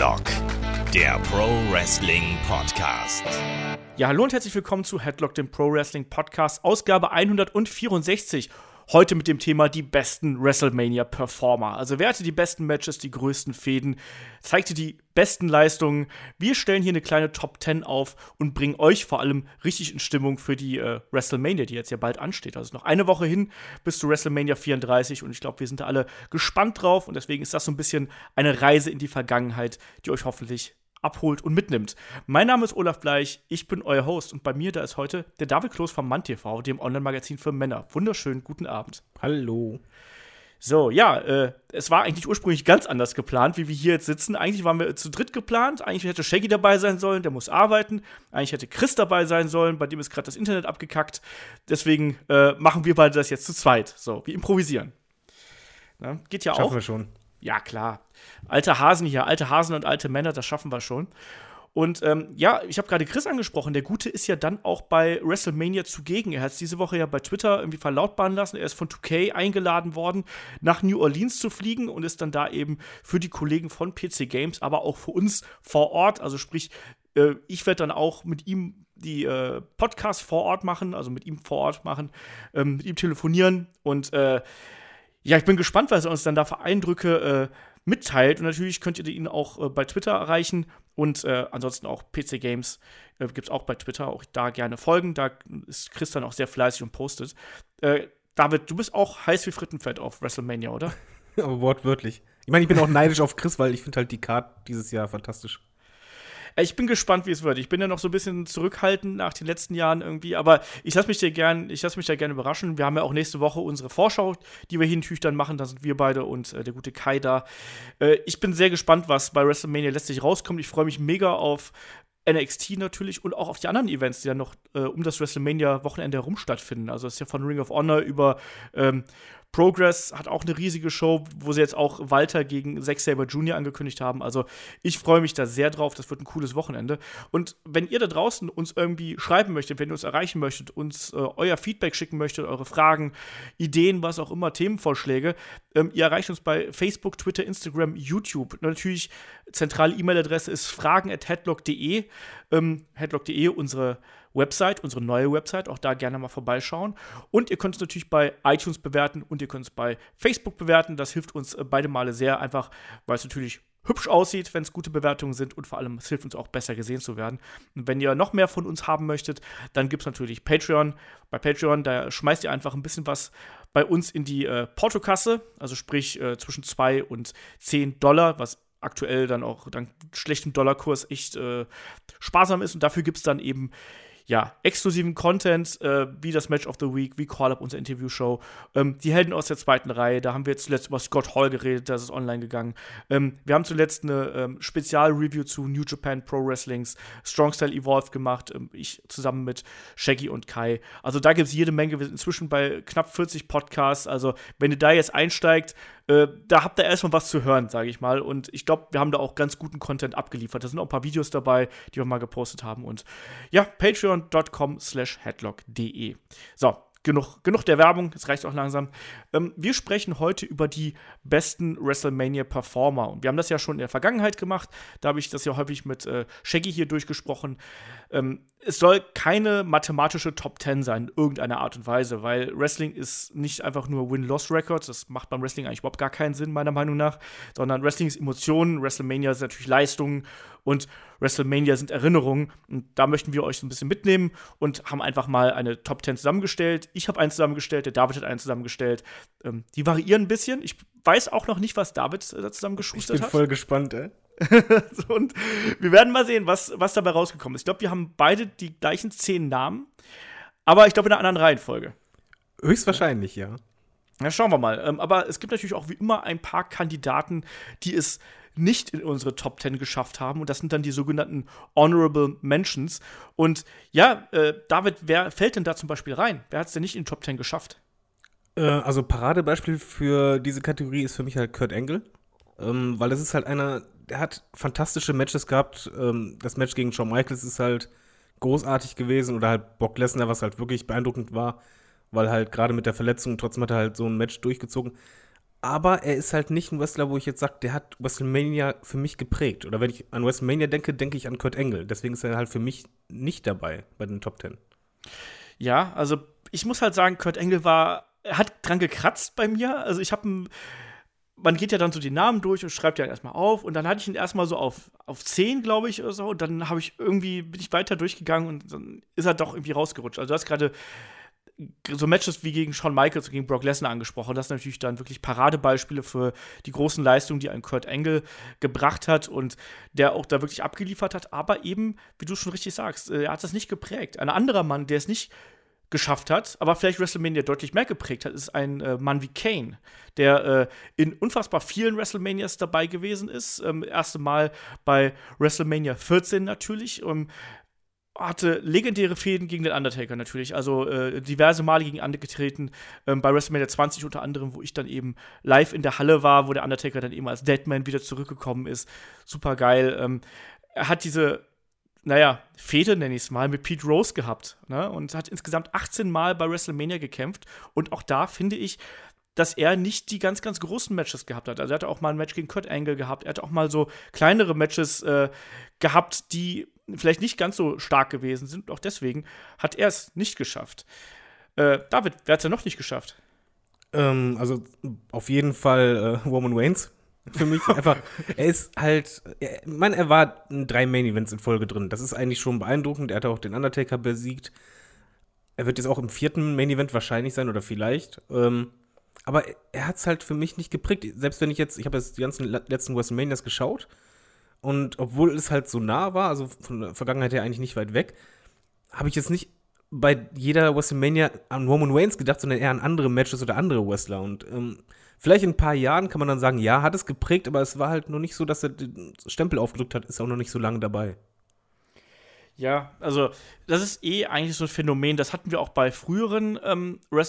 Headlock, der Pro Wrestling Podcast. Ja, hallo und herzlich willkommen zu Headlock, dem Pro Wrestling Podcast, Ausgabe 164. Heute mit dem Thema die besten WrestleMania-Performer. Also wer hatte die besten Matches, die größten Fäden, zeigte die besten Leistungen. Wir stellen hier eine kleine Top 10 auf und bringen euch vor allem richtig in Stimmung für die äh, WrestleMania, die jetzt ja bald ansteht. Also noch eine Woche hin bis zu WrestleMania 34 und ich glaube, wir sind da alle gespannt drauf und deswegen ist das so ein bisschen eine Reise in die Vergangenheit, die euch hoffentlich abholt und mitnimmt. Mein Name ist Olaf Bleich, ich bin euer Host und bei mir da ist heute der David Kloß vom Mann TV, dem Online-Magazin für Männer. Wunderschönen guten Abend. Hallo. So, ja, äh, es war eigentlich ursprünglich ganz anders geplant, wie wir hier jetzt sitzen. Eigentlich waren wir zu dritt geplant. Eigentlich hätte Shaggy dabei sein sollen, der muss arbeiten. Eigentlich hätte Chris dabei sein sollen, bei dem ist gerade das Internet abgekackt. Deswegen äh, machen wir beide das jetzt zu zweit. So, wir improvisieren. Na, geht ja Schaffen auch. wir schon. Ja, klar. Alte Hasen hier, alte Hasen und alte Männer, das schaffen wir schon. Und ähm, ja, ich habe gerade Chris angesprochen. Der Gute ist ja dann auch bei WrestleMania zugegen. Er hat es diese Woche ja bei Twitter irgendwie verlautbaren lassen. Er ist von 2K eingeladen worden, nach New Orleans zu fliegen und ist dann da eben für die Kollegen von PC Games, aber auch für uns vor Ort. Also sprich, äh, ich werde dann auch mit ihm die äh, Podcasts vor Ort machen, also mit ihm vor Ort machen, ähm, mit ihm telefonieren und äh, ja, ich bin gespannt, was er uns dann da für Eindrücke äh, mitteilt. Und natürlich könnt ihr ihn auch äh, bei Twitter erreichen. Und äh, ansonsten auch PC Games äh, gibt es auch bei Twitter. Auch da gerne folgen. Da ist Chris dann auch sehr fleißig und postet. Äh, David, du bist auch heiß wie Frittenfett auf WrestleMania, oder? Aber wortwörtlich. Ich meine, ich bin auch neidisch auf Chris, weil ich finde halt die Card dieses Jahr fantastisch. Äh, Ich bin gespannt, wie es wird. Ich bin ja noch so ein bisschen zurückhaltend nach den letzten Jahren irgendwie, aber ich lasse mich dir gern, ich lasse mich da gerne überraschen. Wir haben ja auch nächste Woche unsere Vorschau, die wir dann machen. Da sind wir beide und äh, der gute Kai da. Äh, ich bin sehr gespannt, was bei WrestleMania letztlich rauskommt. Ich freue mich mega auf NXT natürlich und auch auf die anderen Events, die dann noch äh, um das WrestleMania-Wochenende herum stattfinden. Also es ist ja von Ring of Honor über ähm, Progress hat auch eine riesige Show, wo sie jetzt auch Walter gegen Zack Saber Jr. angekündigt haben. Also ich freue mich da sehr drauf. Das wird ein cooles Wochenende. Und wenn ihr da draußen uns irgendwie schreiben möchtet, wenn ihr uns erreichen möchtet, uns äh, euer Feedback schicken möchtet, eure Fragen, Ideen, was auch immer, Themenvorschläge, ähm, ihr erreicht uns bei Facebook, Twitter, Instagram, YouTube. Natürlich, zentrale E-Mail-Adresse ist fragen.headlock.de. Ähm, headlock.de, unsere Website, unsere neue Website, auch da gerne mal vorbeischauen. Und ihr könnt es natürlich bei iTunes bewerten und ihr könnt es bei Facebook bewerten. Das hilft uns äh, beide Male sehr, einfach weil es natürlich hübsch aussieht, wenn es gute Bewertungen sind und vor allem es hilft uns auch besser gesehen zu werden. Und wenn ihr noch mehr von uns haben möchtet, dann gibt es natürlich Patreon. Bei Patreon, da schmeißt ihr einfach ein bisschen was bei uns in die äh, Portokasse, also sprich äh, zwischen 2 und 10 Dollar, was aktuell dann auch dank schlechtem Dollarkurs echt äh, sparsam ist. Und dafür gibt es dann eben ja, exklusiven Content, äh, wie das Match of the Week, wie Call-Up, unsere Interview-Show. Ähm, die Helden aus der zweiten Reihe, da haben wir zuletzt über Scott Hall geredet, das ist online gegangen. Ähm, wir haben zuletzt eine ähm, Spezial-Review zu New Japan Pro Wrestlings, Strong Style Evolved gemacht, ähm, ich zusammen mit Shaggy und Kai. Also da gibt es jede Menge, wir sind inzwischen bei knapp 40 Podcasts, also wenn ihr da jetzt einsteigt, äh, da habt ihr erstmal was zu hören, sage ich mal. Und ich glaube, wir haben da auch ganz guten Content abgeliefert. Da sind auch ein paar Videos dabei, die wir mal gepostet haben. Und ja, patreon.com slash headlock.de. So, genug, genug der Werbung, jetzt reicht auch langsam. Ähm, wir sprechen heute über die besten WrestleMania-Performer. Und wir haben das ja schon in der Vergangenheit gemacht. Da habe ich das ja häufig mit äh, Shaggy hier durchgesprochen. Ähm, es soll keine mathematische Top 10 sein, in irgendeiner Art und Weise, weil Wrestling ist nicht einfach nur Win-Loss-Records. Das macht beim Wrestling eigentlich überhaupt gar keinen Sinn, meiner Meinung nach. Sondern Wrestling ist Emotionen, WrestleMania ist natürlich Leistungen und WrestleMania sind Erinnerungen. Und da möchten wir euch so ein bisschen mitnehmen und haben einfach mal eine Top 10 zusammengestellt. Ich habe einen zusammengestellt, der David hat einen zusammengestellt. Ähm, die variieren ein bisschen. Ich weiß auch noch nicht, was David da zusammengeschustert Ich bin hat. voll gespannt, ey. Und wir werden mal sehen, was, was dabei rausgekommen ist. Ich glaube, wir haben beide die gleichen zehn Namen, aber ich glaube in einer anderen Reihenfolge. Höchstwahrscheinlich, ja. Ja, schauen wir mal. Ähm, aber es gibt natürlich auch wie immer ein paar Kandidaten, die es nicht in unsere Top 10 geschafft haben. Und das sind dann die sogenannten Honorable Mentions. Und ja, äh, David, wer fällt denn da zum Beispiel rein? Wer hat es denn nicht in Top 10 geschafft? Äh, also Paradebeispiel für diese Kategorie ist für mich halt Kurt Angle. Ähm, weil das ist halt einer, der hat fantastische Matches gehabt. Ähm, das Match gegen Shawn Michaels ist halt großartig gewesen. Oder halt Brock Lesnar, was halt wirklich beeindruckend war. Weil halt gerade mit der Verletzung, trotzdem hat er halt so ein Match durchgezogen. Aber er ist halt nicht ein Wrestler, wo ich jetzt sage, der hat WrestleMania für mich geprägt. Oder wenn ich an WrestleMania denke, denke ich an Kurt Angle. Deswegen ist er halt für mich nicht dabei bei den Top Ten. Ja, also ich muss halt sagen, Kurt Angle war, hat dran gekratzt bei mir. Also ich habe man geht ja dann so die Namen durch und schreibt ja erstmal auf und dann hatte ich ihn erstmal so auf, auf 10, glaube ich, oder so und dann habe ich irgendwie, bin ich weiter durchgegangen und dann ist er doch irgendwie rausgerutscht. Also du hast gerade so Matches wie gegen Shawn Michaels und gegen Brock Lesnar angesprochen. Das sind natürlich dann wirklich Paradebeispiele für die großen Leistungen, die ein Kurt Angle gebracht hat und der auch da wirklich abgeliefert hat. Aber eben, wie du schon richtig sagst, äh, er hat das nicht geprägt. Ein anderer Mann, der es nicht geschafft hat, aber vielleicht WrestleMania deutlich mehr geprägt hat, ist ein äh, Mann wie Kane, der äh, in unfassbar vielen WrestleManias dabei gewesen ist. Ähm, erste Mal bei WrestleMania 14 natürlich. Ähm, hatte legendäre Fäden gegen den Undertaker natürlich, also äh, diverse Male gegen angetreten, ähm, bei WrestleMania 20 unter anderem, wo ich dann eben live in der Halle war, wo der Undertaker dann eben als Deadman wieder zurückgekommen ist. Super geil. Ähm, er hat diese, naja, Fehde nenne ich es mal, mit Pete Rose gehabt ne? und hat insgesamt 18 Mal bei WrestleMania gekämpft und auch da finde ich, dass er nicht die ganz, ganz großen Matches gehabt hat. Also er hatte auch mal ein Match gegen Kurt Angle gehabt. Er hatte auch mal so kleinere Matches äh, gehabt, die vielleicht nicht ganz so stark gewesen sind. Auch deswegen hat er es nicht geschafft. Äh, David, wer hat es denn noch nicht geschafft? Ähm, also auf jeden Fall äh, Roman Reigns. Für mich einfach, er ist halt, ich meine, er war in drei Main Events in Folge drin. Das ist eigentlich schon beeindruckend. Er hat auch den Undertaker besiegt. Er wird jetzt auch im vierten Main Event wahrscheinlich sein oder vielleicht. Ähm, aber er hat es halt für mich nicht geprägt. Selbst wenn ich jetzt, ich habe jetzt die ganzen letzten WrestleManias geschaut und obwohl es halt so nah war, also von der Vergangenheit her eigentlich nicht weit weg, habe ich jetzt nicht bei jeder WrestleMania an Roman Reigns gedacht, sondern eher an andere Matches oder andere Wrestler. Und ähm, vielleicht in ein paar Jahren kann man dann sagen, ja, hat es geprägt, aber es war halt noch nicht so, dass er den Stempel aufgedrückt hat, ist auch noch nicht so lange dabei. Ja, also das ist eh eigentlich so ein Phänomen, das hatten wir auch bei früheren, ähm, äh,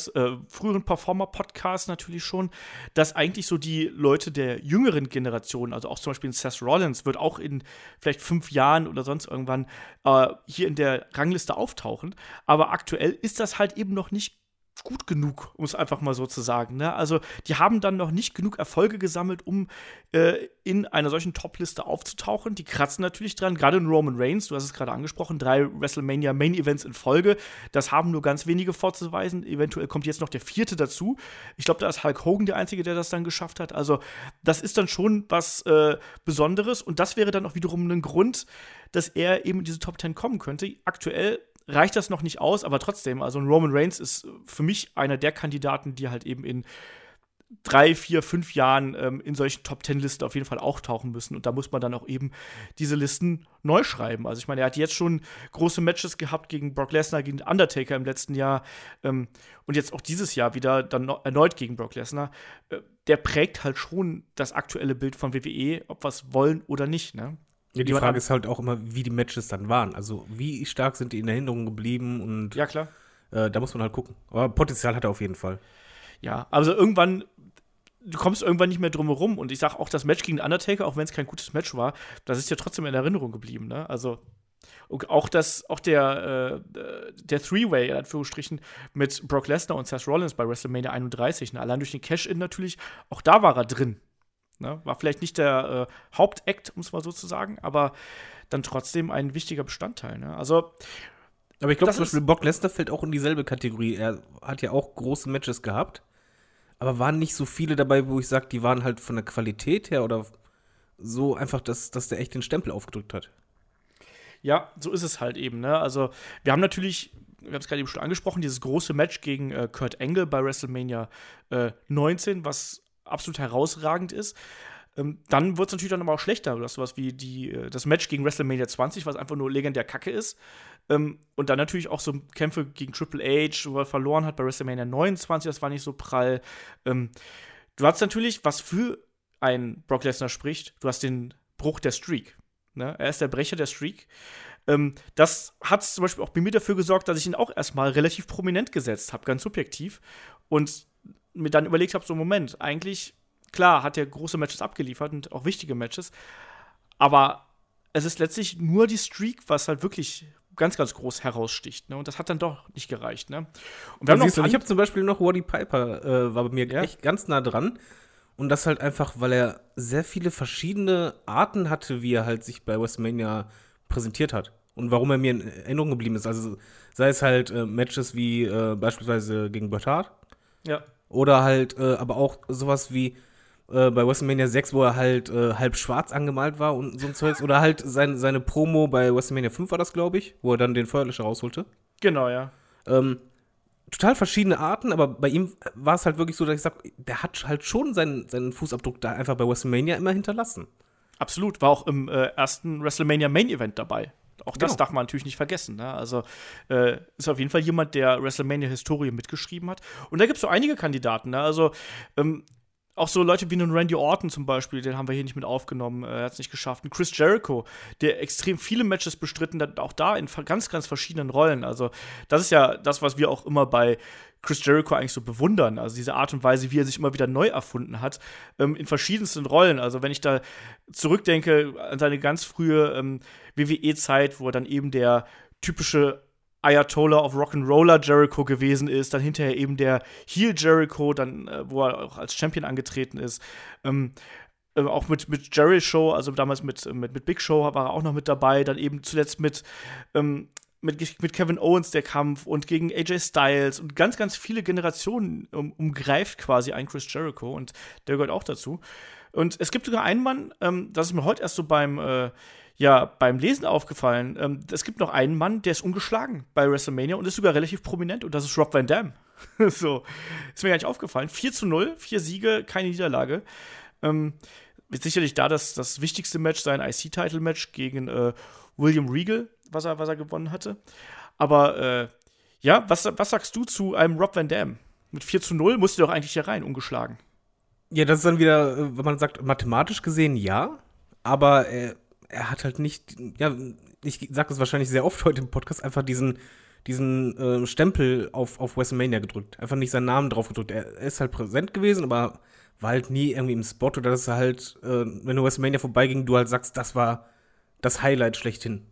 früheren Performer-Podcasts natürlich schon, dass eigentlich so die Leute der jüngeren Generation, also auch zum Beispiel Seth Rollins, wird auch in vielleicht fünf Jahren oder sonst irgendwann äh, hier in der Rangliste auftauchen. Aber aktuell ist das halt eben noch nicht gut genug, um es einfach mal so zu sagen. Ne? Also, die haben dann noch nicht genug Erfolge gesammelt, um äh, in einer solchen Top-Liste aufzutauchen. Die kratzen natürlich dran, gerade in Roman Reigns, du hast es gerade angesprochen, drei WrestleMania Main Events in Folge. Das haben nur ganz wenige vorzuweisen. Eventuell kommt jetzt noch der vierte dazu. Ich glaube, da ist Hulk Hogan der Einzige, der das dann geschafft hat. Also, das ist dann schon was äh, Besonderes und das wäre dann auch wiederum ein Grund, dass er eben in diese Top 10 kommen könnte. Aktuell reicht das noch nicht aus, aber trotzdem, also ein Roman Reigns ist für mich einer der Kandidaten, die halt eben in drei, vier, fünf Jahren ähm, in solchen Top Ten Listen auf jeden Fall auch tauchen müssen. Und da muss man dann auch eben diese Listen neu schreiben. Also ich meine, er hat jetzt schon große Matches gehabt gegen Brock Lesnar, gegen Undertaker im letzten Jahr ähm, und jetzt auch dieses Jahr wieder dann erneut gegen Brock Lesnar. Äh, der prägt halt schon das aktuelle Bild von WWE, ob wir es wollen oder nicht. Ne? Ja, die Frage ist halt auch immer, wie die Matches dann waren. Also, wie stark sind die in Erinnerung geblieben und. Ja, klar. Äh, da muss man halt gucken. Aber Potenzial hat er auf jeden Fall. Ja, also irgendwann, du kommst irgendwann nicht mehr drum herum. Und ich sag auch, das Match gegen Undertaker, auch wenn es kein gutes Match war, das ist ja trotzdem in Erinnerung geblieben, ne? Also. Und auch das, auch der, äh, der Three-Way, in Anführungsstrichen, mit Brock Lesnar und Seth Rollins bei WrestleMania 31, ne? allein durch den Cash-In natürlich, auch da war er drin. Ne? War vielleicht nicht der äh, Hauptakt, um es mal so zu sagen, aber dann trotzdem ein wichtiger Bestandteil. Ne? Also. Aber ich glaube zum Beispiel, Brock Lesnar fällt auch in dieselbe Kategorie. Er hat ja auch große Matches gehabt, aber waren nicht so viele dabei, wo ich sage, die waren halt von der Qualität her oder so einfach, dass, dass der echt den Stempel aufgedrückt hat. Ja, so ist es halt eben. Ne? Also, wir haben natürlich, wir haben es gerade eben schon angesprochen, dieses große Match gegen äh, Kurt Angle bei WrestleMania äh, 19, was absolut herausragend ist. Ähm, dann wird es natürlich dann aber auch schlechter. Du hast sowas wie die, äh, das Match gegen WrestleMania 20, was einfach nur legendär Kacke ist. Ähm, und dann natürlich auch so Kämpfe gegen Triple H, wo er verloren hat bei WrestleMania 29, das war nicht so prall. Ähm, du hast natürlich, was für ein Brock Lesnar spricht, du hast den Bruch der Streak. Ne? Er ist der Brecher der Streak. Ähm, das hat zum Beispiel auch bei mir dafür gesorgt, dass ich ihn auch erstmal relativ prominent gesetzt habe, ganz subjektiv. Und mir dann überlegt habe, so Moment, eigentlich, klar, hat er große Matches abgeliefert und auch wichtige Matches, aber es ist letztlich nur die Streak, was halt wirklich ganz, ganz groß heraussticht. Ne? Und das hat dann doch nicht gereicht. Ne? Und wir haben noch ich habe zum Beispiel noch Waddy Piper, äh, war bei mir ja? echt ganz nah dran. Und das halt einfach, weil er sehr viele verschiedene Arten hatte, wie er halt sich bei WrestleMania präsentiert hat. Und warum er mir in Erinnerung geblieben ist. Also sei es halt äh, Matches wie äh, beispielsweise gegen Bret Hart. Ja. Oder halt, äh, aber auch sowas wie äh, bei WrestleMania 6, wo er halt äh, halb schwarz angemalt war und so ein Zeugs. Oder halt sein, seine Promo bei WrestleMania 5 war das, glaube ich, wo er dann den Feuerlöscher rausholte. Genau, ja. Ähm, total verschiedene Arten, aber bei ihm war es halt wirklich so, dass ich sage, der hat halt schon seinen, seinen Fußabdruck da einfach bei WrestleMania immer hinterlassen. Absolut. War auch im äh, ersten WrestleMania Main Event dabei. Auch das Genau. darf man natürlich nicht vergessen. Ne? Also äh, ist auf jeden Fall jemand, der WrestleMania-Historie mitgeschrieben hat. Und da gibt es so einige Kandidaten. Ne? Also ähm, auch so Leute wie einen Randy Orton zum Beispiel, den haben wir hier nicht mit aufgenommen, äh, er hat es nicht geschafft. Ein Chris Jericho, der extrem viele Matches bestritten hat, auch da in ganz, ganz verschiedenen Rollen. Also das ist ja das, was wir auch immer bei Chris Jericho eigentlich so bewundern. Also diese Art und Weise, wie er sich immer wieder neu erfunden hat, ähm, in verschiedensten Rollen. Also wenn ich da zurückdenke an seine ganz frühe ähm, WWE-Zeit, wo er dann eben der typische Ayatollah of Rock'n'Roller Jericho gewesen ist, dann hinterher eben der Heel Jericho, dann äh, wo er auch als Champion angetreten ist. Ähm, äh, auch mit, mit Jerry Show, also damals mit, mit, mit Big Show war er auch noch mit dabei, dann eben zuletzt mit, ähm, mit, mit Kevin Owens der Kampf und gegen AJ Styles und ganz, ganz viele Generationen um, umgreift quasi ein Chris Jericho und der gehört auch dazu. Und es gibt sogar einen Mann, ähm, das ist mir heute erst so beim, äh, ja, beim Lesen aufgefallen. Ähm, es gibt noch einen Mann, der ist ungeschlagen bei WrestleMania und ist sogar relativ prominent und das ist Rob Van Dam. so, ist mir gar nicht aufgefallen. 4 zu 0, vier Siege, keine Niederlage. Ähm, wird sicherlich da das, das wichtigste Match sein IC-Title-Match gegen äh, William Regal, was er, was er gewonnen hatte. Aber äh, ja, was, was sagst du zu einem Rob Van Dam? Mit 4 zu 0 musste doch eigentlich hier rein, ungeschlagen. Ja, das ist dann wieder, äh, wenn man sagt, mathematisch gesehen ja, aber er, er hat halt nicht, ja, ich sage das wahrscheinlich sehr oft heute im Podcast, einfach diesen, diesen äh, Stempel auf, auf WrestleMania gedrückt. Einfach nicht seinen Namen drauf gedrückt. Er, er ist halt präsent gewesen, aber war halt nie irgendwie im Spot oder dass er halt, äh, wenn du WrestleMania vorbeiging, du halt sagst, das war das Highlight schlechthin.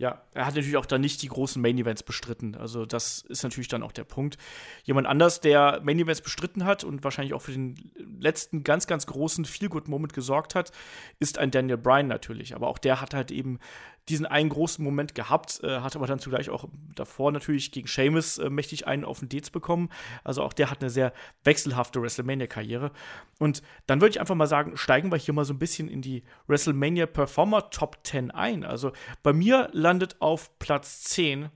Ja, er hat natürlich auch dann nicht die großen Main Events bestritten. Also, das ist natürlich dann auch der Punkt. Jemand anders, der Main Events bestritten hat und wahrscheinlich auch für den letzten ganz, ganz großen Feel-Good-Moment gesorgt hat, ist ein Daniel Bryan natürlich. Aber auch der hat halt eben diesen einen großen Moment gehabt, äh, hat aber dann zugleich auch davor natürlich gegen Sheamus äh, mächtig einen auf den Dez bekommen. Also auch der hat eine sehr wechselhafte WrestleMania-Karriere. Und dann würde ich einfach mal sagen, steigen wir hier mal so ein bisschen in die WrestleMania Performer Top 10 ein. Also bei mir landet auf Platz 10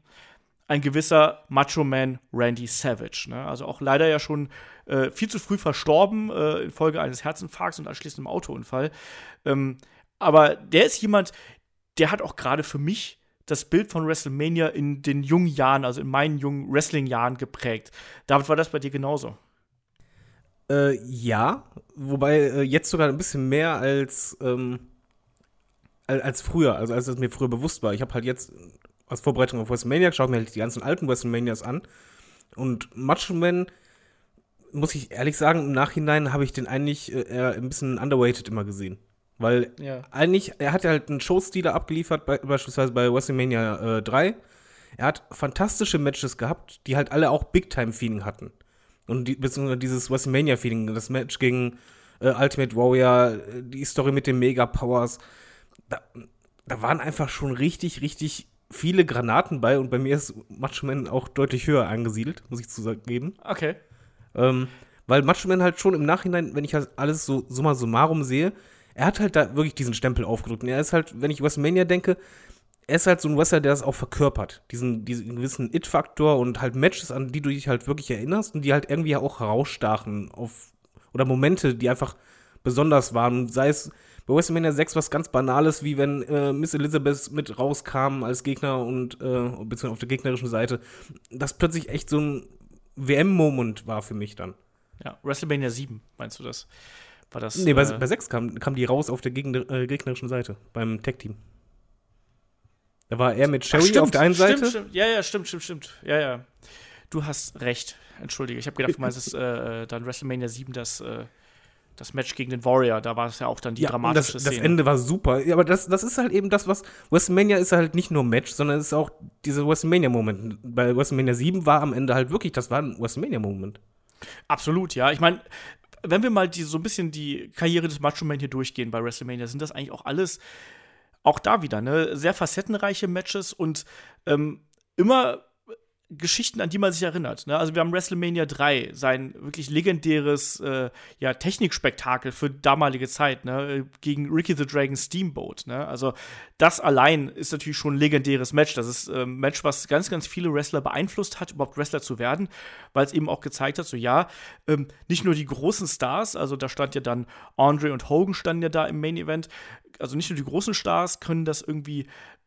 ein gewisser Macho Man Randy Savage. Ne? Also auch leider ja schon äh, viel zu früh verstorben äh, infolge eines Herzinfarkts und anschließend einem Autounfall. Ähm, aber der ist jemand, der hat auch gerade für mich das Bild von WrestleMania in den jungen Jahren, also in meinen jungen Wrestling-Jahren geprägt. David, war das bei dir genauso? Äh, ja, wobei äh, jetzt sogar ein bisschen mehr als, ähm, als, früher, also als es mir früher bewusst war. Ich habe halt jetzt als Vorbereitung auf WrestleMania geschaut mir halt die ganzen alten WrestleManias an und Macho Man, muss ich ehrlich sagen, im Nachhinein habe ich den eigentlich äh, eher ein bisschen underweighted immer gesehen. Weil Ja. eigentlich, er hat ja halt einen Showstil abgeliefert, bei, beispielsweise bei WrestleMania äh, 3. Er hat fantastische Matches gehabt, die halt alle auch Big-Time-Feeling hatten. Und die, beziehungsweise dieses WrestleMania-Feeling, das Match gegen äh, Ultimate Warrior, die Story mit den Mega-Powers, da, da waren einfach schon richtig, richtig viele Granaten bei und bei mir ist Macho Man auch deutlich höher angesiedelt, muss ich zugeben. Okay. Ähm, weil Macho Man halt schon im Nachhinein, wenn ich halt alles so summa summarum sehe, er hat halt da wirklich diesen Stempel aufgedrückt. Und er ist halt, wenn ich WrestleMania denke, er ist halt so ein Wrestler, der das auch verkörpert. Diesen, diesen gewissen It-Faktor und halt Matches, an die du dich halt wirklich erinnerst und die halt irgendwie auch herausstachen auf, oder Momente, die einfach besonders waren. Sei es bei WrestleMania 6 was ganz Banales, wie wenn äh, Miss Elizabeth mit rauskam als Gegner und, äh, beziehungsweise auf der gegnerischen Seite. Das plötzlich echt so ein WM-Moment war für mich dann. Ja, WrestleMania 7, meinst du das? War das? Nee, bei, äh, bei 6 kam, kam die raus auf der Gegner, äh, gegnerischen Seite, beim Tag-Team. Da war er mit Sherry auf der einen stimmt, Seite. Stimmt, Ja, ja, stimmt, stimmt, stimmt. Ja, ja. Du hast recht. Entschuldige. Ich habe gedacht, du meinst es äh, dann WrestleMania 7, das, äh, das Match gegen den Warrior. Da war es ja auch dann die Ja, dramatische das, das Szene. Ende war super. Ja, aber das, das ist halt eben das, was. WrestleMania ist halt nicht nur Match, sondern es ist auch dieser WrestleMania-Moment. Bei WrestleMania 7 war am Ende halt wirklich, das war ein WrestleMania-Moment. Absolut, ja. Ich meine, wenn wir mal die, so ein bisschen die Karriere des Macho Man hier durchgehen bei WrestleMania, sind das eigentlich auch alles, auch da wieder, ne, sehr facettenreiche Matches und ähm, immer Geschichten, an die man sich erinnert. Ne? Also wir haben WrestleMania 3, sein wirklich legendäres äh, ja, Technikspektakel für damalige Zeit, ne? gegen Ricky the Dragon Steamboat. Ne? Also das allein ist natürlich schon ein legendäres Match. Das ist ein äh, Match, was ganz, ganz viele Wrestler beeinflusst hat, überhaupt Wrestler zu werden, weil es eben auch gezeigt hat, so ja, ähm, nicht nur die großen Stars, also da stand ja dann Andre und Hogan standen ja da im Main Event, also nicht nur die großen Stars können das irgendwie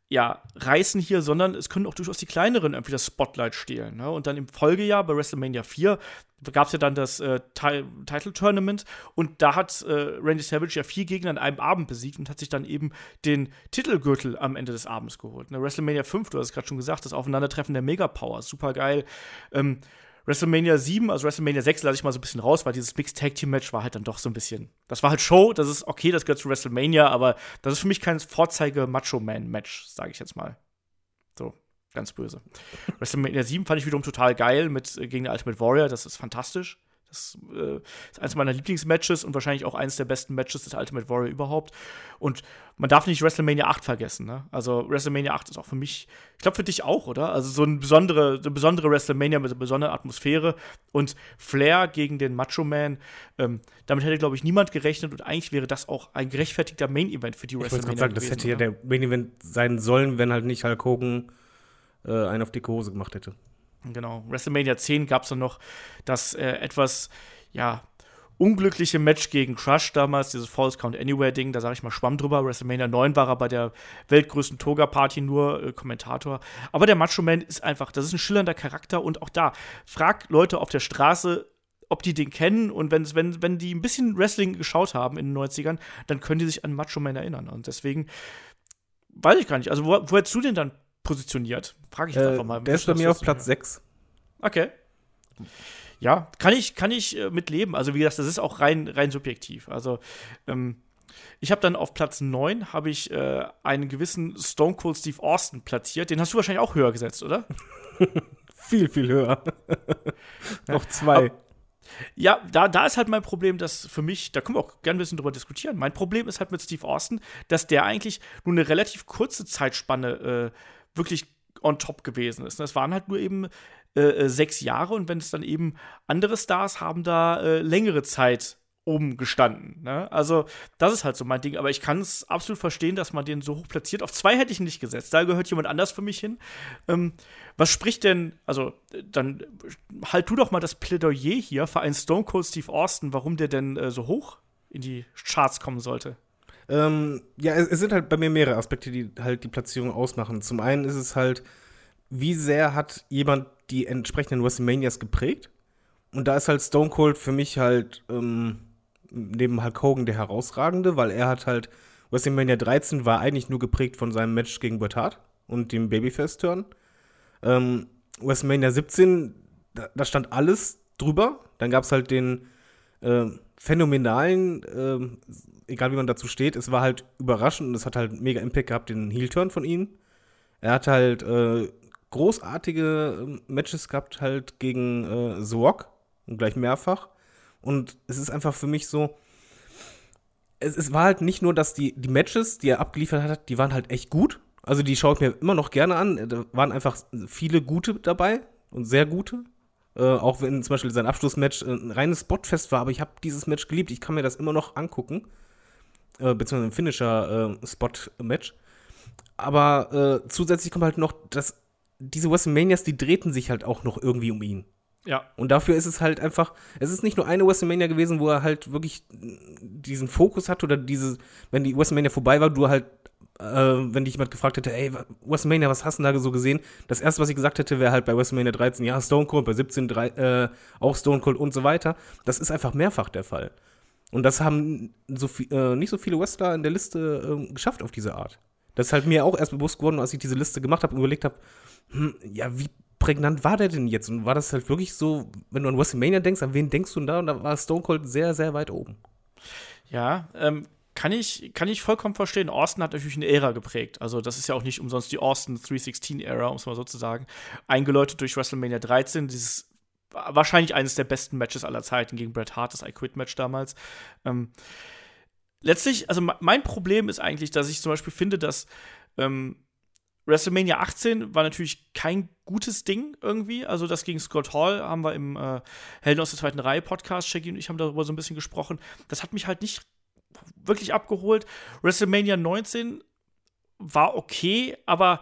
ja, reißen hier, sondern es können auch durchaus die kleineren irgendwie das Spotlight stehlen. Ne? Und dann im Folgejahr bei WrestleMania 4 gab es ja dann das äh, Title Tournament und da hat äh, Randy Savage ja vier Gegner an einem Abend besiegt und hat sich dann eben den Titelgürtel am Ende des Abends geholt. Ne? WrestleMania 5, du hast es gerade schon gesagt, das Aufeinandertreffen der Megapower, super geil. Ähm, WrestleMania 7, also WrestleMania 6 lasse ich mal so ein bisschen raus, weil dieses Mixed Tag Team Match war halt dann doch so ein bisschen. Das war halt Show, das ist okay, das gehört zu WrestleMania, aber das ist für mich kein Vorzeige Macho Man Match, sage ich jetzt mal. So, ganz böse. WrestleMania 7 fand ich wiederum total geil mit äh, gegen den Ultimate Warrior, das ist fantastisch. Das äh, ist eines meiner Lieblingsmatches und wahrscheinlich auch eines der besten Matches des Ultimate Warrior überhaupt. Und man darf nicht WrestleMania 8 vergessen. Ne? Also WrestleMania 8 ist auch für mich, ich glaube für dich auch, oder? Also so eine besondere, eine besondere WrestleMania mit einer besonderen Atmosphäre und Flair gegen den Macho Man. Ähm, damit hätte, glaube ich, niemand gerechnet und eigentlich wäre das auch ein gerechtfertigter Main Event für die ich WrestleMania. Ich sagen, das hätte ja der Main Event sein sollen, wenn halt nicht Hulk Hogan äh, einen auf die Hose gemacht hätte. Genau. WrestleMania 10 gab es dann noch das äh, etwas, ja, unglückliche Match gegen Crush damals, dieses False Count Anywhere Ding, da sage ich mal Schwamm drüber. WrestleMania 9 war er bei der weltgrößten Toga-Party nur äh, Kommentator. Aber der Macho Man ist einfach, das ist ein schillernder Charakter und auch da, frag Leute auf der Straße, ob die den kennen und wenn, wenn, wenn die ein bisschen Wrestling geschaut haben in den 90ern, dann können die sich an Macho Man erinnern. Und deswegen weiß ich gar nicht. Also, wo, wo hättest du den dann positioniert? Frage ich jetzt Äh, einfach mal. der ist bei mir auf Platz 6. Okay. Ja, kann ich, kann ich äh, mit leben. Also, wie gesagt, das ist auch rein, rein subjektiv. Also, ähm, ich habe dann auf Platz 9 habe ich äh, einen gewissen Stone Cold Steve Austin platziert. Den hast du wahrscheinlich auch höher gesetzt, oder? Viel, viel höher. Noch zwei. Ja, da, da ist halt mein Problem, dass für mich, da können wir auch gerne ein bisschen drüber diskutieren. Mein Problem ist halt mit Steve Austin, dass der eigentlich nur eine relativ kurze Zeitspanne äh, wirklich on top gewesen ist. Das waren halt nur eben äh, äh, sechs Jahre und wenn es dann eben andere Stars haben da äh, längere Zeit oben gestanden. Ne? Also, das ist halt so mein Ding. Aber ich kann es absolut verstehen, dass man den so hoch platziert. Auf zwei hätte ich nicht gesetzt. Da gehört jemand anders für mich hin. Ähm, was spricht denn, also, dann halt du doch mal das Plädoyer hier für einen Stone Cold Steve Austin, warum der denn äh, so hoch in die Charts kommen sollte. Ähm, ja, es, es, sind halt bei mir mehrere Aspekte, die halt die Platzierung ausmachen. Zum einen ist es halt, wie sehr hat jemand die entsprechenden WrestleManias geprägt? Und da ist halt Stone Cold für mich halt ähm, neben Hulk Hogan der herausragende, weil er hat halt WrestleMania 13 war eigentlich nur geprägt von seinem Match gegen Bret Hart und dem Babyface-Turn. Ähm, WrestleMania 17, da, da, stand alles drüber. Dann gab es halt den äh, phänomenalen, äh, egal wie man dazu steht, es war halt überraschend und es hat halt mega Impact gehabt, den Heel-Turn von ihm. Er hat halt äh, großartige Matches gehabt, halt gegen äh, Rock und gleich mehrfach. Und es ist einfach für mich so, es, es war halt nicht nur, dass die, die Matches, die er abgeliefert hat, die waren halt echt gut. Also die schaue ich mir immer noch gerne an. Da waren einfach viele gute dabei und sehr gute. Äh, auch wenn zum Beispiel sein Abschlussmatch ein reines Spotfest war, aber ich habe dieses Match geliebt. Ich kann mir das immer noch angucken. Äh, beziehungsweise ein Finisher-Spot-Match. aber äh, zusätzlich kommt halt noch, dass diese WrestleManias, die drehten sich halt auch noch irgendwie um ihn. Ja. Und dafür ist es halt einfach, es ist nicht nur eine WrestleMania gewesen, wo er halt wirklich diesen Fokus hat oder diese, wenn die WrestleMania vorbei war, du halt, äh, wenn dich jemand gefragt hätte, ey, WrestleMania, was hast du da so gesehen? Das erste, was ich gesagt hätte, wäre halt bei WrestleMania 13, ja, Stone Cold, bei 17 3, äh, auch Stone Cold und so weiter. Das ist einfach mehrfach der Fall. Und das haben so viel, äh, nicht so viele Wrestler in der Liste äh, geschafft auf diese Art. Das ist halt mir auch erst bewusst geworden, als ich diese Liste gemacht habe und überlegt habe, hm, ja, wie prägnant war der denn jetzt? Und war das halt wirklich so, wenn du an WrestleMania denkst, an wen denkst du denn da? Und da war Stone Cold sehr, sehr weit oben. Ja, ähm, kann ich, kann ich vollkommen verstehen. Austin hat natürlich eine Ära geprägt. Also, das ist ja auch nicht umsonst die Austin 316-Ära, um es mal so zu sagen. Eingeläutet durch WrestleMania 13, dieses wahrscheinlich eines der besten Matches aller Zeiten gegen Bret Hart, das I Quit Match damals. Ähm, letztlich, also mein Problem ist eigentlich, dass ich zum Beispiel finde, dass ähm, WrestleMania 18 war natürlich kein gutes Ding irgendwie. Also das gegen Scott Hall haben wir im äh, Helden aus der zweiten Reihe Podcast, Shaggy und ich haben darüber so ein bisschen gesprochen. Das hat mich halt nicht wirklich abgeholt. WrestleMania 19 war okay, aber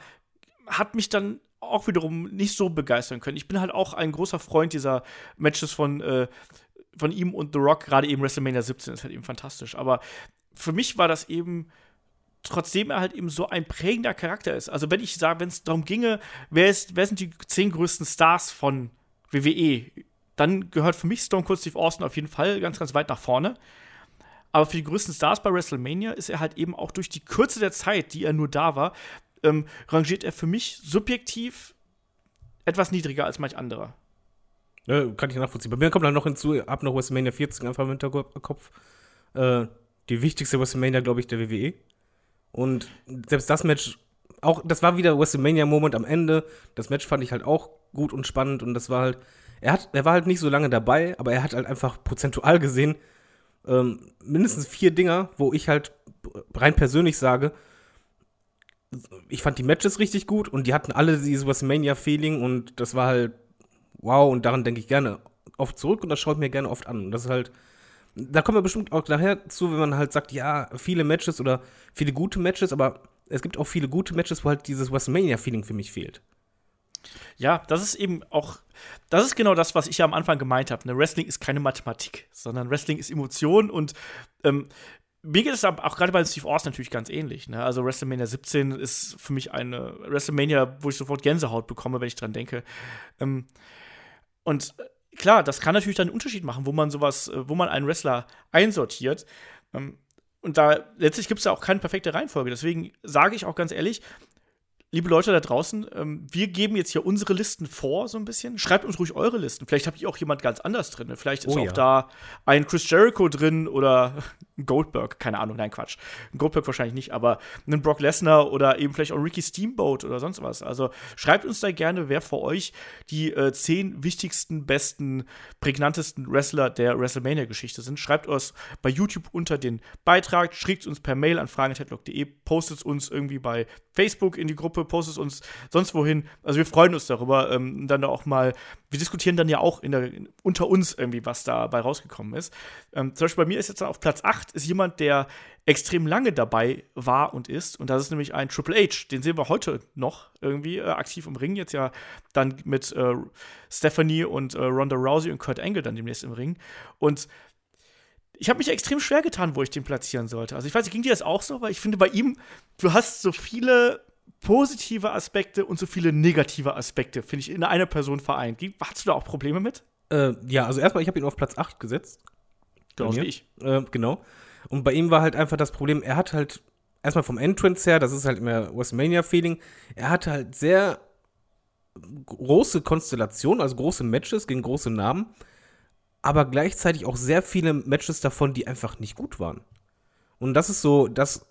hat mich dann auch wiederum nicht so begeistern können. Ich bin halt auch ein großer Freund dieser Matches von, äh, von ihm und The Rock, gerade eben WrestleMania 17 ist halt eben fantastisch. Aber für mich war das eben, trotzdem er halt eben so ein prägender Charakter ist. Also wenn ich sage, wenn es darum ginge, wer, ist, wer sind die zehn größten Stars von WWE, dann gehört für mich Stone Cold Steve Austin auf jeden Fall ganz, ganz weit nach vorne. Aber für die größten Stars bei WrestleMania ist er halt eben auch durch die Kürze der Zeit, die er nur da war, ähm, rangiert er für mich subjektiv etwas niedriger als manch anderer. Ja, kann ich nachvollziehen. Bei mir kommt dann noch hinzu, ab noch WrestleMania 40 einfach im Hinterkopf. Äh, die wichtigste WrestleMania, glaube ich, der WWE. Und selbst das Match, auch, das war wieder WrestleMania-Moment am Ende. Das Match fand ich halt auch gut und spannend und das war halt, er hat, er war halt nicht so lange dabei, aber er hat halt einfach prozentual gesehen ähm, mindestens vier Dinger, wo ich halt rein persönlich sage, ich fand die Matches richtig gut und die hatten alle dieses WrestleMania-Feeling und das war halt wow und daran denke ich gerne oft zurück und das schaue ich mir gerne oft an. Und das ist halt, da kommen wir bestimmt auch nachher zu, wenn man halt sagt, ja, viele Matches oder viele gute Matches, aber es gibt auch viele gute Matches, wo halt dieses WrestleMania-Feeling für mich fehlt. Ja, das ist eben auch, das ist genau das, was ich ja am Anfang gemeint habe. Ne? Wrestling ist keine Mathematik, sondern Wrestling ist Emotion und ähm, mir geht es auch gerade bei Steve Austin natürlich ganz ähnlich. Ne? Also WrestleMania 17 ist für mich eine WrestleMania, wo ich sofort Gänsehaut bekomme, wenn ich dran denke. Ähm, und äh, klar, das kann natürlich dann einen Unterschied machen, wo man sowas, äh, wo man einen Wrestler einsortiert. Ähm, und da letztlich gibt es ja auch keine perfekte Reihenfolge. Deswegen sage ich auch ganz ehrlich, liebe Leute da draußen, ähm, wir geben jetzt hier unsere Listen vor, so ein bisschen. Schreibt uns ruhig eure Listen. Vielleicht habt ihr auch jemand ganz anders drin. Vielleicht ist oh, auch ja. da ein Chris Jericho drin oder ein Goldberg. Keine Ahnung, nein, Quatsch. Ein Goldberg wahrscheinlich nicht, aber ein Brock Lesnar oder eben vielleicht auch Ricky Steamboat oder sonst was. Also schreibt uns da gerne, wer für euch die äh, zehn wichtigsten, besten, prägnantesten Wrestler der WrestleMania-Geschichte sind. Schreibt uns bei YouTube unter den Beitrag, schickt uns per Mail an fragen.headlock.de, postet uns irgendwie bei Facebook in die Gruppe postet uns sonst wohin. Also wir freuen uns darüber. Ähm, dann auch mal, wir diskutieren dann ja auch in der, unter uns irgendwie, was dabei rausgekommen ist. Ähm, zum Beispiel bei mir ist jetzt auf Platz 8 ist jemand, der extrem lange dabei war und ist. Und das ist nämlich ein Triple H. Den sehen wir heute noch irgendwie äh, aktiv im Ring. Jetzt ja dann mit äh, Stephanie und äh, Ronda Rousey und Kurt Angle dann demnächst im Ring. Und ich habe mich extrem schwer getan, wo ich den platzieren sollte. Also ich weiß ging dir das auch so? Weil ich finde, bei ihm, du hast so viele positive Aspekte und so viele negative Aspekte, finde ich, in einer Person vereint. Hast du da auch Probleme mit? Äh, ja, also erstmal, ich habe ihn auf Platz 8 gesetzt. Genau wie ich. Äh, genau. Und bei ihm war halt einfach das Problem, er hat halt erstmal vom Entrance her, das ist halt immer WrestleMania-Feeling, er hatte halt sehr große Konstellationen, also große Matches gegen große Namen, aber gleichzeitig auch sehr viele Matches davon, die einfach nicht gut waren. Und das ist so das,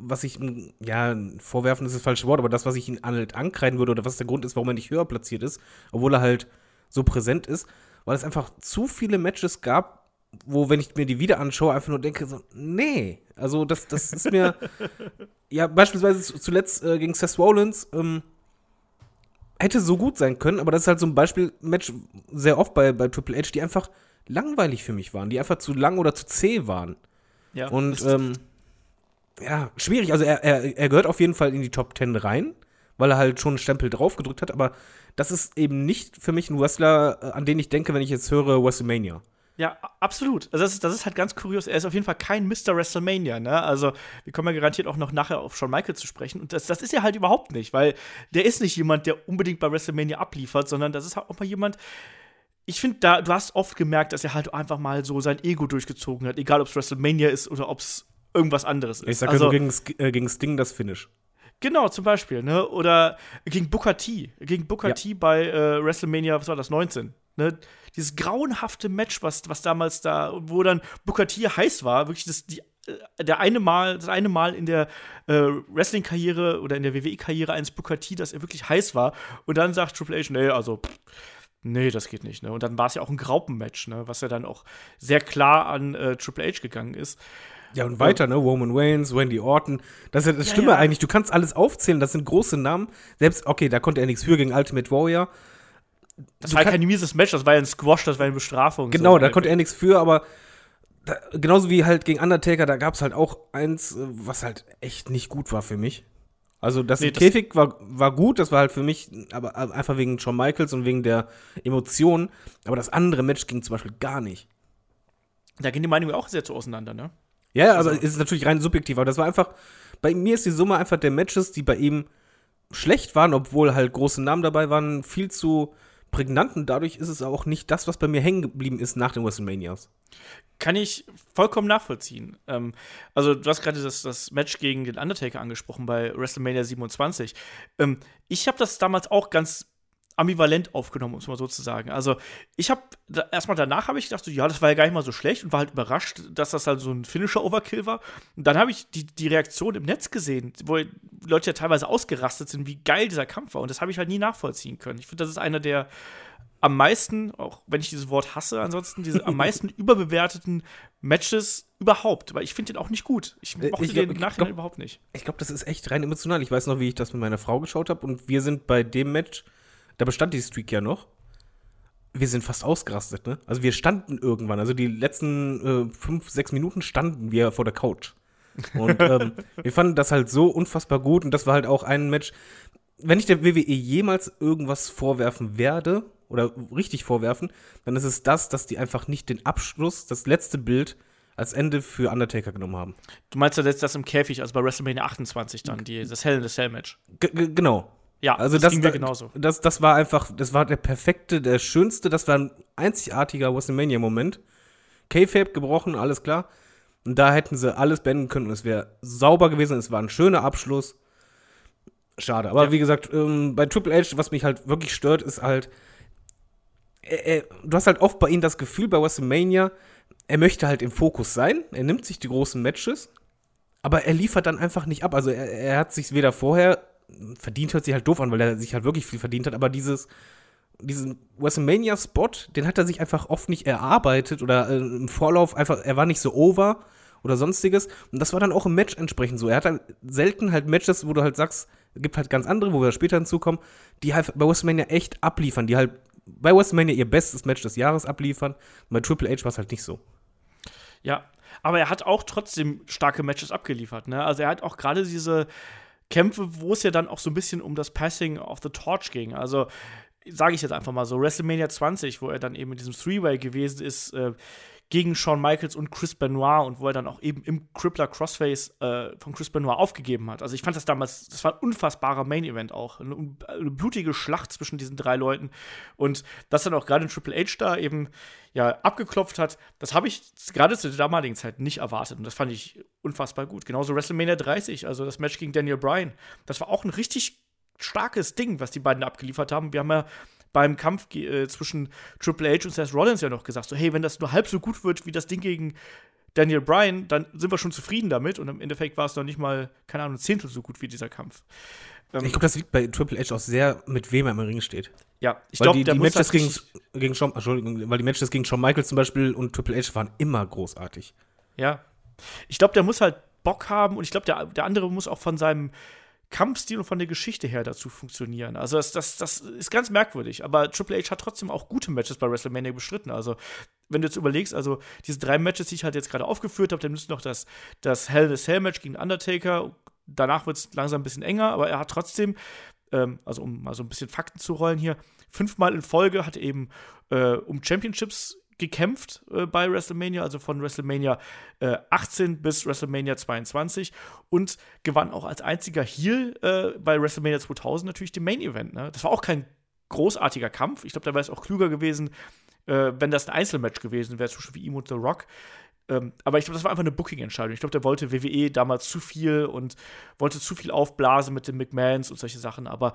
was ich, ja, vorwerfen ist das falsche Wort, aber das, was ich ihn halt ankreiden würde oder was der Grund ist, warum er nicht höher platziert ist, obwohl er halt so präsent ist, weil es einfach zu viele Matches gab, wo, wenn ich mir die wieder anschaue, einfach nur denke, so, nee, also das, das ist mir, ja, beispielsweise zuletzt äh, gegen Seth Rollins, ähm, hätte so gut sein können, aber das ist halt so ein Beispiel-Match sehr oft bei, bei Triple H, die einfach langweilig für mich waren, die einfach zu lang oder zu zäh waren. Ja. Und, ähm, ja, schwierig. Also er, er, er gehört auf jeden Fall in die Top 10 rein, weil er halt schon einen Stempel drauf gedrückt hat, aber das ist eben nicht für mich ein Wrestler, äh, an den ich denke, wenn ich jetzt höre WrestleMania. Ja, absolut. Also das ist, das ist halt ganz kurios. Er ist auf jeden Fall kein Mr. WrestleMania, ne? Also, wir kommen ja garantiert auch noch nachher auf Shawn Michaels zu sprechen. Und das, das ist er halt überhaupt nicht, weil der ist nicht jemand, der unbedingt bei WrestleMania abliefert, sondern das ist halt auch mal jemand, ich finde, da, du hast oft gemerkt, dass er halt einfach mal so sein Ego durchgezogen hat, egal ob es WrestleMania ist oder ob es irgendwas anderes ist. Ich sag also, gegen, äh, gegen Sting das Finish. Genau, zum Beispiel, ne? Oder gegen Booker T. Gegen Booker ja. T bei äh, WrestleMania, was war das, 19. Ne? Dieses grauenhafte Match, was, was damals da, wo dann Booker T heiß war, wirklich das, die, äh, der eine Mal, das eine Mal in der äh, Wrestling-Karriere oder in der WWE-Karriere eines Booker T, dass er wirklich heiß war. Und dann sagt Triple H, nee, also pff, Nee, das geht nicht. Ne? Und dann war es ja auch ein Graupenmatch, ne? was ja dann auch sehr klar an äh, Triple H gegangen ist. Ja, und weiter, ne? Roman Reigns, Wendy Orton. Das ist ja das Ja, Schlimme ja. eigentlich. Du kannst alles aufzählen. Das sind große Namen. Selbst, okay, da konnte er nichts für gegen Ultimate Warrior. Das Du war ja kein mieses Match, das war ja ein Squash, das war eine Bestrafung. Genau, so. da konnte er nichts für, aber da, genauso wie halt gegen Undertaker, da gab es halt auch eins, äh, was halt echt nicht gut war für mich. Also das, Nee, das- Käfig war, war gut, das war halt für mich, aber einfach wegen Shawn Michaels und wegen der Emotionen. Aber das andere Match ging zum Beispiel gar nicht. Da gehen die Meinungen auch sehr zu auseinander, ne? Ja, ja, Also- aber es ist natürlich rein subjektiv, aber das war einfach, bei mir ist die Summe einfach der Matches, die bei ihm schlecht waren, obwohl halt große Namen dabei waren, viel zu prägnant und dadurch ist es auch nicht das, was bei mir hängen geblieben ist nach den WrestleManias. Kann ich vollkommen nachvollziehen. Ähm, also, du hast gerade das, das Match gegen den Undertaker angesprochen bei WrestleMania 27. Ähm, ich habe das damals auch ganz ambivalent aufgenommen, um es mal so zu sagen. Also, ich habe da, erstmal danach habe ich gedacht, so, ja, das war ja gar nicht mal so schlecht und war halt überrascht, dass das halt so ein finnischer Overkill war. Und dann habe ich die, die Reaktion im Netz gesehen, wo Leute ja teilweise ausgerastet sind, wie geil dieser Kampf war. Und das habe ich halt nie nachvollziehen können. Ich finde, das ist einer der am meisten, auch wenn ich dieses Wort hasse, ansonsten diese am meisten überbewerteten Matches überhaupt. Weil ich finde den auch nicht gut. Ich Äh, mochte ich den glaub- Nachhinein glaub- überhaupt nicht. Ich glaube, das ist echt rein emotional. Ich weiß noch, wie ich das mit meiner Frau geschaut habe und wir sind bei dem Match, da bestand die Streak ja noch. Wir sind fast ausgerastet, ne? Also wir standen irgendwann, also die letzten äh, fünf, sechs Minuten standen wir vor der Couch. Und ähm, wir fanden das halt so unfassbar gut und das war halt auch ein Match. Wenn ich der WWE jemals irgendwas vorwerfen werde oder richtig vorwerfen, dann ist es das, dass die einfach nicht den Abschluss, das letzte Bild als Ende für Undertaker genommen haben. Du meinst ja jetzt das im Käfig, also bei WrestleMania 28 dann, die, das Hell in the Cell Match. G genau. Ja, Also das, ging mir genauso. Das, das war einfach, das war der perfekte, der schönste, das war ein einzigartiger WrestleMania-Moment. K-Fape gebrochen, alles klar. Und da hätten sie alles beenden können und es wäre sauber gewesen. Es war ein schöner Abschluss. Schade. Aber Ja. wie gesagt, ähm, bei Triple H, was mich halt wirklich stört, ist halt, er, er, du hast halt oft bei ihm das Gefühl bei WrestleMania, er möchte halt im Fokus sein. Er nimmt sich die großen Matches, aber er liefert dann einfach nicht ab. Also er, er hat sich weder vorher verdient, hört sich halt doof an, weil er sich halt wirklich viel verdient hat, aber dieses diesen WrestleMania-Spot, den hat er sich einfach oft nicht erarbeitet oder äh, im Vorlauf einfach, er war nicht so over oder sonstiges. Und das war dann auch im Match entsprechend so. Er hat halt selten halt Matches, wo du halt sagst, gibt halt ganz andere, wo wir später hinzukommen, die halt bei WrestleMania echt abliefern, die halt bei WrestleMania ihr bestes Match des Jahres abliefern. Bei Triple H war es halt nicht so. Ja, aber er hat auch trotzdem starke Matches abgeliefert. Ne? Also er hat auch gerade diese Kämpfe, wo es ja dann auch so ein bisschen um das Passing of the Torch ging. Also sage ich jetzt einfach mal so, WrestleMania 20, wo er dann eben in diesem Three-Way gewesen ist, äh, gegen Shawn Michaels und Chris Benoit und wo er dann auch eben im Crippler Crossface äh, von Chris Benoit aufgegeben hat. Also ich fand das damals, das war ein unfassbarer Main-Event auch. Eine, eine blutige Schlacht zwischen diesen drei Leuten. Und dass dann auch gerade Triple H da eben ja abgeklopft hat, das habe ich gerade zu der damaligen Zeit nicht erwartet. Und das fand ich unfassbar gut. Genauso WrestleMania 30, also das Match gegen Daniel Bryan. Das war auch ein richtig starkes Ding, was die beiden abgeliefert haben. Wir haben ja beim Kampf äh, zwischen Triple H und Seth Rollins ja noch gesagt, so hey, wenn das nur halb so gut wird wie das Ding gegen Daniel Bryan, dann sind wir schon zufrieden damit. Und im Endeffekt war es noch nicht mal, keine Ahnung, ein Zehntel so gut wie dieser Kampf. Ähm, Ich glaube, das liegt bei Triple H auch sehr, mit wem er im Ring steht. ja, ich glaube, die, die Matches halt gegen, gegen Shawn, Entschuldigung, weil die Matches gegen Shawn Michaels zum Beispiel und Triple H waren immer großartig. Ja. Ich glaube, der muss halt Bock haben und ich glaube, der, der andere muss auch von seinem Kampfstil und von der Geschichte her dazu funktionieren. Also das, das, das ist ganz merkwürdig. Aber Triple H hat trotzdem auch gute Matches bei WrestleMania bestritten. Also wenn du jetzt überlegst, also diese drei Matches, die ich halt jetzt gerade aufgeführt habe, dann müsste noch das, das Hell in a Cell Match gegen Undertaker. Danach wird es langsam ein bisschen enger, aber er hat trotzdem, ähm, also um mal so ein bisschen Fakten zu rollen hier, fünfmal in Folge hat eben äh, um Championships gekämpft äh, bei WrestleMania, also von WrestleMania äh, 18 bis WrestleMania 22 und gewann auch als einziger Heel äh, bei WrestleMania 2000 natürlich den Main Event. Ne? Das war auch kein großartiger Kampf. Ich glaube, da wäre es auch klüger gewesen, äh, wenn das ein Einzelmatch gewesen wäre, Beispiel wie ihm und The Rock. Ähm, aber ich glaube, das war einfach eine Booking-Entscheidung. Ich glaube, der wollte WWE damals zu viel und wollte zu viel aufblasen mit den McMahons und solche Sachen. Aber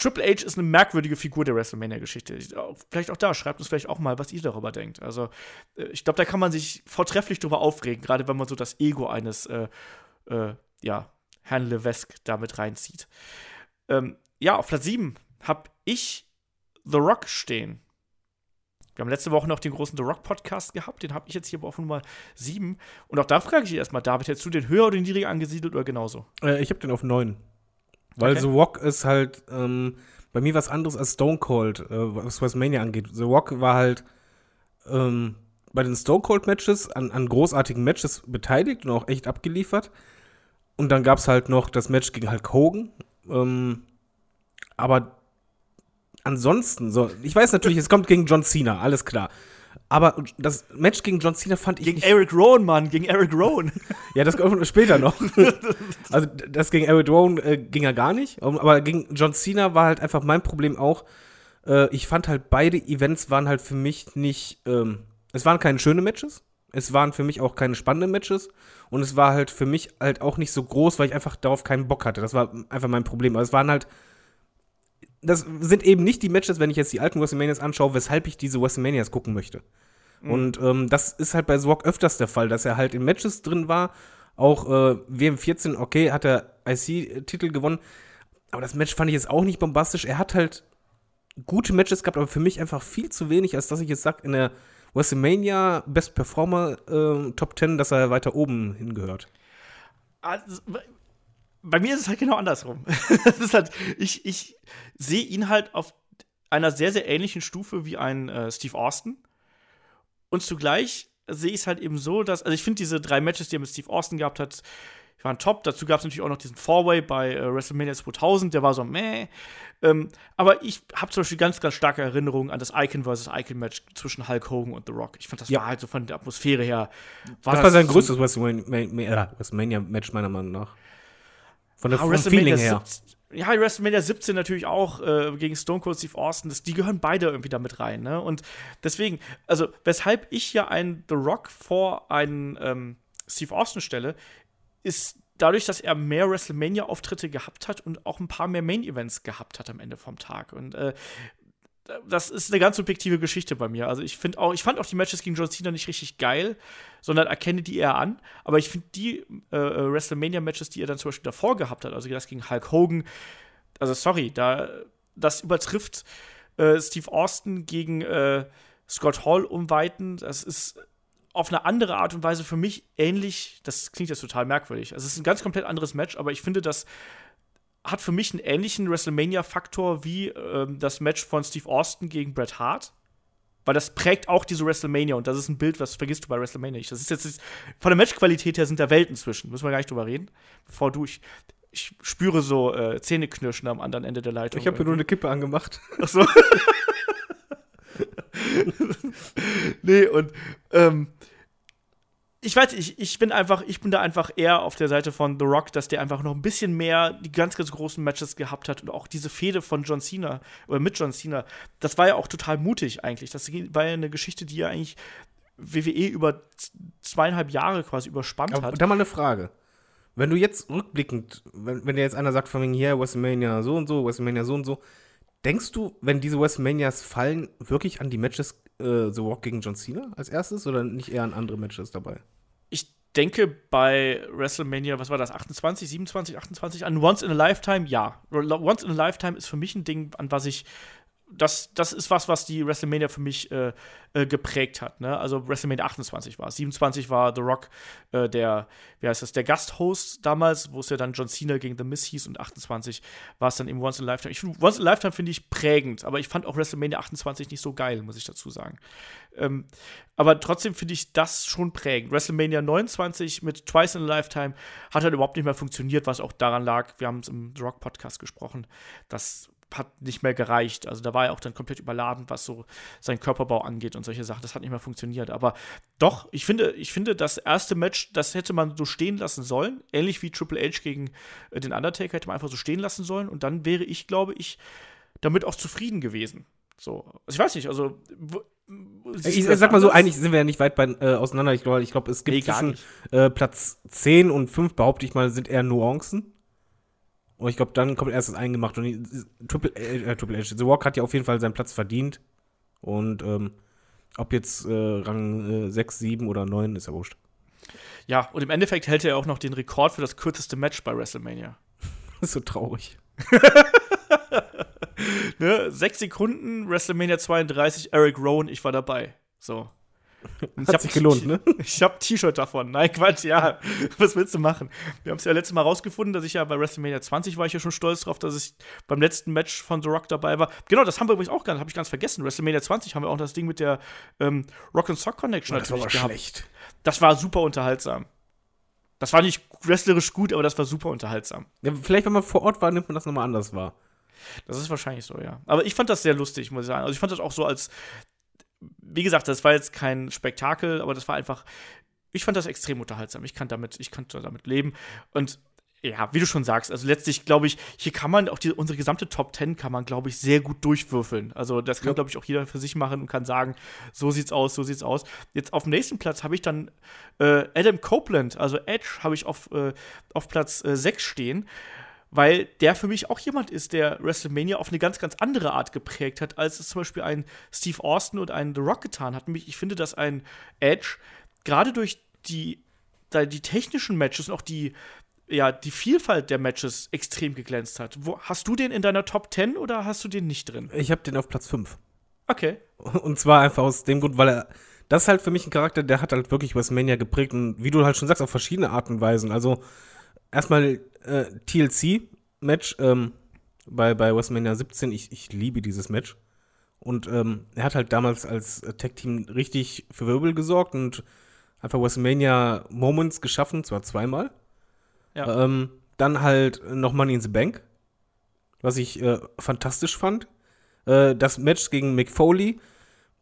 Triple H ist eine merkwürdige Figur der WrestleMania-Geschichte. Ich- auch- Vielleicht auch da, schreibt uns vielleicht auch mal, was ihr darüber denkt. Also, äh, ich glaube, da kann man sich vortrefflich drüber aufregen, gerade wenn man so das Ego eines, äh, äh, ja, Herrn Levesque damit reinzieht. Ähm, ja, auf Platz 7 habe ich The Rock stehen. Wir haben letzte Woche noch den großen The Rock Podcast gehabt, den habe ich jetzt hier auf Nummer 7. Und auch da frage ich erstmal, David, hättest du den höher oder niedriger angesiedelt oder genauso? Äh, ich habe den auf 9. Weil Okay. The Rock ist halt ähm, bei mir was anderes als Stone Cold, äh, was WrestleMania angeht. The Rock war halt ähm, bei den Stone Cold Matches an, an großartigen Matches beteiligt und auch echt abgeliefert. Und dann gab's halt noch das Match gegen Hulk Hogan. Ähm, aber ansonsten, so, ich weiß natürlich, es kommt gegen John Cena, alles klar. Aber das Match gegen John Cena fand ich Gegen Eric Rowan, Mann, gegen Eric Rowan. ja, das kommt später noch. also das gegen Eric Rowan äh, ging ja gar nicht. Aber gegen John Cena war halt einfach mein Problem auch. Äh, ich fand halt beide Events waren halt für mich nicht. Ähm, es waren keine schöne Matches. Es waren für mich auch keine spannenden Matches. Und es war halt für mich halt auch nicht so groß, weil ich einfach darauf keinen Bock hatte. Das war einfach mein Problem. Aber es waren halt. Das sind eben nicht die Matches, wenn ich jetzt die alten WrestleManias anschaue, weshalb ich diese WrestleManias gucken möchte. Und ähm, das ist halt bei Zwok öfters der Fall, dass er halt in Matches drin war. Auch äh, WM14, okay, hat er IC-Titel gewonnen. Aber das Match fand ich jetzt auch nicht bombastisch. Er hat halt gute Matches gehabt, aber für mich einfach viel zu wenig, als dass ich jetzt sage, in der WrestleMania Best Performer äh, Top 10, dass er weiter oben hingehört. Also, bei mir ist es halt genau andersrum. Halt, ich, ich sehe ihn halt auf einer sehr, sehr ähnlichen Stufe wie ein äh, Steve Austin. Und zugleich sehe ich es halt eben so, dass, also ich finde diese drei Matches, die er mit Steve Austin gehabt hat, waren top. Dazu gab es natürlich auch noch diesen Four-Way bei äh, WrestleMania 2000, der war so meh. Ähm, aber ich habe zum Beispiel ganz, ganz starke Erinnerungen an das Icon vs. Icon Match zwischen Hulk Hogan und The Rock. Ich fand, das Ja. war halt so von der Atmosphäre her. das war sein so- größtes WrestleMania- äh, WrestleMania-Match, meiner Meinung nach. Von der Ah, vom WrestleMania Feeling her. 17, ja, WrestleMania 17 natürlich auch äh, gegen Stone Cold Steve Austin. Das, die gehören beide irgendwie damit rein. Ne? Und deswegen, also weshalb ich ja einen The Rock vor einen ähm, Steve Austin stelle, ist dadurch, dass er mehr WrestleMania-Auftritte gehabt hat und auch ein paar mehr Main-Events gehabt hat am Ende vom Tag. Und äh, das ist eine ganz subjektive Geschichte bei mir. Also ich finde auch, ich fand auch die Matches gegen John Cena nicht richtig geil, sondern erkenne die eher an. Aber ich finde die äh, äh, WrestleMania-Matches, die er dann zum Beispiel davor gehabt hat, also das gegen Hulk Hogan, also sorry, da das übertrifft äh, Steve Austin gegen äh, Scott Hall um Weiten. Das ist auf eine andere Art und Weise für mich ähnlich. Das klingt jetzt total merkwürdig. Also es ist ein ganz komplett anderes Match, aber ich finde, das hat für mich einen ähnlichen WrestleMania-Faktor wie ähm, das Match von Steve Austin gegen Bret Hart. Weil das prägt auch diese WrestleMania und das ist ein Bild, was vergisst du bei WrestleMania nicht. Das ist jetzt von der Matchqualität her sind da Welten zwischen. Müssen wir gar nicht drüber reden. Bevor du, ich, ich spüre so äh, Zähneknirschen am anderen Ende der Leitung. Ich habe mir nur eine Kippe angemacht. Ach so. nee, und ähm, ich weiß, ich, ich bin einfach, ich bin da einfach eher auf der Seite von The Rock, dass der einfach noch ein bisschen mehr die ganz, ganz großen Matches gehabt hat und auch diese Fehde von John Cena oder mit John Cena, das war ja auch total mutig eigentlich. Das war ja eine Geschichte, die ja eigentlich WWE über zweieinhalb Jahre quasi überspannt Aber hat. da mal eine Frage. Wenn du jetzt rückblickend, wenn, wenn dir jetzt einer sagt von wegen hier, WrestleMania so und so, WrestleMania so und so, denkst du, wenn diese WrestleManias fallen, wirklich an die Matches äh, The Rock gegen John Cena als erstes oder nicht eher an andere Matches dabei? ich denke bei WrestleMania, was war das, 28, 27, 28, an Once in a Lifetime, ja. Once in a Lifetime ist für mich ein Ding, an was ich das, das ist was, was die WrestleMania für mich äh, äh, geprägt hat. Ne? Also WrestleMania 28 war es. 27 war The Rock äh, der, wie heißt das, der Gasthost damals, wo es ja dann John Cena gegen The Miz hieß und 28 war es dann eben Once in a Lifetime. Ich Once in a Lifetime finde ich prägend, aber ich fand auch WrestleMania 28 nicht so geil, muss ich dazu sagen. Ähm, aber trotzdem finde ich das schon prägend. WrestleMania 29 mit Twice in a Lifetime hat halt überhaupt nicht mehr funktioniert, was auch daran lag, wir haben es im The Rock Podcast gesprochen, das hat nicht mehr gereicht. Also da war er auch dann komplett überladen, was so seinen Körperbau angeht und solche Sachen. Das hat nicht mehr funktioniert. Aber doch, ich finde, ich finde, das erste Match, das hätte man so stehen lassen sollen. Ähnlich wie Triple H gegen äh, den Undertaker hätte man einfach so stehen lassen sollen. Und dann wäre ich, glaube ich, damit auch zufrieden gewesen. So, also ich weiß nicht, also Ich, sag mal so, eigentlich sind wir ja nicht weit bei, äh, auseinander. Ich glaube, ich glaub, es gibt Nee, zwischen äh, Platz 10 und 5, behaupte ich mal, sind eher Nuancen. Und ich glaube, dann kommt erst das Eingemacht. Und die- Triple, äh, Triple H, The Rock hat ja auf jeden Fall seinen Platz verdient. Und ähm, ob jetzt äh, Rang äh, 6, 7 oder 9, ist ja wurscht. Ja, und im Endeffekt hält er auch noch den Rekord für das kürzeste Match bei WrestleMania. Das ist so traurig. ne, sechs Sekunden, WrestleMania 32, Eric Rowan, ich war dabei. So. Hat sich gelohnt, ne? Ich habe T-Shirt davon. Nein, Quatsch, ja. Was willst du machen? Wir haben es ja letztes Mal rausgefunden, dass ich ja bei WrestleMania 20 war ich ja schon stolz drauf, dass ich beim letzten Match von The Rock dabei war. Genau, das haben wir übrigens auch gar habe ich ganz vergessen. WrestleMania 20 haben wir auch das Ding mit der ähm, Rock and Sock Connection Das war aber gehabt. schlecht. Das war super unterhaltsam. Das war nicht wrestlerisch gut, aber das war super unterhaltsam. Ja, vielleicht, wenn man vor Ort war, nimmt man das nochmal anders wahr. Das ist wahrscheinlich so, ja. Aber ich fand das sehr lustig, muss ich sagen. Also ich fand das auch so als, wie gesagt, das war jetzt kein Spektakel, aber das war einfach, ich fand das extrem unterhaltsam. Ich kann damit, ich konnte damit leben. Und ja, wie du schon sagst, also letztlich glaube ich, hier kann man auch die, unsere gesamte Top 10 kann man, glaube ich, sehr gut durchwürfeln. Also das kann, Ja. glaube ich, auch jeder für sich machen und kann sagen, so sieht's aus, so sieht's aus. Jetzt auf dem nächsten Platz habe ich dann äh, Adam Copeland, also Edge, habe ich auf, äh, auf Platz äh, 6 stehen weil der für mich auch jemand ist, der WrestleMania auf eine ganz, ganz andere Art geprägt hat, als es zum Beispiel ein Steve Austin und ein The Rock getan hat. Nämlich, ich finde, dass ein Edge gerade durch die, die technischen Matches und auch die, ja, die Vielfalt der Matches extrem geglänzt hat. Wo, hast du den in deiner Top 10 oder hast du den nicht drin? Ich habe den auf Platz 5. Okay. Und zwar einfach aus dem Grund, weil er. Das ist halt für mich ein Charakter, der hat halt wirklich WrestleMania geprägt und wie du halt schon sagst, auf verschiedene Arten und Weisen. Also erstmal äh, TLC-Match ähm, bei, bei WrestleMania 17. Ich, ich liebe dieses Match. Und ähm, er hat halt damals als äh, Tag-Team richtig für Wirbel gesorgt und einfach WrestleMania Moments geschaffen, zwar zweimal. Ja. Ähm, dann halt noch Money in the Bank, was ich äh, fantastisch fand. Äh, das Match gegen Mick Foley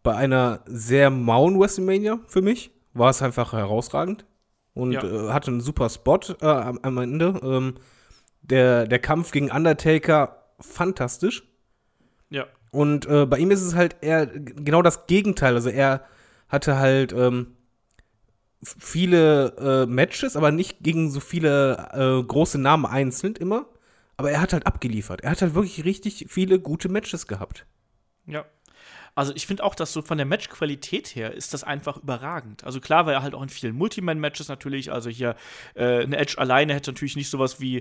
bei einer sehr mauen WrestleMania für mich war es einfach herausragend und Ja. äh, hatte einen super Spot äh, am, am Ende. Ähm, der, der Kampf gegen Undertaker fantastisch. Ja. Und äh, bei ihm ist es halt eher genau das Gegenteil. Also er hatte halt ähm, viele äh, Matches, aber nicht gegen so viele äh, große Namen einzeln immer. Aber er hat halt abgeliefert. Er hat halt wirklich richtig viele gute Matches gehabt. Ja. Also ich finde auch, dass so von der Matchqualität her ist das einfach überragend. Also klar war er halt auch in vielen Multiman-Matches natürlich. Also hier äh, eine Edge alleine hätte natürlich nicht sowas wie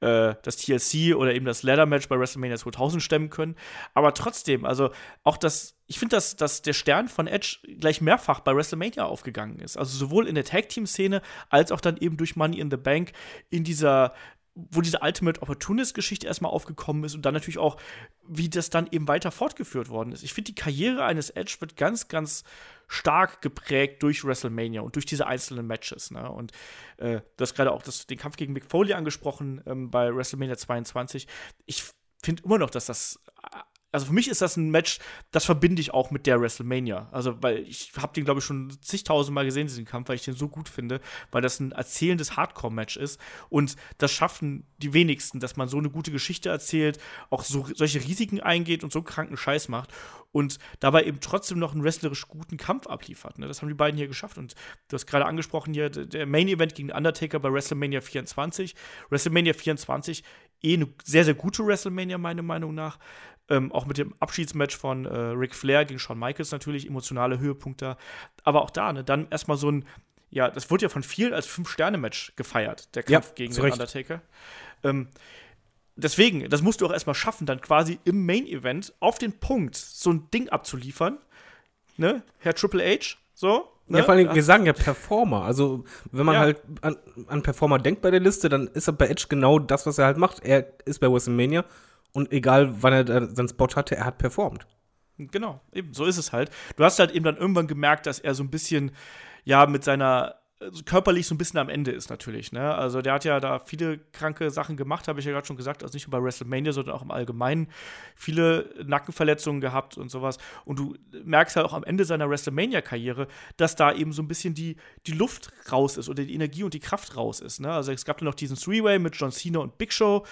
äh, das TLC oder eben das Ladder-Match bei WrestleMania 2000 stemmen können. Aber trotzdem, also auch das, ich finde, dass, dass der Stern von Edge gleich mehrfach bei WrestleMania aufgegangen ist. Also sowohl in der Tag-Team-Szene als auch dann eben durch Money in the Bank in dieser wo diese Ultimate Opportunist-Geschichte erstmal aufgekommen ist und dann natürlich auch, wie das dann eben weiter fortgeführt worden ist. Ich finde, die Karriere eines Edge wird ganz, ganz stark geprägt durch WrestleMania und durch diese einzelnen Matches. Ne? Und äh, du hast gerade auch das, den Kampf gegen Mick Foley angesprochen ähm, bei WrestleMania 22. Ich finde immer noch, dass das also für mich ist das ein Match, das verbinde ich auch mit der WrestleMania. Also, weil ich habe den, glaube ich, schon zigtausendmal gesehen, diesen Kampf, weil ich den so gut finde, weil das ein erzählendes Hardcore-Match ist. Und das schaffen die wenigsten, dass man so eine gute Geschichte erzählt, auch so solche Risiken eingeht und so kranken Scheiß macht und dabei eben trotzdem noch einen wrestlerisch guten Kampf abliefert. Ne? Das haben die beiden hier geschafft. Und du hast gerade angesprochen hier, der Main-Event gegen Undertaker bei WrestleMania 24. WrestleMania 24, eh eine sehr, sehr gute WrestleMania, meiner Meinung nach. Ähm, auch mit dem Abschiedsmatch von äh, Ric Flair gegen Shawn Michaels natürlich, emotionale Höhepunkte. Aber auch da, ne, dann erstmal so ein, ja, das wurde ja von vielen als Fünf-Sterne-Match gefeiert, der Ja, Kampf gegen zu den Recht. Undertaker. Ähm, deswegen, das musst du auch erstmal schaffen, dann quasi im Main-Event auf den Punkt so ein Ding abzuliefern. Ne? Herr Triple H, so. Ne? Ja, vor allem, wir sagen ja Performer. Also, wenn man Ja. halt an, an Performer denkt bei der Liste, dann ist er bei Edge genau das, was er halt macht. Er ist bei WrestleMania und egal, wann er seinen Spot hatte, er hat performt. Genau, eben, so ist es halt. Du hast halt eben dann irgendwann gemerkt, dass er so ein bisschen, ja, mit seiner, also körperlich so ein bisschen am Ende ist natürlich, ne? Also der hat ja da viele kranke Sachen gemacht, habe ich ja gerade schon gesagt, also nicht nur bei WrestleMania, sondern auch im Allgemeinen viele Nackenverletzungen gehabt und sowas. Und du merkst halt auch am Ende seiner WrestleMania-Karriere, dass da eben so ein bisschen die, die Luft raus ist oder die Energie und die Kraft raus ist, ne? Also es gab dann noch diesen Three-Way mit John Cena und Big Show,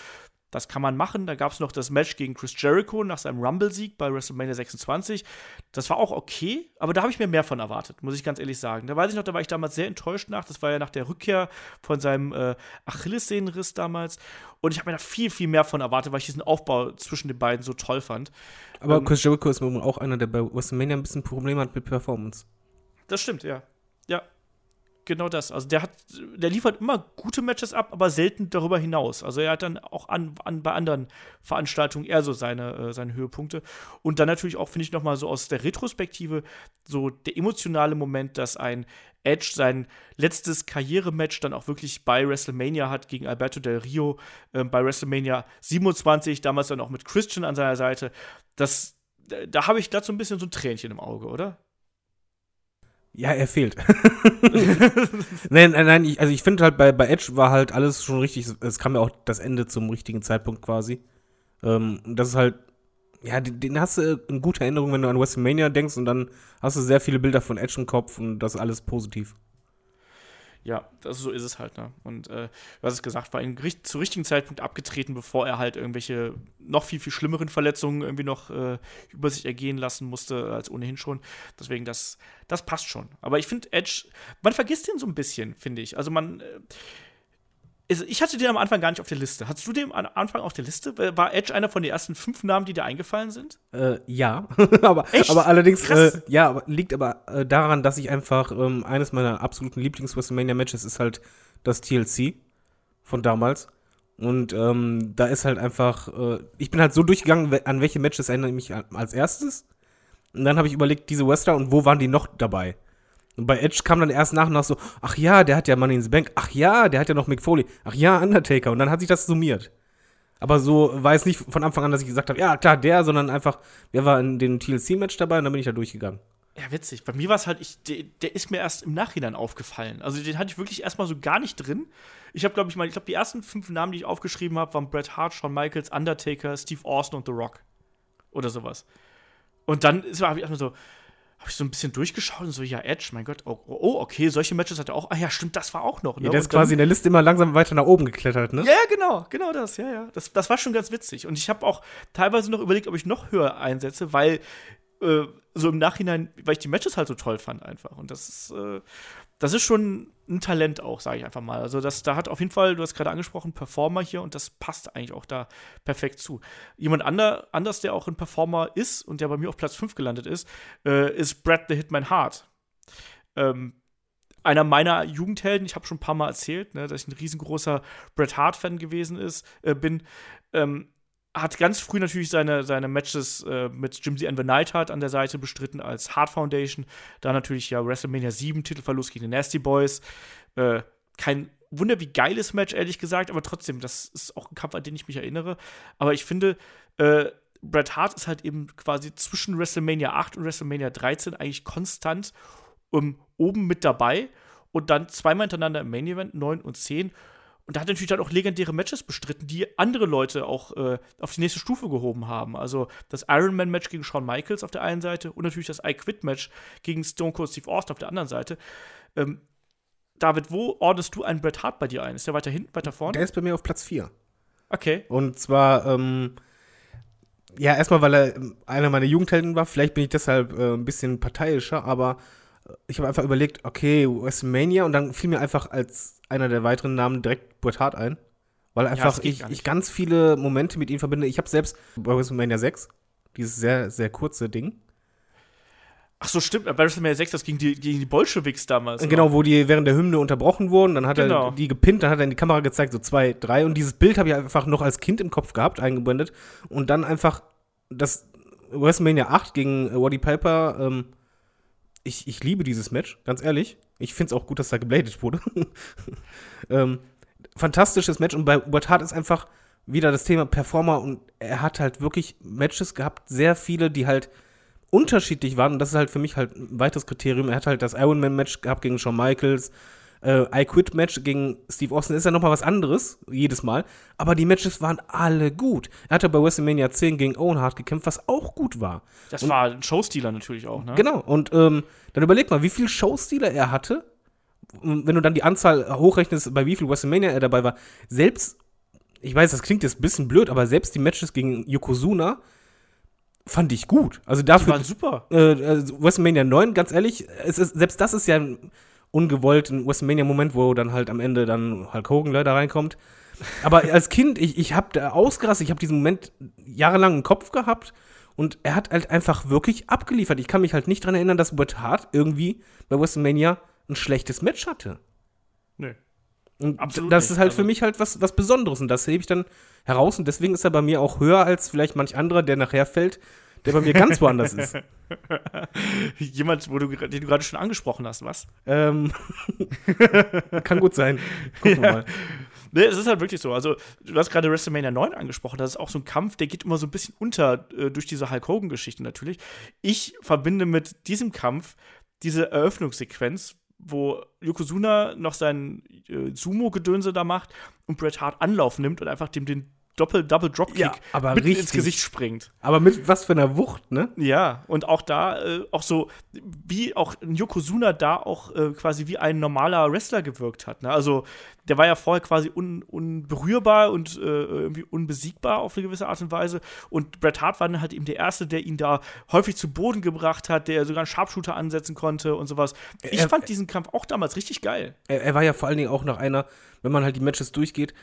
das kann man machen. Da gab es noch das Match gegen Chris Jericho nach seinem Rumble-Sieg bei WrestleMania 26. Das war auch okay, aber da habe ich mir mehr von erwartet, muss ich ganz ehrlich sagen. Da weiß ich noch, da war ich damals sehr enttäuscht nach. Das war ja nach der Rückkehr von seinem äh, Achillessehnenriss damals. Und ich habe mir da viel, viel mehr von erwartet, weil ich diesen Aufbau zwischen den beiden so toll fand. Aber Ähm, Chris Jericho ist auch einer, der bei WrestleMania ein bisschen Probleme hat mit Performance. Das stimmt, ja. Ja. Genau das. Also der hat, der liefert immer gute Matches ab, aber selten darüber hinaus. Also er hat dann auch an, an bei anderen Veranstaltungen eher so seine, äh, seine Höhepunkte. Und dann natürlich auch, finde ich, noch mal so aus der Retrospektive so der emotionale Moment, dass ein Edge sein letztes Karrierematch dann auch wirklich bei WrestleMania hat gegen Alberto Del Rio, äh, bei WrestleMania 27, damals dann auch mit Christian an seiner Seite. Das, da, habe ich dazu ein bisschen so ein Tränchen im Auge, oder? Ja, er fehlt. nein, nein, nein, ich, also ich finde halt bei, bei Edge war halt alles schon richtig, es kam ja auch das Ende zum richtigen Zeitpunkt quasi. Ähm, das ist halt, ja, den, den, hast du in guter Erinnerung, wenn du an WrestleMania denkst und dann hast du sehr viele Bilder von Edge im Kopf und das ist alles positiv. Ja, das, so ist es halt. Ne? Und äh, hast es gesagt, war ihm zu richtigen Zeitpunkt abgetreten, bevor er halt irgendwelche noch viel, viel schlimmeren Verletzungen irgendwie noch äh, über sich ergehen lassen musste, als ohnehin schon. Deswegen, das, das passt schon. Aber ich finde Edge, man vergisst ihn so ein bisschen, finde ich. Also man. Äh, ich hatte den am Anfang gar nicht auf der Liste. Hattest du den am Anfang auf der Liste? War Edge einer von den ersten fünf Namen, die dir eingefallen sind? Äh, ja, aber, aber allerdings, äh, ja, aber liegt aber äh, daran, dass ich einfach ähm, eines meiner absoluten Lieblings-WrestleMania-Matches ist halt das TLC von damals. Und ähm, da ist halt einfach, äh, ich bin halt so durchgegangen, an welche Matches erinnere ich mich als erstes. Und dann habe ich überlegt, diese Wrestler und wo waren die noch dabei? Und bei Edge kam dann erst nach und nach so, ach ja, der hat ja Money in the Bank, ach ja, der hat ja noch Mick Foley, ach ja, Undertaker. Und dann hat sich das summiert. Aber so war es nicht von Anfang an, dass ich gesagt habe, ja, klar, der, sondern einfach, wer war in dem TLC-Match dabei und dann bin ich da durchgegangen. Ja, witzig. Bei mir war es halt, ich, der, der, ist mir erst im Nachhinein aufgefallen. Also den hatte ich wirklich erstmal so gar nicht drin. Ich habe, glaube ich, mal, ich glaube, die ersten fünf Namen, die ich aufgeschrieben habe, waren Bret Hart, Shawn Michaels, Undertaker, Steve Austin und The Rock. Oder sowas. Und dann habe ich erstmal so, habe ich so ein bisschen durchgeschaut und so, ja, Edge, mein Gott, oh, oh, okay, solche Matches hat er auch. Ah ja, stimmt, das war auch noch. Ne? Ja, der ist quasi in der Liste immer langsam weiter nach oben geklettert, ne? Ja, genau, genau das, ja, ja. Das, das war schon ganz witzig. Und ich habe auch teilweise noch überlegt, ob ich noch höher einsetze, weil äh, so im Nachhinein, weil ich die Matches halt so toll fand einfach. Und das ist, äh, das ist schon ein Talent auch, sage ich einfach mal. Also das, da hat auf jeden Fall, du hast gerade angesprochen, Performer hier und das passt eigentlich auch da perfekt zu. Jemand ander, anders, der auch ein Performer ist und der bei mir auf Platz 5 gelandet ist, äh, ist Brad the Hitman Hart. Ähm, einer meiner Jugendhelden, ich habe schon ein paar Mal erzählt, ne, dass ich ein riesengroßer Bret Hart-Fan gewesen ist, äh, bin. Ähm, hat ganz früh natürlich seine, seine Matches äh, mit Jimsy and the Neidhart an der Seite bestritten als Hart Foundation. Da natürlich ja WrestleMania 7 Titelverlust gegen die Nasty Boys. Äh, kein Wunder wie geiles Match, ehrlich gesagt, aber trotzdem, das ist auch ein Kampf, an den ich mich erinnere. Aber ich finde, äh, Bret Hart ist halt eben quasi zwischen WrestleMania 8 und WrestleMania 13 eigentlich konstant um, oben mit dabei und dann zweimal hintereinander im Main Event, 9 und 10. Und da hat natürlich dann auch legendäre Matches bestritten, die andere Leute auch äh, auf die nächste Stufe gehoben haben. Also das Iron Man Match gegen Shawn Michaels auf der einen Seite und natürlich das I Quit Match gegen Stone Cold Steve Austin auf der anderen Seite. Ähm, David, wo ordnest du einen Bret Hart bei dir ein? Ist der weiter hinten, weiter vorne? Der ist bei mir auf Platz 4. Okay. Und zwar, ähm, ja, erstmal, weil er einer meiner Jugendhelden war. Vielleicht bin ich deshalb äh, ein bisschen parteiischer, aber ich habe einfach überlegt, okay, WrestleMania und dann fiel mir einfach als einer der weiteren Namen direkt Bret Hart ein. Weil einfach ja, ich, ich ganz viele Momente mit ihm verbinde. Ich habe selbst bei WrestleMania 6, dieses sehr, sehr kurze Ding. Ach so, stimmt. Bei WrestleMania 6, das gegen die, gegen die Bolschewiks damals. Genau, oder? wo die während der Hymne unterbrochen wurden. Dann hat genau. er die gepinnt, dann hat er in die Kamera gezeigt, so zwei, drei. Und dieses Bild habe ich einfach noch als Kind im Kopf gehabt, eingeblendet. Und dann einfach das WrestleMania 8 gegen Waddy Piper ähm, ich, ich liebe dieses Match, ganz ehrlich. Ich finde es auch gut, dass da gebladet wurde. ähm, fantastisches Match und bei Hart ist einfach wieder das Thema Performer und er hat halt wirklich Matches gehabt, sehr viele, die halt unterschiedlich waren und das ist halt für mich halt ein weiteres Kriterium. Er hat halt das Ironman-Match gehabt gegen Shawn Michaels, äh, I Quit Match gegen Steve Austin ist ja nochmal was anderes, jedes Mal. Aber die Matches waren alle gut. Er hatte bei WrestleMania 10 gegen Owen Hart gekämpft, was auch gut war. Das und, war ein Showstealer natürlich auch, ne? Genau. Und ähm, dann überleg mal, wie viel Showstealer er hatte. Wenn du dann die Anzahl hochrechnest, bei wie viel WrestleMania er dabei war. Selbst, ich weiß, das klingt jetzt ein bisschen blöd, aber selbst die Matches gegen Yokozuna fand ich gut. Also dafür. Die waren super. Äh, äh WrestleMania 9, ganz ehrlich, ist, selbst das ist ja ein ungewollt ein WrestleMania-Moment, wo dann halt am Ende dann Hulk Hogan leider reinkommt. Aber als Kind, ich, ich habe da ausgerastet, ich habe diesen Moment jahrelang im Kopf gehabt und er hat halt einfach wirklich abgeliefert. Ich kann mich halt nicht dran erinnern, dass Bret Hart irgendwie bei WrestleMania ein schlechtes Match hatte. Nö. Und Absolut das nicht. ist halt Also- für mich halt was, was Besonderes und das hebe ich dann heraus und deswegen ist er bei mir auch höher als vielleicht manch anderer, der nachher fällt, der bei mir ganz woanders ist. Jemand, wo du, den du gerade schon angesprochen hast, was? Ähm, kann gut sein. Gucken wir Ja. mal. Nee, es ist halt wirklich so. Also, du hast gerade WrestleMania 9 angesprochen. Das ist auch so ein Kampf, der geht immer so ein bisschen unter äh, durch diese Hulk Hogan-Geschichte natürlich. Ich verbinde mit diesem Kampf diese Eröffnungssequenz, wo Yokozuna noch sein äh, Sumo-Gedönse da macht und Bret Hart Anlauf nimmt und einfach dem den Doppel-Double-Dropkick Ja, aber mitten ins richtig. Gesicht springt. Aber mit was für einer Wucht, ne? Ja, und auch da, äh, auch so, wie auch Yokozuna da auch äh, quasi wie ein normaler Wrestler gewirkt hat. Ne? Also, der war ja vorher quasi un, unberührbar und äh, irgendwie unbesiegbar auf eine gewisse Art und Weise. Und Bret Hart war dann halt eben der Erste, der ihn da häufig zu Boden gebracht hat, der sogar einen Sharpshooter ansetzen konnte und sowas. Ich Er- fand diesen Kampf auch damals richtig geil. Er, er war ja vor allen Dingen auch noch einer, wenn man halt die Matches durchgeht.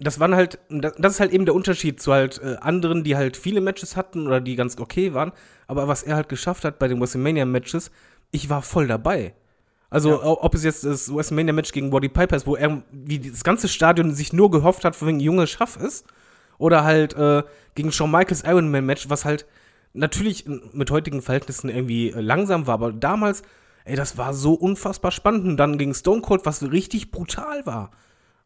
Das waren halt, das, ist halt eben der Unterschied zu halt äh, anderen, die halt viele Matches hatten oder die ganz okay waren. Aber was er halt geschafft hat bei den WrestleMania-Matches, ich war voll dabei. Also, Ja. ob es jetzt das WrestleMania-Match gegen Roddy Piper ist, wo er, wie das ganze Stadion sich nur gehofft hat, von wegen Junge, schaff es. Oder halt äh, gegen Shawn Michaels Iron Man-Match, was halt natürlich mit heutigen Verhältnissen irgendwie äh, langsam war, aber damals, ey, das war so unfassbar spannend. Und dann gegen Stone Cold, was richtig brutal war.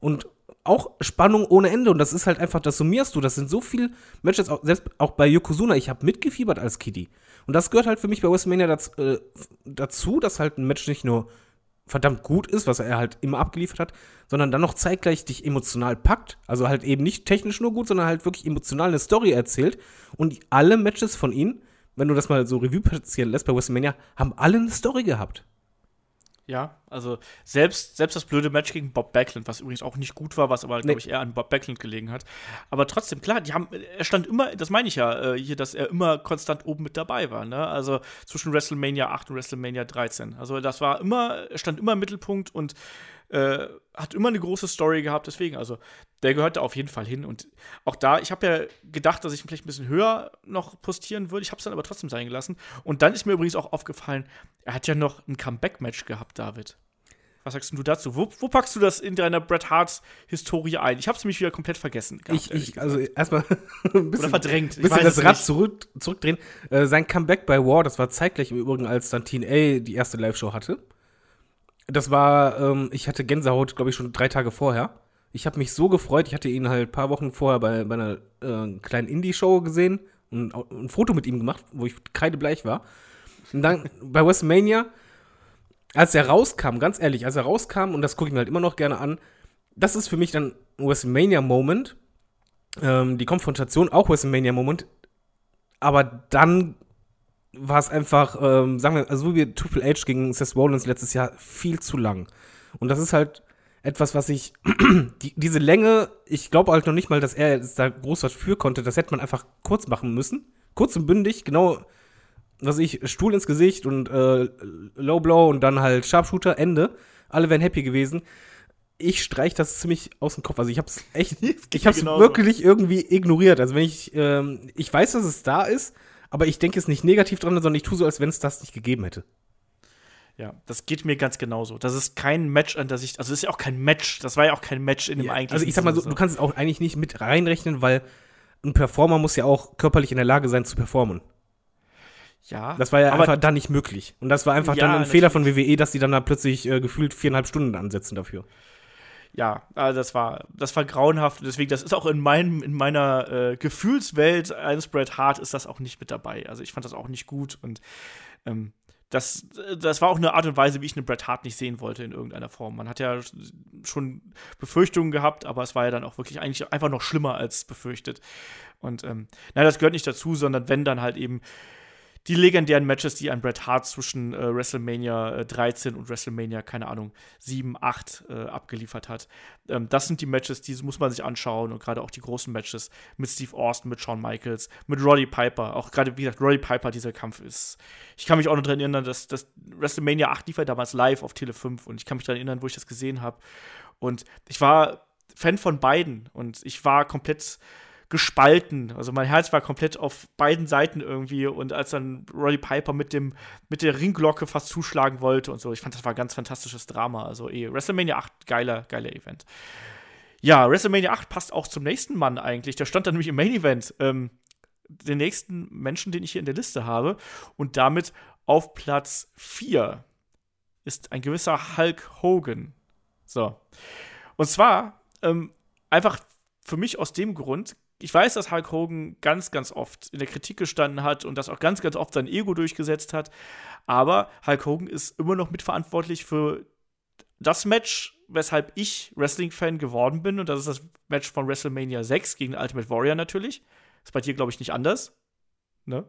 Und auch Spannung ohne Ende. Und das ist halt einfach, das summierst du. Das sind so viele Matches, auch, selbst auch bei Yokozuna. Ich habe mitgefiebert als Kitty. Und das gehört halt für mich bei WrestleMania dazu, äh, dazu, dass halt ein Match nicht nur verdammt gut ist, was er halt immer abgeliefert hat, sondern dann noch zeitgleich dich emotional packt. Also halt eben nicht technisch nur gut, sondern halt wirklich emotional eine Story erzählt. Und alle Matches von ihm, wenn du das mal so Revue passieren lässt bei WrestleMania, haben alle eine Story gehabt. Ja, also selbst, selbst das blöde Match gegen Bob Backlund, was übrigens auch nicht gut war, was aber, Nee. glaube ich, eher an Bob Backlund gelegen hat. Aber trotzdem, klar, die haben, er stand immer, das meine ich ja äh, hier, dass er immer konstant oben mit dabei war, ne? Also zwischen WrestleMania 8 und WrestleMania 13. Also das war immer, er stand immer im Mittelpunkt und äh, hat immer eine große Story gehabt, deswegen, also der gehört da auf jeden Fall hin. Und auch da, ich habe ja gedacht, dass ich ihn vielleicht ein bisschen höher noch postieren würde. Ich habe es dann aber trotzdem sein gelassen. Und dann ist mir übrigens auch aufgefallen, er hat ja noch ein Comeback-Match gehabt, David. Was sagst du dazu? Wo, wo packst du das in deiner Bret Hart-Historie ein? Ich habe es nämlich wieder komplett vergessen. gehabt, Ich, ich, also erstmal ein bisschen, Oder verdrängt. Ich bisschen weiß das Rad zurück, zurückdrehen. Äh, sein Comeback bei War, das war zeitgleich im Übrigen, als dann TNA die erste Live-Show hatte. Das war, ähm, ich hatte Gänsehaut, glaube ich, schon drei Tage vorher. Ich habe mich so gefreut. Ich hatte ihn halt ein paar Wochen vorher bei, bei einer äh, kleinen Indie-Show gesehen und ein Foto mit ihm gemacht, wo ich kreidebleich war. Und dann bei WrestleMania, als er rauskam, ganz ehrlich, als er rauskam, und das gucke ich mir halt immer noch gerne an, das ist für mich dann ein WrestleMania-Moment. Ähm, die Konfrontation auch WrestleMania-Moment. Aber dann war es einfach, ähm, sagen wir, also wie Triple H gegen Seth Rollins letztes Jahr viel zu lang. Und das ist halt etwas, was ich, die, diese Länge, ich glaube halt noch nicht mal, dass er da groß was für konnte. Das hätte man einfach kurz machen müssen. Kurz und bündig, genau, was ich, Stuhl ins Gesicht und äh, Low Blow und dann halt Sharpshooter, Ende. Alle wären happy gewesen. Ich streich das ziemlich aus dem Kopf. Also ich habe es echt, ich habe es genauso. wirklich irgendwie ignoriert. Also wenn ich, ähm, ich weiß, dass es da ist, aber ich denke es nicht negativ dran, sondern ich tue so, als wenn es das nicht gegeben hätte. Ja, das geht mir ganz genauso. Das ist kein Match, an das ich, also das ist ja auch kein Match. Das war ja auch kein Match in dem eigentlichen also ich sag mal so, du kannst es auch eigentlich nicht mit reinrechnen, weil ein Performer muss ja auch körperlich in der Lage sein zu performen. Ja, Das war ja einfach dann nicht möglich. Und das war einfach Ja, dann ein natürlich. Fehler von WWE, dass die dann da plötzlich äh, gefühlt viereinhalb Stunden ansetzen dafür. ja, also das war, das war grauenhaft. Deswegen, das ist auch in meinem, in meiner äh, Gefühlswelt eines Bret Hart ist das auch nicht mit dabei. Also ich fand das auch nicht gut und ähm, das, das war auch eine Art und Weise, wie ich eine Bret Hart nicht sehen wollte in irgendeiner Form. Man hat ja schon Befürchtungen gehabt, aber es war ja dann auch wirklich eigentlich einfach noch schlimmer als befürchtet. Und ähm, nein, das gehört nicht dazu, sondern wenn dann halt eben die legendären Matches, die ein Bret Hart zwischen äh, WrestleMania äh, 13 und WrestleMania, keine Ahnung, 7, 8 äh, abgeliefert hat. Ähm, das sind die Matches, die muss man sich anschauen und gerade auch die großen Matches mit Steve Austin, mit Shawn Michaels, mit Roddy Piper. Auch gerade, wie gesagt, Roddy Piper, dieser Kampf ist. Ich kann mich auch noch daran erinnern, dass, dass WrestleMania 8 lief ja damals live auf Tele 5 und ich kann mich daran erinnern, wo ich das gesehen habe. Und ich war Fan von beiden und ich war komplett gespalten. Also mein Herz war komplett auf beiden Seiten irgendwie und als dann Roddy Piper mit dem mit der Ringglocke fast zuschlagen wollte und so, ich fand das war ein ganz fantastisches Drama. Also eh WrestleMania 8 geiler geiler Event. Ja, WrestleMania 8 passt auch zum nächsten Mann eigentlich. Der stand dann nämlich im Main Event. Ähm, den nächsten Menschen, den ich hier in der Liste habe. Und damit auf Platz 4 ist ein gewisser Hulk Hogan. So. Und zwar ähm, einfach für mich aus dem Grund, ich weiß, dass Hulk Hogan ganz, ganz oft in der Kritik gestanden hat und das auch ganz, ganz oft sein Ego durchgesetzt hat. Aber Hulk Hogan ist immer noch mitverantwortlich für das Match, weshalb ich Wrestling-Fan geworden bin. Und das ist das Match von WrestleMania 6 gegen Ultimate Warrior natürlich. Ist bei dir, glaube ich, nicht anders. Ne?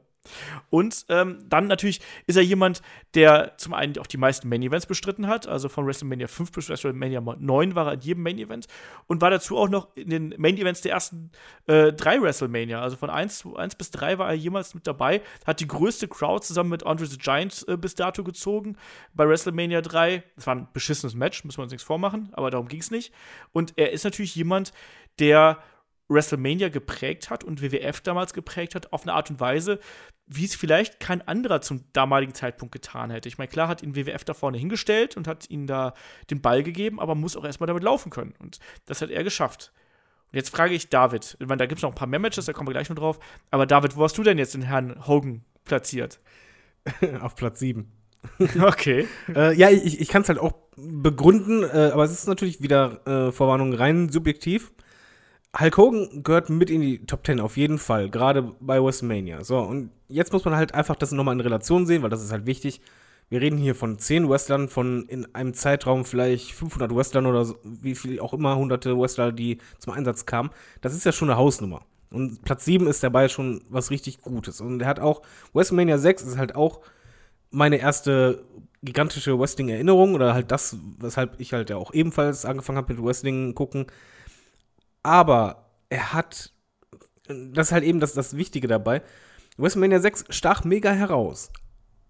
Und ähm, dann natürlich ist er jemand, der zum einen auch die meisten Main Events bestritten hat. Also von WrestleMania 5 bis WrestleMania 9 war er in jedem Main Event und war dazu auch noch in den Main Events der ersten äh, drei WrestleMania. Also von 1, 1 bis 3 war er jemals mit dabei. Hat die größte Crowd zusammen mit Andre the Giant äh, bis dato gezogen bei WrestleMania 3. Das war ein beschissenes Match, müssen wir uns nichts vormachen, aber darum ging es nicht. Und er ist natürlich jemand, der WrestleMania geprägt hat und WWF damals geprägt hat, auf eine Art und Weise, wie es vielleicht kein anderer zum damaligen Zeitpunkt getan hätte. Ich meine, klar hat ihn WWF da vorne hingestellt und hat ihnen da den Ball gegeben, aber muss auch erstmal damit laufen können. Und das hat er geschafft. Und jetzt frage ich David, ich meine, da gibt es noch ein paar mehr Matches, da kommen wir gleich noch drauf. Aber David, wo hast du denn jetzt den Herrn Hogan platziert? Auf Platz 7. okay. äh, ja, ich, ich kann es halt auch begründen, äh, aber es ist natürlich wieder äh, Vorwarnung rein subjektiv. Hulk Hogan gehört mit in die Top 10 auf jeden Fall, gerade bei WrestleMania. So, und jetzt muss man halt einfach das nochmal in Relation sehen, weil das ist halt wichtig. Wir reden hier von 10 Wrestlern, von in einem Zeitraum vielleicht 500 Wrestlern oder so, wie viel auch immer, hunderte Wrestler, die zum Einsatz kamen. Das ist ja schon eine Hausnummer. Und Platz 7 ist dabei schon was richtig Gutes. Und er hat auch, WrestleMania 6 ist halt auch meine erste gigantische Wrestling-Erinnerung oder halt das, weshalb ich halt ja auch ebenfalls angefangen habe mit Wrestling gucken aber er hat, das ist halt eben das, das Wichtige dabei, WrestleMania 6 stach mega heraus.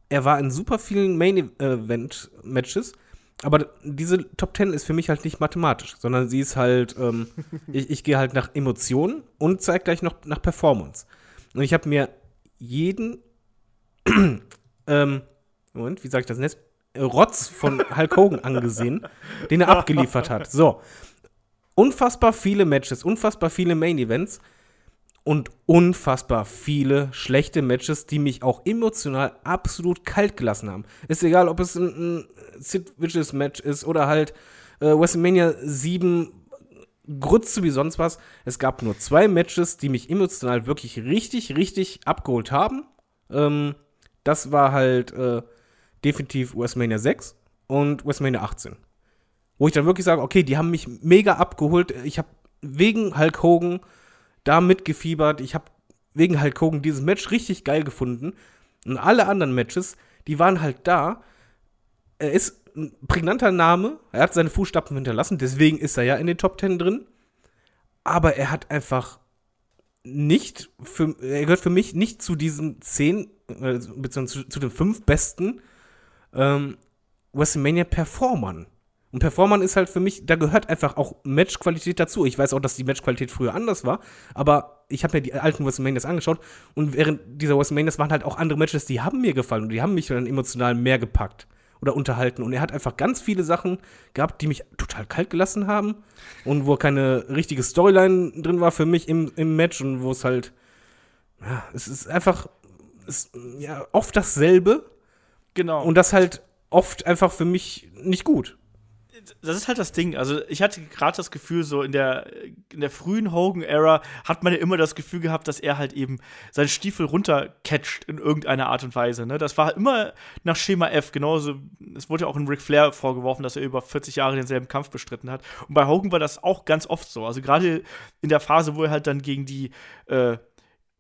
Er war in super vielen Main-Event-Matches, aber diese Top 10 ist für mich halt nicht mathematisch, sondern sie ist halt, ähm, ich, ich gehe halt nach Emotionen und zeige gleich noch nach Performance. Und ich habe mir jeden, ähm, Moment, wie sage ich das jetzt? Rotz von Hulk Hogan angesehen, den er abgeliefert hat. So unfassbar viele Matches, unfassbar viele Main Events und unfassbar viele schlechte Matches, die mich auch emotional absolut kalt gelassen haben. Ist egal, ob es ein, ein Sid Vicious Match ist oder halt äh, WrestleMania 7 Grütze wie sonst was. Es gab nur zwei Matches, die mich emotional wirklich richtig, richtig abgeholt haben. Ähm, das war halt äh, definitiv WrestleMania 6 und WrestleMania 18 wo ich dann wirklich sage, okay, die haben mich mega abgeholt. Ich habe wegen Hulk Hogan da mitgefiebert. Ich habe wegen Hulk Hogan dieses Match richtig geil gefunden. Und alle anderen Matches, die waren halt da. Er ist ein prägnanter Name. Er hat seine Fußstapfen hinterlassen. Deswegen ist er ja in den Top Ten drin. Aber er hat einfach nicht für, er gehört für mich nicht zu diesen zehn, äh, beziehungsweise zu, zu den fünf besten ähm, WrestleMania Performern. Und Performern ist halt für mich, da gehört einfach auch Matchqualität dazu. Ich weiß auch, dass die Matchqualität früher anders war, aber ich habe mir die alten WrestleManias angeschaut und während dieser WrestleManias waren halt auch andere Matches, die haben mir gefallen und die haben mich dann emotional mehr gepackt oder unterhalten. Und er hat einfach ganz viele Sachen gehabt, die mich total kalt gelassen haben und wo keine richtige Storyline drin war für mich im, im Match und wo es halt, ja, es ist einfach, es, ja, oft dasselbe. Genau. Und das halt oft einfach für mich nicht gut das ist halt das Ding. Also, ich hatte gerade das Gefühl, so in der, in der frühen Hogan-Ära hat man ja immer das Gefühl gehabt, dass er halt eben seinen Stiefel runtercatcht in irgendeiner Art und Weise. Ne? Das war immer nach Schema F. Genauso, es wurde ja auch in Ric Flair vorgeworfen, dass er über 40 Jahre denselben Kampf bestritten hat. Und bei Hogan war das auch ganz oft so. Also, gerade in der Phase, wo er halt dann gegen die, äh,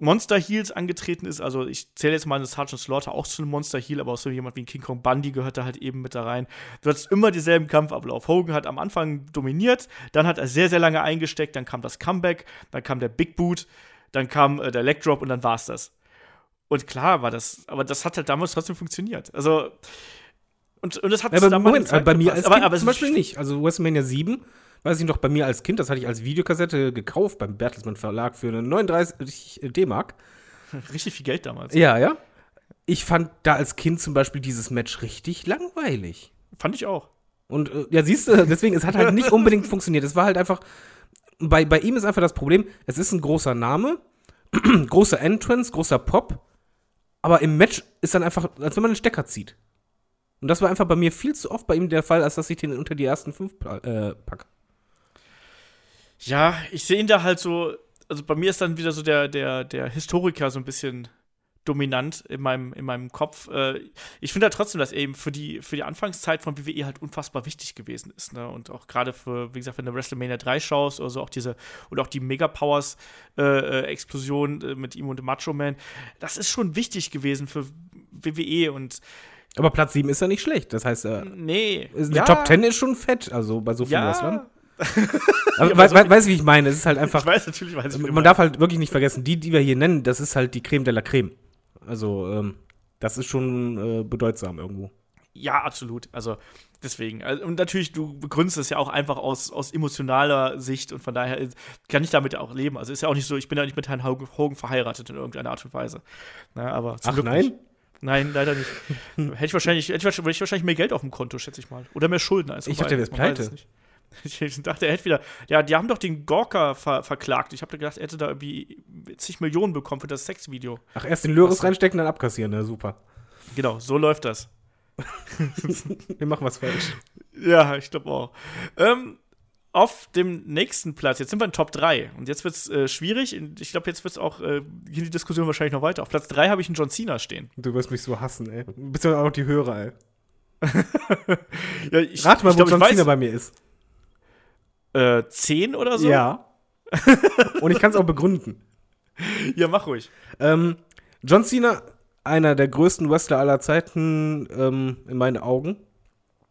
Monster Heels angetreten ist. Also ich zähle jetzt mal eine Sergeant Slaughter auch zu einem Monster Heel, aber auch so jemand wie King Kong Bundy gehört da halt eben mit da rein. Du hattest immer dieselben Kampfablauf. Hogan hat am Anfang dominiert, dann hat er sehr, sehr lange eingesteckt, dann kam das Comeback, dann kam der Big Boot, dann kam äh, der Leg Drop und dann war es das. Und klar war das, aber das hat halt damals trotzdem funktioniert. Also und, und das hat ja, aber Moment, bei mir als aber, aber zum Beispiel nicht. Also WrestleMania 7 weiß ich noch, bei mir als Kind, das hatte ich als Videokassette gekauft beim Bertelsmann Verlag für eine 39 D-Mark. Richtig viel Geld damals. Ja, ja. Ich fand da als Kind zum Beispiel dieses Match richtig langweilig. Fand ich auch. Und äh, ja, siehst du, deswegen, es hat halt nicht unbedingt funktioniert. Es war halt einfach, bei, bei ihm ist einfach das Problem, es ist ein großer Name, großer Entrance, großer Pop, aber im Match ist dann einfach, als wenn man einen Stecker zieht. Und das war einfach bei mir viel zu oft bei ihm der Fall, als dass ich den unter die ersten fünf äh, packe. Ja, ich sehe ihn da halt so, also bei mir ist dann wieder so der, der, der Historiker so ein bisschen dominant in meinem, in meinem Kopf. Äh, ich finde ja trotzdem, dass er eben für die, für die Anfangszeit von WWE halt unfassbar wichtig gewesen ist. Ne? Und auch gerade für, wie gesagt, wenn du WrestleMania 3 schaust oder so, auch diese, und auch die Mega Powers äh, äh, Explosion äh, mit ihm und dem Macho Man, das ist schon wichtig gewesen für WWE und aber Platz 7 ist ja nicht schlecht. Das heißt, äh, nee. Die ja. Top 10 ist schon fett, also bei so vielen ja. Wrestlern. Aber weißt du, weiß, wie ich meine? Es ist halt einfach. Ich weiß natürlich, weiß ich, Man darf halt wirklich nicht vergessen, die, die wir hier nennen, das ist halt die Creme de la Creme. Also, ähm, das ist schon äh, bedeutsam irgendwo. Ja, absolut. Also, deswegen. Also, und natürlich, du begründest es ja auch einfach aus, aus emotionaler Sicht und von daher kann ich damit ja auch leben. Also, ist ja auch nicht so, ich bin ja nicht mit Herrn Hogan verheiratet in irgendeiner Art und Weise. Na, aber Ach nein? Nicht. Nein, leider nicht. hätte ich wahrscheinlich, hätte ich wahrscheinlich mehr Geld auf dem Konto, schätze ich mal. Oder mehr Schulden als Ich dachte, der wäre pleite. Ich dachte, er hätte wieder. Ja, die haben doch den Gorka ver verklagt. Ich habe gedacht, er hätte da irgendwie zig Millionen bekommen für das Sexvideo. Ach, erst den Löres reinstecken, dann abkassieren, na super. Genau, so läuft das. Wir machen was falsch. Ja, ich glaube auch. Ähm, auf dem nächsten Platz, jetzt sind wir in Top 3 und jetzt wird es äh, schwierig. Ich glaube, jetzt wird es auch, äh, die Diskussion wahrscheinlich noch weiter. Auf Platz 3 habe ich einen John Cena stehen. Du wirst mich so hassen, ey. Bist ja auch die Hörer, ey. ja, ich, Rat mal, ich wo glaub, John ich Cena weiß, bei mir ist. Äh, 10 oder so? Ja. Und ich kann es auch begründen. Ja, mach ruhig. Ähm, John Cena, einer der größten Wrestler aller Zeiten ähm, in meinen Augen.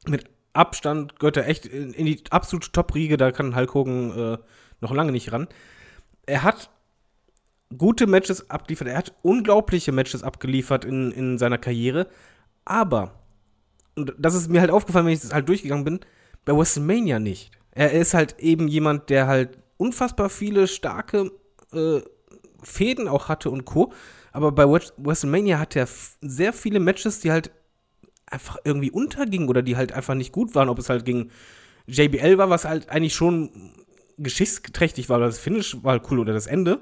Mit Abstand gehört er echt in, in die absolute Top-Riege, da kann Hulk Hogan äh, noch lange nicht ran. Er hat gute Matches abgeliefert, er hat unglaubliche Matches abgeliefert in, in seiner Karriere, aber, und das ist mir halt aufgefallen, wenn ich das halt durchgegangen bin, bei WrestleMania nicht. Er ist halt eben jemand, der halt unfassbar viele starke äh, Fäden auch hatte und Co. Aber bei WrestleMania hat er sehr viele Matches, die halt einfach irgendwie untergingen oder die halt einfach nicht gut waren. Ob es halt gegen JBL war, was halt eigentlich schon geschichtsträchtig war, oder das Finish war halt cool oder das Ende.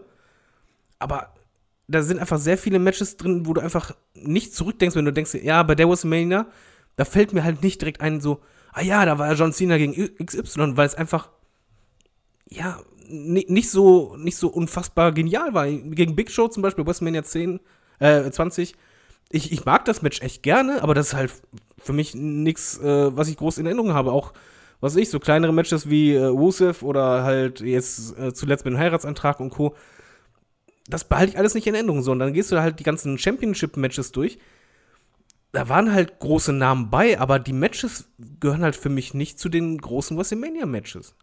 Aber da sind einfach sehr viele Matches drin, wo du einfach nicht zurückdenkst, wenn du denkst, ja, bei der WrestleMania, da fällt mir halt nicht direkt ein, so, ah ja, da war ja John Cena gegen XY, weil es einfach, ja, nicht so, nicht so unfassbar genial war. Gegen Big Show zum Beispiel, WrestleMania 10, äh, 20, ich, ich mag das Match echt gerne, aber das ist halt für mich nichts, äh, was ich groß in Erinnerung habe. Auch, was ich, so kleinere Matches wie äh, Rusev oder halt jetzt äh, zuletzt mit dem Heiratsantrag und Co. Das behalte ich alles nicht in Erinnerung. So, und dann gehst du halt die ganzen Championship-Matches durch. Da waren halt große Namen bei, aber die Matches gehören halt für mich nicht zu den großen WrestleMania-Matches.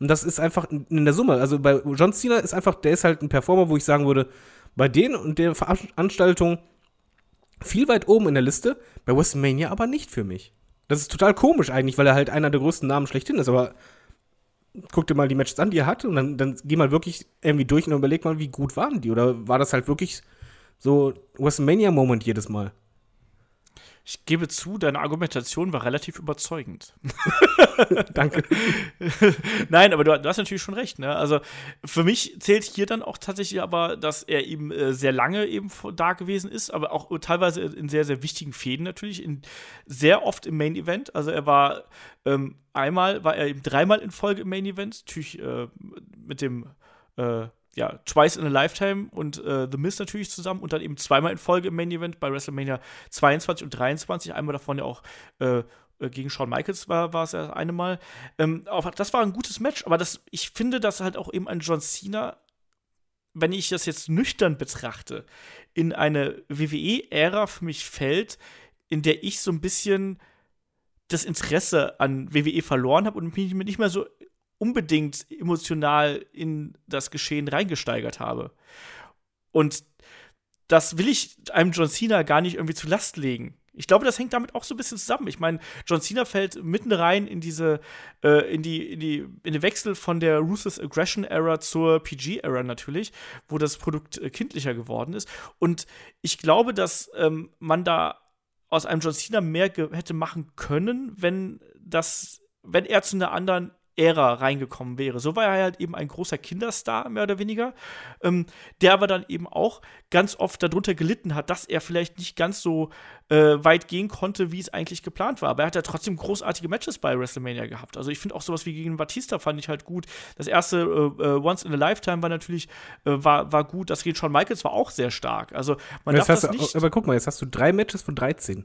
Und das ist einfach in der Summe. Also bei John Cena ist einfach, der ist halt ein Performer, wo ich sagen würde, bei denen und der Veranstaltung viel weit oben in der Liste, bei WrestleMania aber nicht für mich. Das ist total komisch eigentlich, weil er halt einer der größten Namen schlechthin ist, aber guck dir mal die Matches an, die er hatte und dann, dann geh mal wirklich irgendwie durch und überleg mal, wie gut waren die. Oder war das halt wirklich so WrestleMania-Moment jedes Mal? Ich gebe zu, deine Argumentation war relativ überzeugend. Danke. Nein, aber du, du, hast natürlich schon recht. Ne? Also für mich zählt hier dann auch tatsächlich aber, dass er eben äh, sehr lange eben da gewesen ist, aber auch teilweise in sehr, sehr wichtigen Fäden natürlich, in, sehr oft im Main Event. Also er war ähm, einmal, war er eben dreimal in Folge im Main Event, natürlich äh, mit dem äh, ja, Twice in a Lifetime und äh, The Miz natürlich zusammen und dann eben zweimal in Folge im Main Event bei WrestleMania 22 und 23. Einmal davon ja auch äh, äh, gegen Shawn Michaels war, war es ja eine Mal. Ähm, das war ein gutes Match, aber das, ich finde, dass halt auch eben ein John Cena, wenn ich das jetzt nüchtern betrachte, in eine WWE-Ära für mich fällt, in der ich so ein bisschen das Interesse an WWE verloren habe und mich nicht mehr so unbedingt emotional in das Geschehen reingesteigert habe. Und das will ich einem John Cena gar nicht irgendwie zu Last legen. Ich glaube, das hängt damit auch so ein bisschen zusammen. Ich meine, John Cena fällt mitten rein in diese, äh, in die, in die, in den Wechsel von der Ruthless Aggression Era zur PG Era natürlich, wo das Produkt äh, kindlicher geworden ist. Und ich glaube, dass ähm, man da aus einem John Cena mehr hätte machen können, wenn das, wenn er zu einer anderen Ära reingekommen wäre. So war er halt eben ein großer Kinderstar, mehr oder weniger, ähm, der aber dann eben auch ganz oft darunter gelitten hat, dass er vielleicht nicht ganz so äh, weit gehen konnte, wie es eigentlich geplant war. Aber er hat ja trotzdem großartige Matches bei WrestleMania gehabt. Also ich finde auch sowas wie gegen Batista fand ich halt gut. Das erste äh, äh Once in a Lifetime war natürlich äh, war, war gut. Das gegen Shawn Michaels war auch sehr stark. Also man darf das nicht. Aber guck mal, jetzt hast du drei Matches von 13.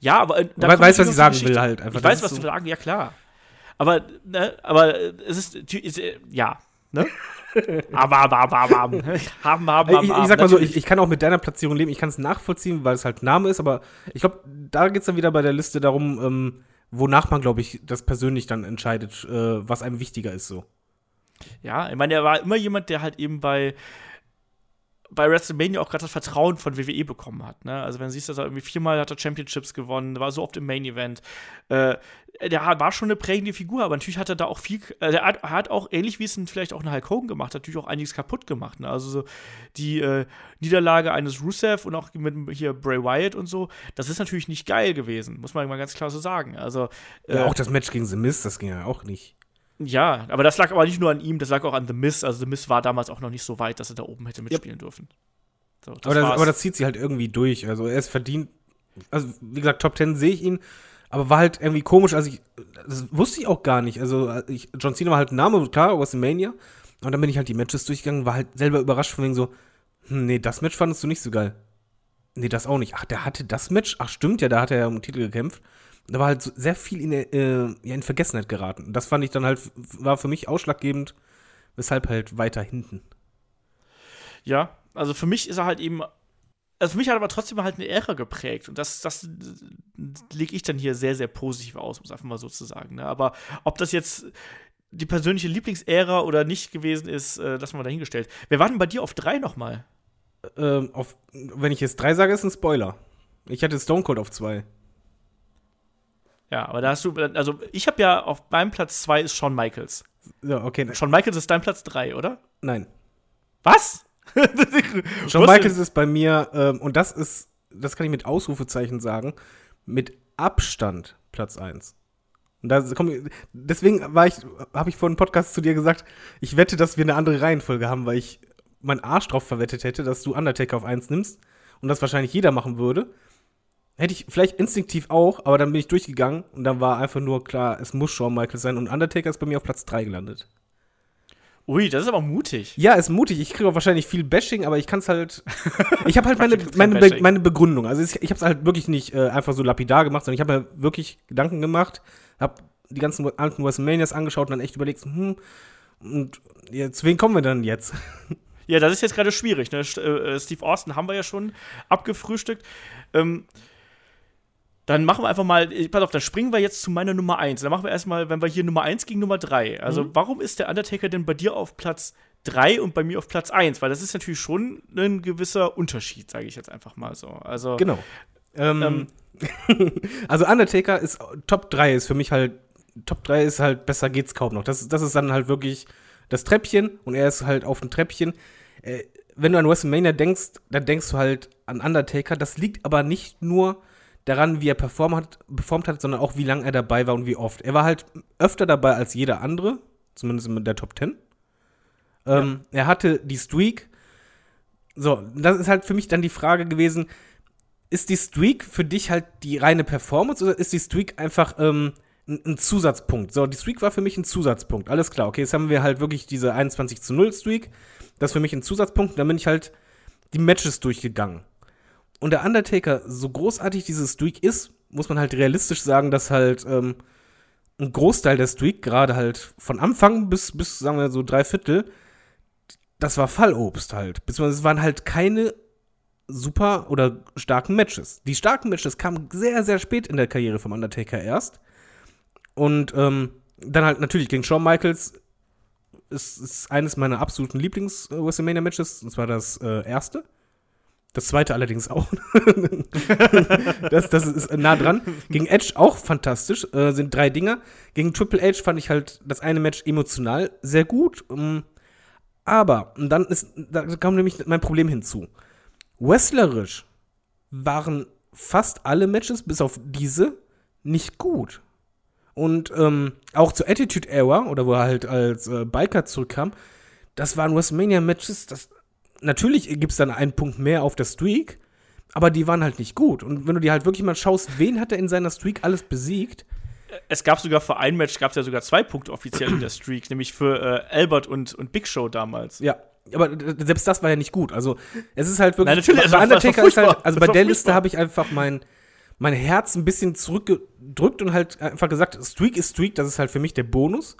Ja, aber äh, da weißt, was ich sagen will halt. Einfach, ich weiß, was so du sagen, ja klar. Aber, ne, aber es ist, ist ja, ne? aber, aber, aber, aber, haben, haben, haben, ich, ich sag mal so, ich, ich, kann auch mit deiner Platzierung leben. Ich kann es nachvollziehen, weil es halt Name ist, aber ich glaube, da geht es dann wieder bei der Liste darum, ähm, wonach man, glaube ich, das persönlich dann entscheidet, äh, was einem wichtiger ist so. Ja, ich meine, er war immer jemand, der halt eben bei bei WrestleMania auch gerade das Vertrauen von WWE bekommen hat. Ne? Also wenn du siehst, dass er irgendwie viermal hat er Championships gewonnen, war so oft im Main Event. Äh, der war schon eine prägende Figur, aber natürlich hat er da auch viel, äh, er hat, hat, auch ähnlich wie es vielleicht auch eine Hulk Hogan gemacht hat, natürlich auch einiges kaputt gemacht. Ne? Also so die äh, Niederlage eines Rusev und auch mit hier Bray Wyatt und so, das ist natürlich nicht geil gewesen, muss man mal ganz klar so sagen. Also ja, auch das Match gegen The Mist, das ging ja auch nicht. Ja, aber das lag aber nicht nur an ihm, das lag auch an The Miz. Also The Miz war damals auch noch nicht so weit, dass er da oben hätte mitspielen yep. dürfen. So, das aber, das, aber, das, zieht sich halt irgendwie durch. Also er ist verdient. Also wie gesagt, Top Ten sehe ich ihn, aber war halt irgendwie komisch. Also ich, das wusste ich auch gar nicht. Also ich, John Cena war halt ein Name, klar, WrestleMania. Und dann bin ich halt die Matches durchgegangen, war halt selber überrascht von wegen so, hm, nee, das Match fandest du nicht so geil. Nee, das auch nicht. Ach, der hatte das Match? Ach, stimmt, ja, da hat er ja um den Titel gekämpft da war halt sehr viel in, äh, ja, in Vergessenheit geraten. Das fand ich dann halt, war für mich ausschlaggebend, weshalb halt weiter hinten. Ja, also für mich ist er halt eben, also für mich hat er aber trotzdem halt eine Ära geprägt und das, das lege ich dann hier sehr, sehr positiv aus, um es einfach mal so zu sagen. Ne? Aber ob das jetzt die persönliche Lieblingsära oder nicht gewesen ist, äh, das mal dahingestellt. Wer war denn bei dir auf drei nochmal? Ähm, auf, wenn ich jetzt drei sage, ist ein Spoiler. Ich hatte Stone Cold auf zwei. Ja, aber da hast du, also ich habe ja auf meinem Platz 2 ist Shawn Michaels. Ja, okay. Shawn Michaels ist dein Platz 3, oder? Nein. Was? Shawn Michaels ist bei mir, ähm, und das ist, das kann ich mit Ausrufezeichen sagen, mit Abstand Platz 1. Und da komm, deswegen war ich, habe ich vor einem Podcast zu dir gesagt, ich wette, dass wir eine andere Reihenfolge haben, weil ich meinen Arsch drauf verwettet hätte, dass du Undertaker auf 1 nimmst und das wahrscheinlich jeder machen würde. Hätte ich vielleicht instinktiv auch, aber dann bin ich durchgegangen und dann war einfach nur klar, es muss Shawn Michaels sein und Undertaker ist bei mir auf Platz 3 gelandet. Ui, das ist aber mutig. Ja, ist mutig. Ich kriege auch wahrscheinlich viel Bashing, aber ich kann es halt. ich habe halt meine, meine, Be meine Begründung. Also ich, ich habe es halt wirklich nicht äh, einfach so lapidar gemacht, sondern ich habe mir wirklich Gedanken gemacht, habe die ganzen alten WrestleManias angeschaut und dann echt überlegt, hm, und jetzt, wen kommen wir dann jetzt? Ja, das ist jetzt gerade schwierig. Ne? Äh, Steve Austin haben wir ja schon abgefrühstückt. Ähm, dann machen wir einfach mal, pass auf, dann springen wir jetzt zu meiner Nummer 1. Dann machen wir erstmal, wenn wir hier Nummer 1 gegen Nummer 3. Also, mhm. warum ist der Undertaker denn bei dir auf Platz 3 und bei mir auf Platz 1? Weil das ist natürlich schon ein gewisser Unterschied, sage ich jetzt einfach mal so. Also, genau. Ähm, ähm also, Undertaker ist Top 3 ist für mich halt, Top 3 ist halt, besser geht's kaum noch. Das, das ist dann halt wirklich das Treppchen und er ist halt auf dem Treppchen. Äh, wenn du an WrestleMania denkst, dann denkst du halt an Undertaker. Das liegt aber nicht nur daran, wie er performt hat, performt hat, sondern auch, wie lange er dabei war und wie oft. Er war halt öfter dabei als jeder andere, zumindest in der Top 10. Ähm, ja. Er hatte die Streak. So, das ist halt für mich dann die Frage gewesen, ist die Streak für dich halt die reine Performance oder ist die Streak einfach ähm, ein, ein, Zusatzpunkt? So, die Streak war für mich ein Zusatzpunkt. Alles klar, okay, jetzt haben wir halt wirklich diese 21 zu 0 Streak. Das ist für mich ein Zusatzpunkt. Dann bin ich halt die Matches durchgegangen. Und der Undertaker, so großartig dieses Streak ist, muss man halt realistisch sagen, dass halt ähm, ein Großteil der Streak, gerade halt von Anfang bis, bis, sagen wir so, drei Viertel, das war Fallobst halt. Beziehungsweise es waren halt keine super oder starken Matches. Die starken Matches kamen sehr, sehr spät in der Karriere vom Undertaker erst. Und ähm, dann halt natürlich gegen Shawn Michaels ist, ist eines meiner absoluten Lieblings-WrestleMania-Matches, und zwar das äh, erste. Das zweite allerdings auch. das, das ist nah dran. Gegen Edge auch fantastisch. Äh, sind drei Dinger. Gegen Triple H fand ich halt das eine Match emotional sehr gut. Um, ähm, aber, und dann ist, da kam nämlich mein Problem hinzu. Wrestlerisch waren fast alle Matches, bis auf diese, nicht gut. Und ähm, auch zur Attitude Era, oder wo er halt als äh, Biker zurückkam, das waren WrestleMania-Matches, das natürlich gibt es dann einen Punkt mehr auf der Streak, aber die waren halt nicht gut. Und wenn du dir halt wirklich mal schaust, wen hat er in seiner Streak alles besiegt? Es gab sogar für ein Match, gab es ja sogar zwei Punkte offiziell in der Streak, nämlich für äh, Albert und, und Big Show damals. Ja, aber selbst das war ja nicht gut. Also, es ist halt wirklich. Nein, natürlich, bei Undertaker ist halt, also bei der Liste habe ich einfach mein, mein Herz ein bisschen zurückgedrückt und halt einfach gesagt, Streak ist Streak, das ist halt für mich der Bonus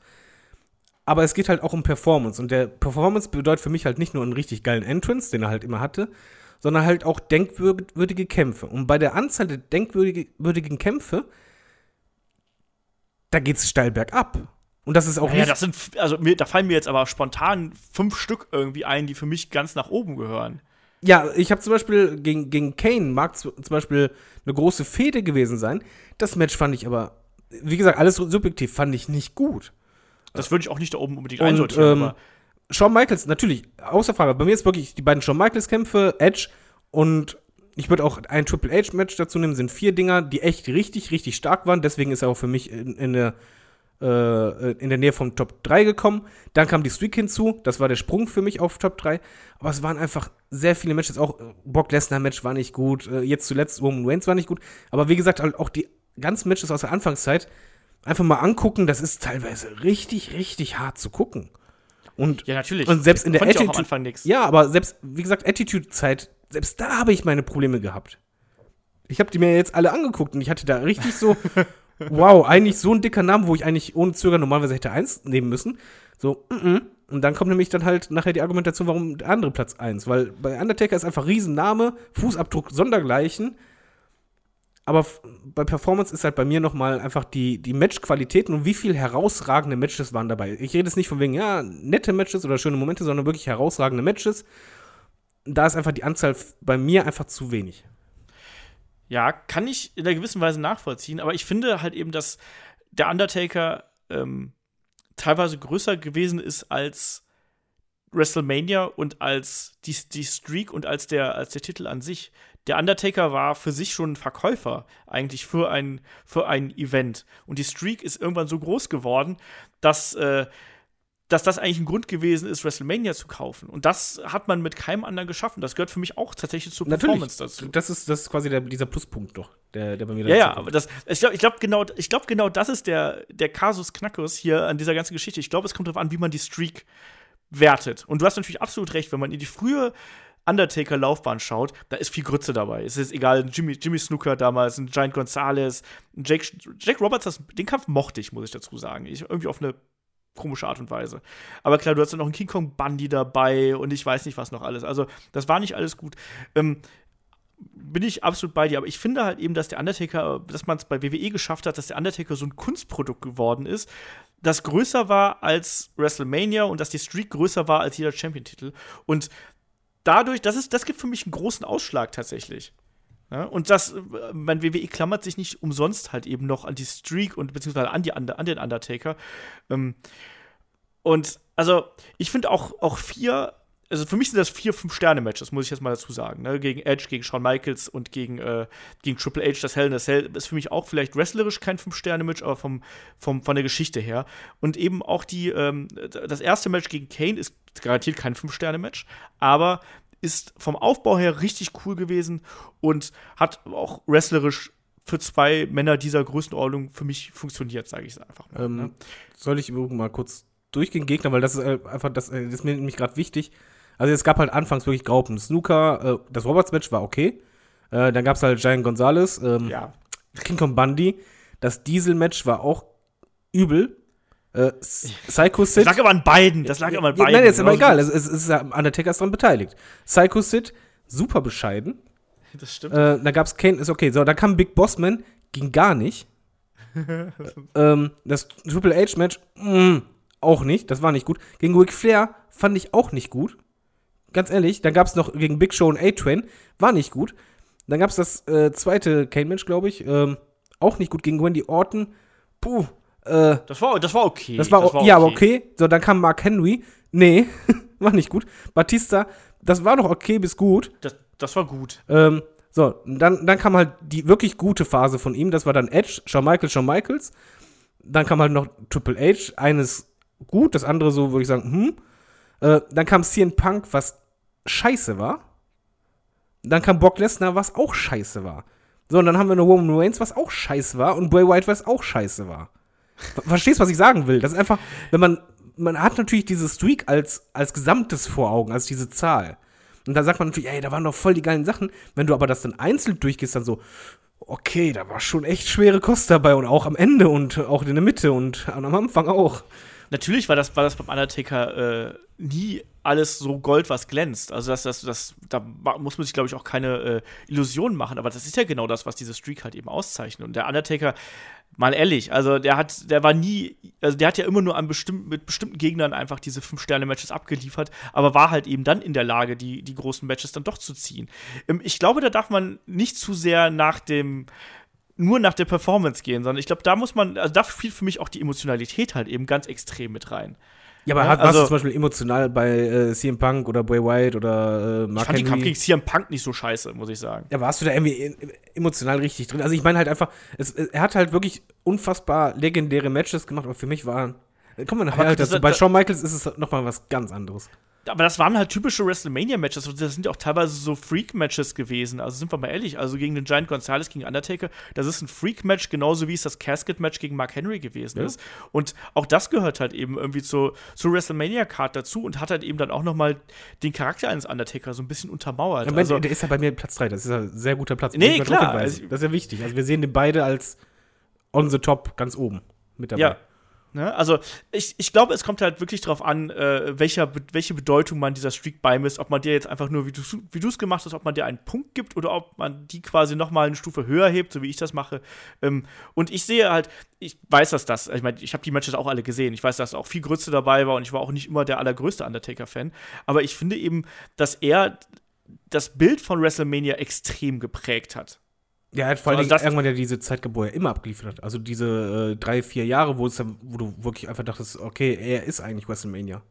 aber es geht halt auch um Performance. Und der Performance bedeutet für mich halt nicht nur einen richtig geilen Entrance, den er halt immer hatte, sondern halt auch denkwürdige Kämpfe. Und bei der Anzahl der denkwürdigen Kämpfe, da geht es steil bergab. Und das ist auch naja, nicht. das sind, also mir, da fallen mir jetzt aber spontan fünf Stück irgendwie ein, die für mich ganz nach oben gehören. Ja, ich habe zum Beispiel gegen, gegen Kane mag zum Beispiel eine große Fehde gewesen sein. Das Match fand ich aber, wie gesagt, alles subjektiv, fand ich nicht gut. Das würde ich auch nicht da oben unbedingt und, einsortieren. Ähm, Shawn Michaels, natürlich, außer Frage. Bei mir ist wirklich die beiden Shawn Michaels-Kämpfe, Edge und ich würde auch ein Triple H-Match dazu nehmen, sind vier Dinger, die echt richtig, richtig stark waren. Deswegen ist er auch für mich in, in der äh, in der Nähe vom Top 3 gekommen. Dann kam die Streak hinzu, das war der Sprung für mich auf Top 3. Aber es waren einfach sehr viele Matches, auch Brock Lesnar-Match war nicht gut, äh, jetzt zuletzt Roman Reigns war nicht gut. Aber wie gesagt, auch die ganzen Matches aus der Anfangszeit einfach mal angucken, das ist teilweise richtig, richtig hart zu gucken. Und, ja, natürlich. Und selbst in der Attitude. am Anfang nix. Ja, aber selbst, wie gesagt, Attitude-Zeit, selbst da habe ich meine Probleme gehabt. Ich habe die mir jetzt alle angeguckt und ich hatte da richtig so, wow, eigentlich so ein dicker Name, wo ich eigentlich ohne Zögern normalerweise hätte eins nehmen müssen. So, mm -mm. Und dann kommt nämlich dann halt nachher die Argumentation, warum der andere Platz eins, Weil bei Undertaker ist einfach Riesenname, Fußabdruck sondergleichen aber bei Performance ist halt bei mir nochmal einfach die, die Matchqualitäten und wie viel herausragende Matches waren dabei. Ich rede jetzt nicht von wegen, ja, nette Matches oder schöne Momente, sondern wirklich herausragende Matches. Da ist einfach die Anzahl bei mir einfach zu wenig. Ja, kann ich in einer gewissen Weise nachvollziehen, aber ich finde halt eben, dass der Undertaker ähm, teilweise größer gewesen ist als WrestleMania und als die, die Streak und als der, als der Titel an sich der Undertaker war für sich schon ein Verkäufer eigentlich für ein, für ein Event. Und die Streak ist irgendwann so groß geworden, dass, äh, dass das eigentlich ein Grund gewesen ist, WrestleMania zu kaufen. Und das hat man mit keinem anderen geschaffen. Das gehört für mich auch tatsächlich zur Performance dazu. Das ist, das ist quasi der, dieser Pluspunkt doch, der, der bei mir Ja, ja, aber das, ich glaube, ich glaub, genau, glaub, genau das ist der, der Kasus Knackus hier an dieser ganzen Geschichte. Ich glaube, es kommt darauf an, wie man die Streak wertet. Und du hast natürlich absolut recht, wenn man in die frühe Undertaker-Laufbahn schaut, da ist viel Grütze dabei. Es ist egal, Jimmy, Jimmy Snooker damals, ein Giant Gonzalez, ein Jake, Jake Roberts, das, den Kampf mochte ich, muss ich dazu sagen. Ich, irgendwie auf eine komische Art und Weise. Aber klar, du hast dann noch einen King Kong Bundy dabei und ich weiß nicht, was noch alles. Also, das war nicht alles gut. Ähm, bin ich absolut bei dir, aber ich finde halt eben, dass der Undertaker, dass man es bei WWE geschafft hat, dass der Undertaker so ein Kunstprodukt geworden ist, das größer war als WrestleMania und dass die Streak größer war als jeder Champion-Titel. Und dadurch, das, ist, das gibt für mich einen großen Ausschlag tatsächlich. Ja, und das, mein WWE klammert sich nicht umsonst halt eben noch an die Streak und beziehungsweise an, die, an den Undertaker. Ähm, und also, ich finde auch, auch vier, also für mich sind das vier, fünf Sterne-Matches, muss ich jetzt mal dazu sagen. Ne? Gegen Edge, gegen Shawn Michaels und gegen, äh, gegen Triple H, das Hell in a Cell ist für mich auch vielleicht wrestlerisch kein Fünf-Sterne-Match, aber vom, vom, von der Geschichte her. Und eben auch die, ähm, das erste Match gegen Kane ist garantiert kein Fünf-Sterne-Match, aber ist vom Aufbau her richtig cool gewesen und hat auch wrestlerisch für zwei Männer dieser Größenordnung für mich funktioniert, sage ich es einfach mal. Ähm, ne? Soll ich mal kurz durchgehen, Gegner, weil das ist äh, einfach, das, äh, das ist mir nämlich gerade wichtig. Also es gab halt anfangs wirklich Graupen. Snooker, äh, das Roberts-Match war okay. Äh, dann gab es halt Giant Gonzalez, ähm, ja. King Kong Bundy. Das Diesel-Match war auch übel. Äh, Psycho Sid. Das lag aber an beiden. Das lag aber an beiden. Nein, ist aber egal. Es, es, ist, Undertaker ist daran beteiligt. Psycho Sid, super bescheiden. Das stimmt. Äh, da gab's Kane, ist okay. So, da kam Big Bossman, ging gar nicht. ähm, das Triple H Match, mh, mm, auch nicht. Das war nicht gut. Gegen Ric Flair fand ich auch nicht gut. Ganz ehrlich, dann gab es noch gegen Big Show und A-Train, war nicht gut. Dann gab es das äh, zweite Kane-Match, glaube ich, ähm, auch nicht gut gegen Wendy Orton. Puh, äh, Das war, das war okay. das war, ja, aber okay. So, dann kam Mark Henry. Nee, war nicht gut. Batista, das war noch okay bis gut. Das, das war gut. Ähm, so, dann, dann kam halt die wirklich gute Phase von ihm. Das war dann Edge, Shawn Michaels, Shawn Michaels. Dann kam halt noch Triple H. Eines gut, das andere so, würde ich sagen, hm. Äh, dann kam CM Punk, was scheiße war. Dann kam Brock Lesnar, was auch scheiße war. So, und dann haben wir noch Roman Reigns, was auch scheiße war. Und Bray Wyatt, was auch scheiße war. Ver- Verstehst, was ich sagen will? Das ist einfach, wenn man, man hat natürlich diese Streak als, als Gesamtes vor Augen, als diese Zahl. Und da sagt man natürlich, ey, da waren doch voll die geilen Sachen. Wenn du aber das dann einzeln durchgehst, dann so, okay, da war schon echt schwere Kost dabei und auch am Ende und auch in der Mitte und am Anfang auch. Natürlich war das, war das beim Undertaker äh, nie alles so Gold, was glänzt. Also das, das, das, da muss man sich, glaube ich, auch keine äh, Illusionen machen. Aber das ist ja genau das, was diese Streak halt eben auszeichnet. Und der Undertaker, mal ehrlich, also der hat, der war nie, also der hat ja immer nur an bestimmten, mit bestimmten Gegnern einfach diese Fünf-Sterne-Matches abgeliefert, aber war halt eben dann in der Lage, die, die großen Matches dann doch zu ziehen. Ähm, ich glaube, da darf man nicht zu sehr nach dem nur nach der Performance gehen, sondern ich glaube, da muss man, also da spielt für mich auch die Emotionalität halt eben ganz extrem mit rein. Ja, aber Ja, hat, warst also- du zum Beispiel emotional bei äh, CM Punk oder Bray Wyatt oder äh, Ich Mark fand den Kampf Henry? gegen CM Punk nicht so scheiße, muss ich sagen. Ja, warst du da irgendwie emotional richtig drin? Also ich meine halt einfach, es, er hat halt wirklich unfassbar legendäre Matches gemacht, aber für mich waren. Kommen wir nachher Aber halt dazu. Bei Shawn Michaels ist es noch mal was ganz anderes. Aber das waren halt typische WrestleMania-Matches. und Das sind ja auch teilweise so Freak-Matches gewesen. Also sind wir mal ehrlich, also gegen den Giant Gonzalez gegen Undertaker, das ist ein Freak-Match, genauso wie es das Casket-Match gegen Mark Henry gewesen Ja. ist. Und auch das gehört halt eben irgendwie zur, zur WrestleMania-Card dazu und hat halt eben dann auch noch mal den Charakter eines Undertaker so ein bisschen untermauert. Ja, Moment, also, der ist ja bei mir Platz 3, das ist ja ein sehr guter Platz. Nee, klar, also- das ist ja wichtig. Also wir sehen den beide als on the top ganz oben mit dabei. Ja. Ne? Also, ich, ich glaube, es kommt halt wirklich drauf an, äh, welcher, welche Bedeutung man dieser Streak beimisst. Ob man dir jetzt einfach nur, wie du wie es gemacht hast, ob man dir einen Punkt gibt oder ob man die quasi noch mal eine Stufe höher hebt, so wie ich das mache. Ähm, und ich sehe halt, ich weiß, dass das, ich meine, ich habe die Matches auch alle gesehen. Ich weiß, dass auch viel Größe dabei war und ich war auch nicht immer der allergrößte Undertaker-Fan. Aber ich finde eben, dass er das Bild von WrestleMania extrem geprägt hat. Ja, er hat vor allem Also das- irgendwann ja diese Zeit, wo er immer abgeliefert hat. Also diese äh, drei, vier Jahre, wo, es dann, wo du wirklich einfach dachtest, okay, er ist eigentlich WrestleMania.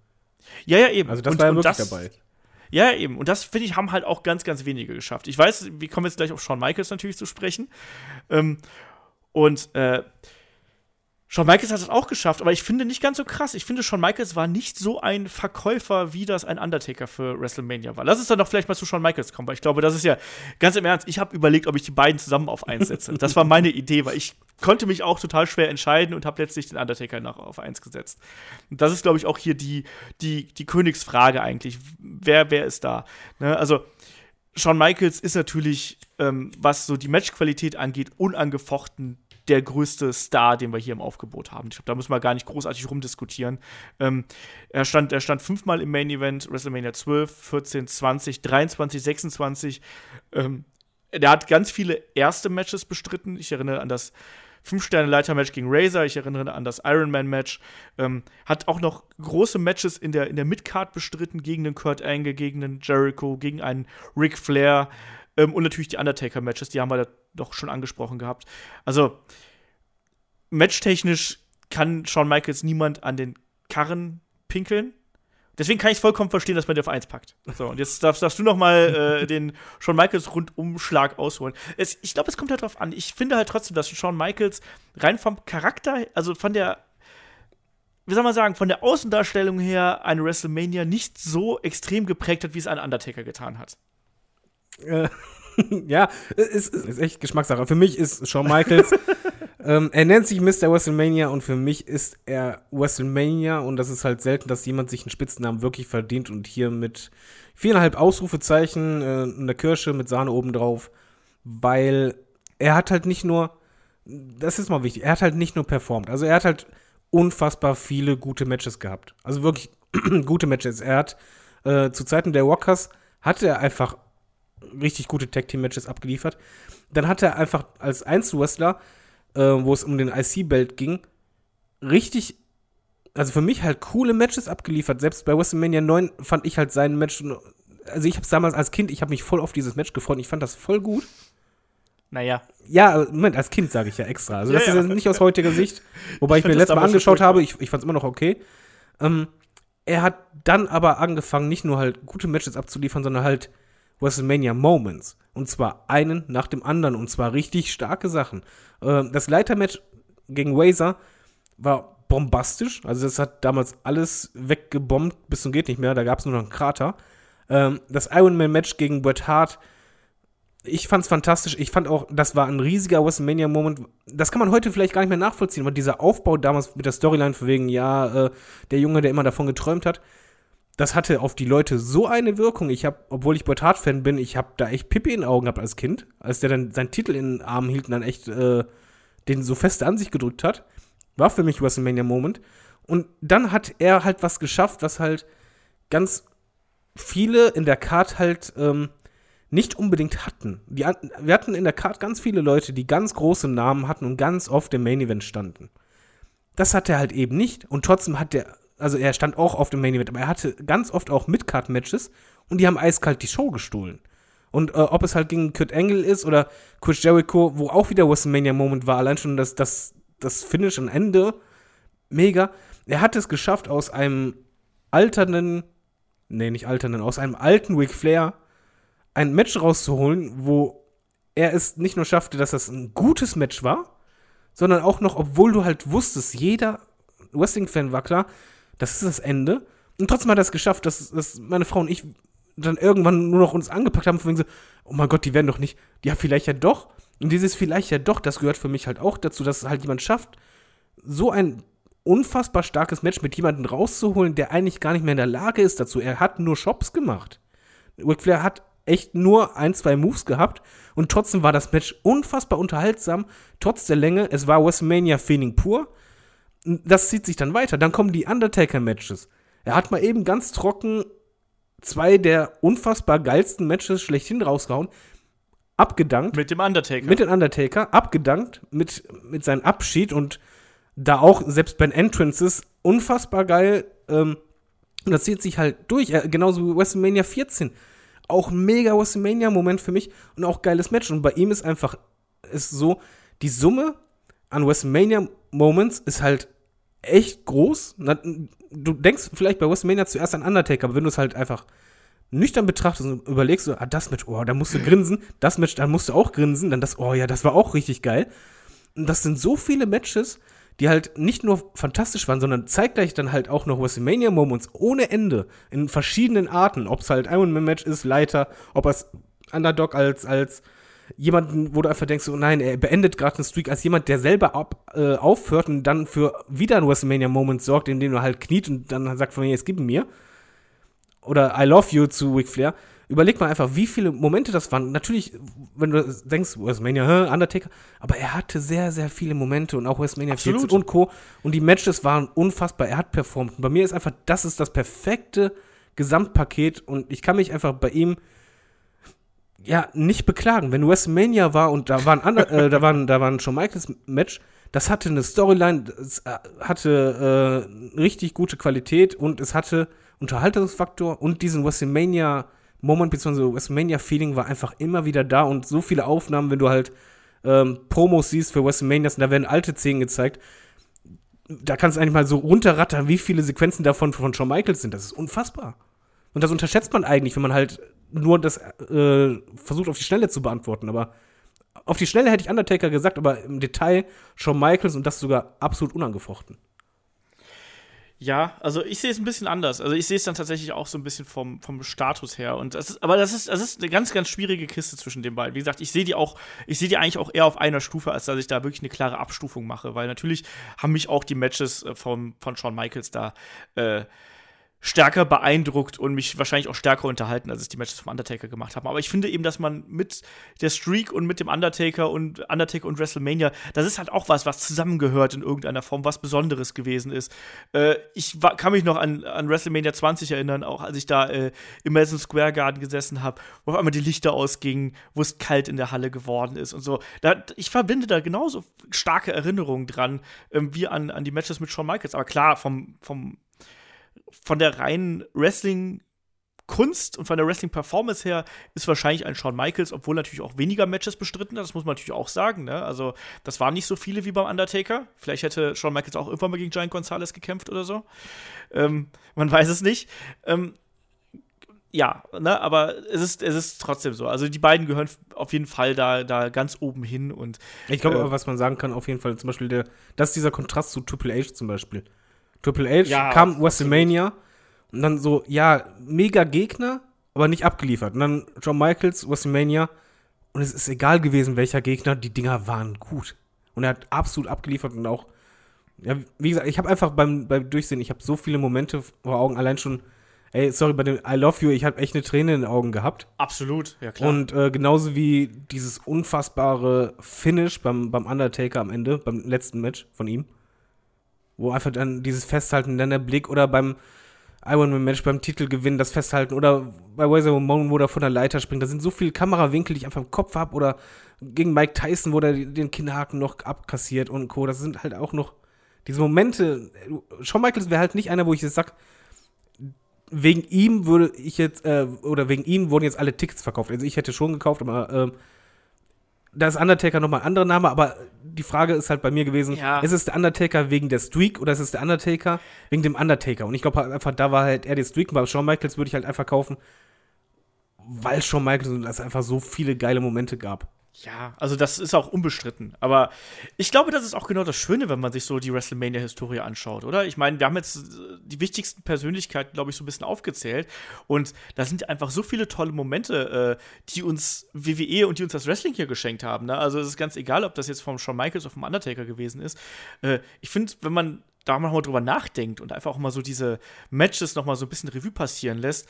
Ja, ja, eben. Also das Und- war ja wirklich das- dabei. Ja, eben. Und das, finde ich, haben halt auch ganz, ganz wenige geschafft. Ich weiß, wir kommen jetzt gleich auf Shawn Michaels natürlich zu sprechen. Ähm, und äh, Shawn Michaels hat es auch geschafft, aber ich finde nicht ganz so krass. Ich finde, Shawn Michaels war nicht so ein Verkäufer, wie das ein Undertaker für WrestleMania war. Lass uns dann doch vielleicht mal zu Shawn Michaels kommen, weil ich glaube, das ist ja ganz im Ernst. Ich habe überlegt, ob ich die beiden zusammen auf eins setze. Das war meine Idee, weil ich konnte mich auch total schwer entscheiden und habe letztlich den Undertaker noch auf eins gesetzt. Und das ist, glaube ich, auch hier die, die, die Königsfrage eigentlich. Wer, wer ist da? Ne? Also, Shawn Michaels ist natürlich, ähm, was so die Matchqualität angeht, unangefochten der größte Star, den wir hier im Aufgebot haben. Ich glaube, da müssen wir gar nicht großartig rumdiskutieren. Ähm, er, stand, er stand fünfmal im Main Event, WrestleMania 12, 14, 20, 23, 26. Ähm, der hat ganz viele erste Matches bestritten. Ich erinnere an das Fünf-Sterne-Leiter-Match gegen Razor, ich erinnere an das Ironman-Match. Ähm, hat auch noch große Matches in der, in der Midcard bestritten gegen den Kurt Angle, gegen den Jericho, gegen einen Ric Flair ähm, und natürlich die Undertaker-Matches, die haben wir da doch schon angesprochen gehabt. Also, matchtechnisch kann Shawn Michaels niemand an den Karren pinkeln. Deswegen kann ich vollkommen verstehen, dass man den auf eins packt. So, und jetzt darfst, darfst du noch mal äh, den Shawn Michaels Rundumschlag ausholen. Es, ich glaube, es kommt halt drauf an. Ich finde halt trotzdem, dass Shawn Michaels rein vom Charakter, also von der, wie soll man sagen, von der Außendarstellung her eine WrestleMania nicht so extrem geprägt hat, wie es ein Undertaker getan hat. Äh, ja, ist, ist echt Geschmackssache. Für mich ist Shawn Michaels, ähm, er nennt sich Mr. WrestleMania und für mich ist er WrestleMania und das ist halt selten, dass jemand sich einen Spitznamen wirklich verdient und hier mit viereinhalb Ausrufezeichen, äh, eine Kirsche mit Sahne obendrauf, weil er hat halt nicht nur, das ist mal wichtig, er hat halt nicht nur performt, also er hat halt unfassbar viele gute Matches gehabt. Also wirklich gute Matches. Er hat äh, zu Zeiten der Walkers hatte er einfach richtig gute Tag Team Matches abgeliefert. Dann hat er einfach als Einzelwrestler, äh, wo es um den IC-Belt ging, richtig, also für mich halt coole Matches abgeliefert. Selbst bei WrestleMania 9 fand ich halt sein Match also ich habe damals als Kind, ich habe mich voll auf dieses Match gefreut. Ich fand das voll gut. Naja. Ja, Moment, als Kind sage ich ja extra. Also das Ja, ist ja. ja nicht aus heutiger Sicht, wobei ich, Ich mir letztes Mal angeschaut habe. Ich, ich fand es immer noch okay. Ähm, er hat dann aber angefangen, nicht nur halt gute Matches abzuliefern, sondern halt WrestleMania Moments. Und zwar einen nach dem anderen. Und zwar richtig starke Sachen. Ähm, das Leitermatch gegen Razor war bombastisch. Also das hat damals alles weggebombt bis zum geht nicht mehr. Da gab es nur noch einen Krater. Ähm, das Iron Man Match gegen Bret Hart ich fand's fantastisch. Ich fand auch, das war ein riesiger WrestleMania-Moment. Das kann man heute vielleicht gar nicht mehr nachvollziehen, aber dieser Aufbau damals mit der Storyline von wegen, ja, äh, der Junge, der immer davon geträumt hat, das hatte auf die Leute so eine Wirkung. Ich habe, obwohl ich Bret Hart-Fan bin, ich habe da echt Pippi in den Augen gehabt als Kind, als der dann seinen Titel in den Armen hielt und dann echt äh, den so fest an sich gedrückt hat. War für mich WrestleMania-Moment. Und dann hat er halt was geschafft, was halt ganz viele in der Card halt ähm, nicht unbedingt hatten. Die, wir hatten in der Card ganz viele Leute, die ganz große Namen hatten und ganz oft im Main Event standen. Das hat er halt eben nicht und trotzdem hat er, also er stand auch auf dem Main Event, aber er hatte ganz oft auch Mid-Card-Matches und die haben eiskalt die Show gestohlen. Und äh, ob es halt gegen Kurt Angle ist oder Chris Jericho, wo auch wieder WrestleMania-Moment war, allein schon das, das, das Finish am Ende, mega. Er hat es geschafft, aus einem alternden, nee, nicht alternden, aus einem alten Ric Flair ein Match rauszuholen, wo er es nicht nur schaffte, dass das ein gutes Match war, sondern auch noch, obwohl du halt wusstest, jeder Wrestling-Fan war klar, das ist das Ende. Und trotzdem hat er es geschafft, dass, dass meine Frau und ich dann irgendwann nur noch uns angepackt haben, von wegen so, oh mein Gott, die werden doch nicht, ja, vielleicht ja doch. Und dieses vielleicht ja doch, das gehört für mich halt auch dazu, dass halt jemand schafft, so ein unfassbar starkes Match mit jemandem rauszuholen, der eigentlich gar nicht mehr in der Lage ist dazu. Er hat nur Shops gemacht. Ric Flair hat echt nur ein, zwei Moves gehabt und trotzdem war das Match unfassbar unterhaltsam, trotz der Länge. Es war WrestleMania-Feeling pur. Das zieht sich dann weiter. Dann kommen die Undertaker-Matches. Er hat mal eben ganz trocken zwei der unfassbar geilsten Matches schlechthin rausgehauen. Abgedankt Mit dem Undertaker. mit dem Undertaker, abgedankt mit, mit seinem Abschied und da auch selbst bei den Entrances unfassbar geil. Ähm, und das zieht sich halt durch, äh, genauso wie WrestleMania 14. Auch mega WrestleMania-Moment für mich und auch geiles Match. Und bei ihm ist einfach ist so, die Summe an WrestleMania-Moments ist halt echt groß. Du denkst vielleicht bei WrestleMania zuerst an Undertaker, aber wenn du es halt einfach nüchtern betrachtest und überlegst, so, ah, das Match, oh, da musst du grinsen, das Match, da musst du auch grinsen, dann das, oh ja, das war auch richtig geil. Und das sind so viele Matches, die halt nicht nur fantastisch waren, sondern zeitgleich dann halt auch noch WrestleMania-Moments ohne Ende in verschiedenen Arten. Ob es halt Iron Man-Match ist, Leiter, ob es Underdog als, als jemanden, wo du einfach denkst, so nein, er beendet gerade einen Streak als jemand, der selber ab, äh, aufhört und dann für wieder einen WrestleMania-Moment sorgt, indem er halt kniet und dann sagt von mir, jetzt gib ihn mir. Oder I love you zu Ric Flair. Überleg mal einfach, wie viele Momente das waren. Natürlich, wenn du denkst, WrestleMania, Undertaker, aber er hatte sehr, sehr viele Momente und auch WrestleMania Absolut. 14 und Co. Und die Matches waren unfassbar. Er hat performt. Und bei mir ist einfach, das ist das perfekte Gesamtpaket und ich kann mich einfach bei ihm ja nicht beklagen. Wenn WrestleMania war und da waren ander, äh, da waren da waren schon Michaels Match, das hatte eine Storyline, es äh, hatte äh, richtig gute Qualität und es hatte Unterhaltungsfaktor und diesen WrestleMania Moment bzw. WrestleMania Feeling war einfach immer wieder da und so viele Aufnahmen, wenn du halt ähm, Promos siehst für WrestleManias und da werden alte Szenen gezeigt. Da kannst du eigentlich mal so runterrattern, wie viele Sequenzen davon von Shawn Michaels sind. Das ist unfassbar. Und das unterschätzt man eigentlich, wenn man halt nur das äh, versucht auf die Schnelle zu beantworten. Aber auf die Schnelle hätte ich Undertaker gesagt, aber im Detail Shawn Michaels und das sogar absolut unangefochten. Ja, also ich sehe es ein bisschen anders. Also ich sehe es dann tatsächlich auch so ein bisschen vom, vom Status her. Und das ist, aber das ist, das ist eine ganz, ganz schwierige Kiste zwischen den beiden. Wie gesagt, ich sehe die auch, ich sehe die eigentlich auch eher auf einer Stufe, als dass ich da wirklich eine klare Abstufung mache. Weil natürlich haben mich auch die Matches äh, vom, von Shawn Michaels da äh, stärker beeindruckt und mich wahrscheinlich auch stärker unterhalten, als es die Matches vom Undertaker gemacht haben. Aber ich finde eben, dass man mit der Streak und mit dem Undertaker und Undertaker und WrestleMania, das ist halt auch was, was zusammengehört in irgendeiner Form, was Besonderes gewesen ist. Äh, ich war, kann mich noch an, an WrestleMania 20 erinnern, auch als ich da äh, im Madison Square Garden gesessen habe, wo auf einmal die Lichter ausgingen, wo es kalt in der Halle geworden ist und so. Da, ich verbinde da genauso starke Erinnerungen dran, ähm, wie an, an die Matches mit Shawn Michaels. Aber klar, vom, vom von der reinen Wrestling Kunst und von der Wrestling-Performance her ist wahrscheinlich ein Shawn Michaels, obwohl natürlich auch weniger Matches bestritten hat, das muss man natürlich auch sagen. Ne? Also, das waren nicht so viele wie beim Undertaker. Vielleicht hätte Shawn Michaels auch irgendwann mal gegen Giant Gonzalez gekämpft oder so. Ähm, man weiß es nicht. Ähm, ja, ne, aber es ist, es ist trotzdem so. Also die beiden gehören auf jeden Fall da, da ganz oben hin und. Ich glaube, äh, was man sagen kann, auf jeden Fall, zum Beispiel der, das ist dieser Kontrast zu Triple H zum Beispiel. Triple H ja, kam WrestleMania und dann so, ja, mega Gegner, aber nicht abgeliefert. Und dann John Michaels, WrestleMania und es ist egal gewesen, welcher Gegner, die Dinger waren gut. Und er hat absolut abgeliefert und auch, ja, wie gesagt, ich habe einfach beim, beim Durchsehen, ich habe so viele Momente vor Augen, allein schon ey, sorry, bei dem I Love You, ich habe echt eine Träne in den Augen gehabt. Absolut, ja klar. Und äh, genauso wie dieses unfassbare Finish beim, beim Undertaker am Ende, beim letzten Match von ihm. Wo einfach dann dieses Festhalten, dann der Blick oder beim Iron Man Match, beim Titelgewinn, das Festhalten oder bei Razor Ramon, wo er von der Leiter springt. Da sind so viele Kamerawinkel, die ich einfach im Kopf habe oder gegen Mike Tyson, wo der den Kinnhaken noch abkassiert und Co. Das sind halt auch noch diese Momente. Shawn Michaels wäre halt nicht einer, wo ich jetzt sag, wegen ihm würde ich jetzt, äh, oder wegen ihm wurden jetzt alle Tickets verkauft. Also ich hätte schon gekauft, aber äh, da ist Undertaker nochmal ein anderer Name, aber die Frage ist halt bei mir gewesen, ja. ist es der Undertaker wegen der Streak oder ist es der Undertaker wegen dem Undertaker? Und ich glaube halt einfach, da war halt er der Streak, bei Shawn Michaels würde ich halt einfach kaufen, weil Shawn Michaels es einfach so viele geile Momente gab. Ja, also das ist auch unbestritten. Aber ich glaube, das ist auch genau das Schöne, wenn man sich so die WrestleMania-Historie anschaut, oder? Ich meine, wir haben jetzt äh, die wichtigsten Persönlichkeiten, glaube ich, so ein bisschen aufgezählt. Und da sind einfach so viele tolle Momente, äh, die uns WWE und die uns das Wrestling hier geschenkt haben. Ne? Also es ist ganz egal, ob das jetzt vom Shawn Michaels oder vom Undertaker gewesen ist. Äh, ich finde, wenn man da mal drüber nachdenkt und einfach auch mal so diese Matches noch mal so ein bisschen Revue passieren lässt,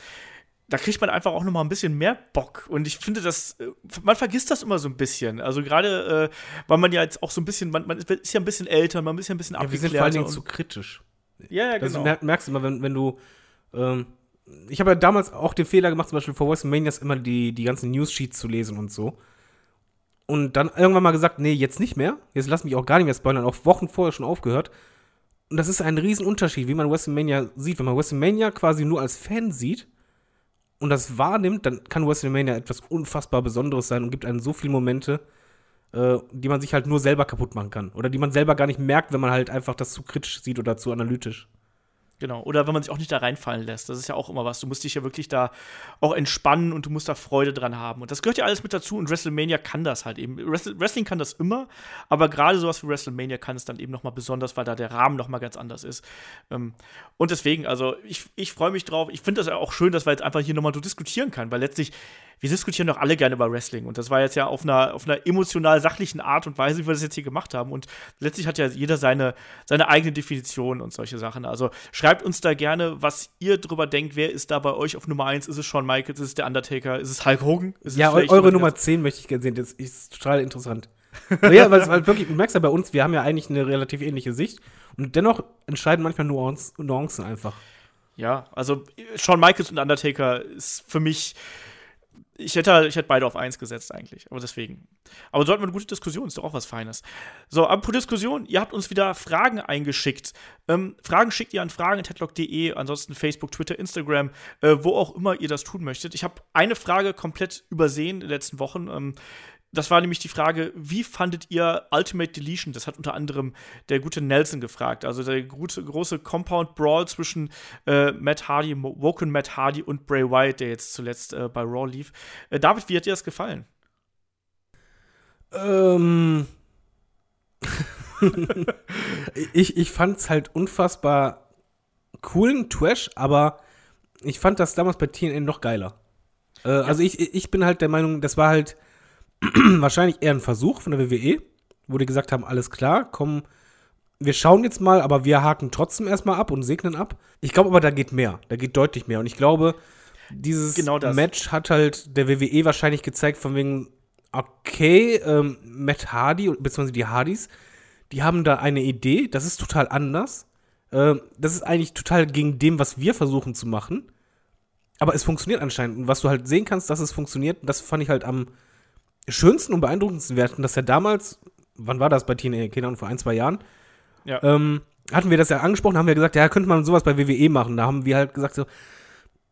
da kriegt man einfach auch noch mal ein bisschen mehr Bock. Und ich finde, das, äh, man vergisst das immer so ein bisschen. Also gerade, äh, weil man ja jetzt auch so ein bisschen, man, man, ist ja ein bisschen älter, man ist ja ein bisschen ja, Wir sind vor allen Dingen zu kritisch. Ja, ja, genau. Das merkst du immer, wenn, wenn du, ähm, ich habe ja damals auch den Fehler gemacht, zum Beispiel vor WrestleManias immer die, die ganzen News-Sheets zu lesen und so. Und dann irgendwann mal gesagt, nee, jetzt nicht mehr. Jetzt lass mich auch gar nicht mehr spoilern, auch Wochen vorher schon aufgehört. Und das ist ein Riesenunterschied, wie man WrestleMania sieht. Wenn man WrestleMania quasi nur als Fan sieht, und das wahrnimmt, dann kann WrestleMania etwas unfassbar Besonderes sein und gibt einem so viele Momente, äh, die man sich halt nur selber kaputt machen kann. Oder die man selber gar nicht merkt, wenn man halt einfach das zu kritisch sieht oder zu analytisch. Genau. Oder wenn man sich auch nicht da reinfallen lässt. Das ist ja auch immer was. Du musst dich ja wirklich da auch entspannen und du musst da Freude dran haben. Und das gehört ja alles mit dazu. Und WrestleMania kann das halt eben. Wrestling kann das immer, aber gerade sowas wie WrestleMania kann es dann eben noch mal besonders, weil da der Rahmen noch mal ganz anders ist. Ähm, und deswegen, also ich, ich freue mich drauf. Ich finde das ja auch schön, dass wir jetzt einfach hier noch mal so diskutieren können, weil letztlich wir diskutieren doch alle gerne über Wrestling. Und das war jetzt ja auf einer, auf einer emotional sachlichen Art und Weise, wie wir das jetzt hier gemacht haben. Und letztlich hat ja jeder seine, seine eigene Definition und solche Sachen. Also schreibt uns da gerne, was ihr drüber denkt. Wer ist da bei euch auf Nummer 1? Ist es Shawn Michaels? Ist es der Undertaker? Ist es Hulk Hogan? Ist ja, eure Nummer 10 möchte ich gerne sehen. Das ist total interessant. ja, weil es halt wirklich, du merkst ja bei uns, wir haben ja eigentlich eine relativ ähnliche Sicht. Und dennoch entscheiden manchmal Nuancen, Nuancen einfach. Ja, also Shawn Michaels und Undertaker ist für mich ich hätte, ich hätte beide auf eins gesetzt eigentlich, aber deswegen. Aber sollten wir eine gute Diskussion, ist doch auch was Feines. So, apropos Diskussion, ihr habt uns wieder Fragen eingeschickt. Ähm, Fragen schickt ihr an fragen.headlock.de, ansonsten Facebook, Twitter, Instagram, äh, wo auch immer ihr das tun möchtet. Ich habe eine Frage komplett übersehen in den letzten Wochen. Ähm, das war nämlich die Frage, wie fandet ihr Ultimate Deletion? Das hat unter anderem der gute Nelson gefragt. Also der gute, große Compound Brawl zwischen äh, Matt Hardy, Woken Matt Hardy und Bray Wyatt, der jetzt zuletzt äh, bei Raw lief. Äh, David, wie hat dir das gefallen? Ähm. ich ich fand es halt unfassbar coolen Trash, aber ich fand das damals bei TNN noch geiler. Äh. Also ich, ich bin halt der Meinung, das war halt wahrscheinlich eher ein Versuch von der WWE, wo die gesagt haben, alles klar, komm, wir schauen jetzt mal, aber wir haken trotzdem erstmal ab und segnen ab. Ich glaube aber, da geht mehr, da geht deutlich mehr. Und ich glaube, dieses genau Match hat halt der WWE wahrscheinlich gezeigt, von wegen, okay, ähm, Matt Hardy, beziehungsweise die Hardys, die haben da eine Idee, das ist total anders. Ähm, das ist eigentlich total gegen dem, was wir versuchen zu machen. Aber es funktioniert anscheinend. Und was du halt sehen kannst, dass es funktioniert, das fand ich halt am schönsten und beeindruckendsten Werten, dass er damals, wann war das bei TNA, keine Ahnung, vor ein, zwei Jahren, ja. ähm, hatten wir das ja angesprochen, haben wir gesagt, ja, könnte man sowas bei WWE machen. Da haben wir halt gesagt, so,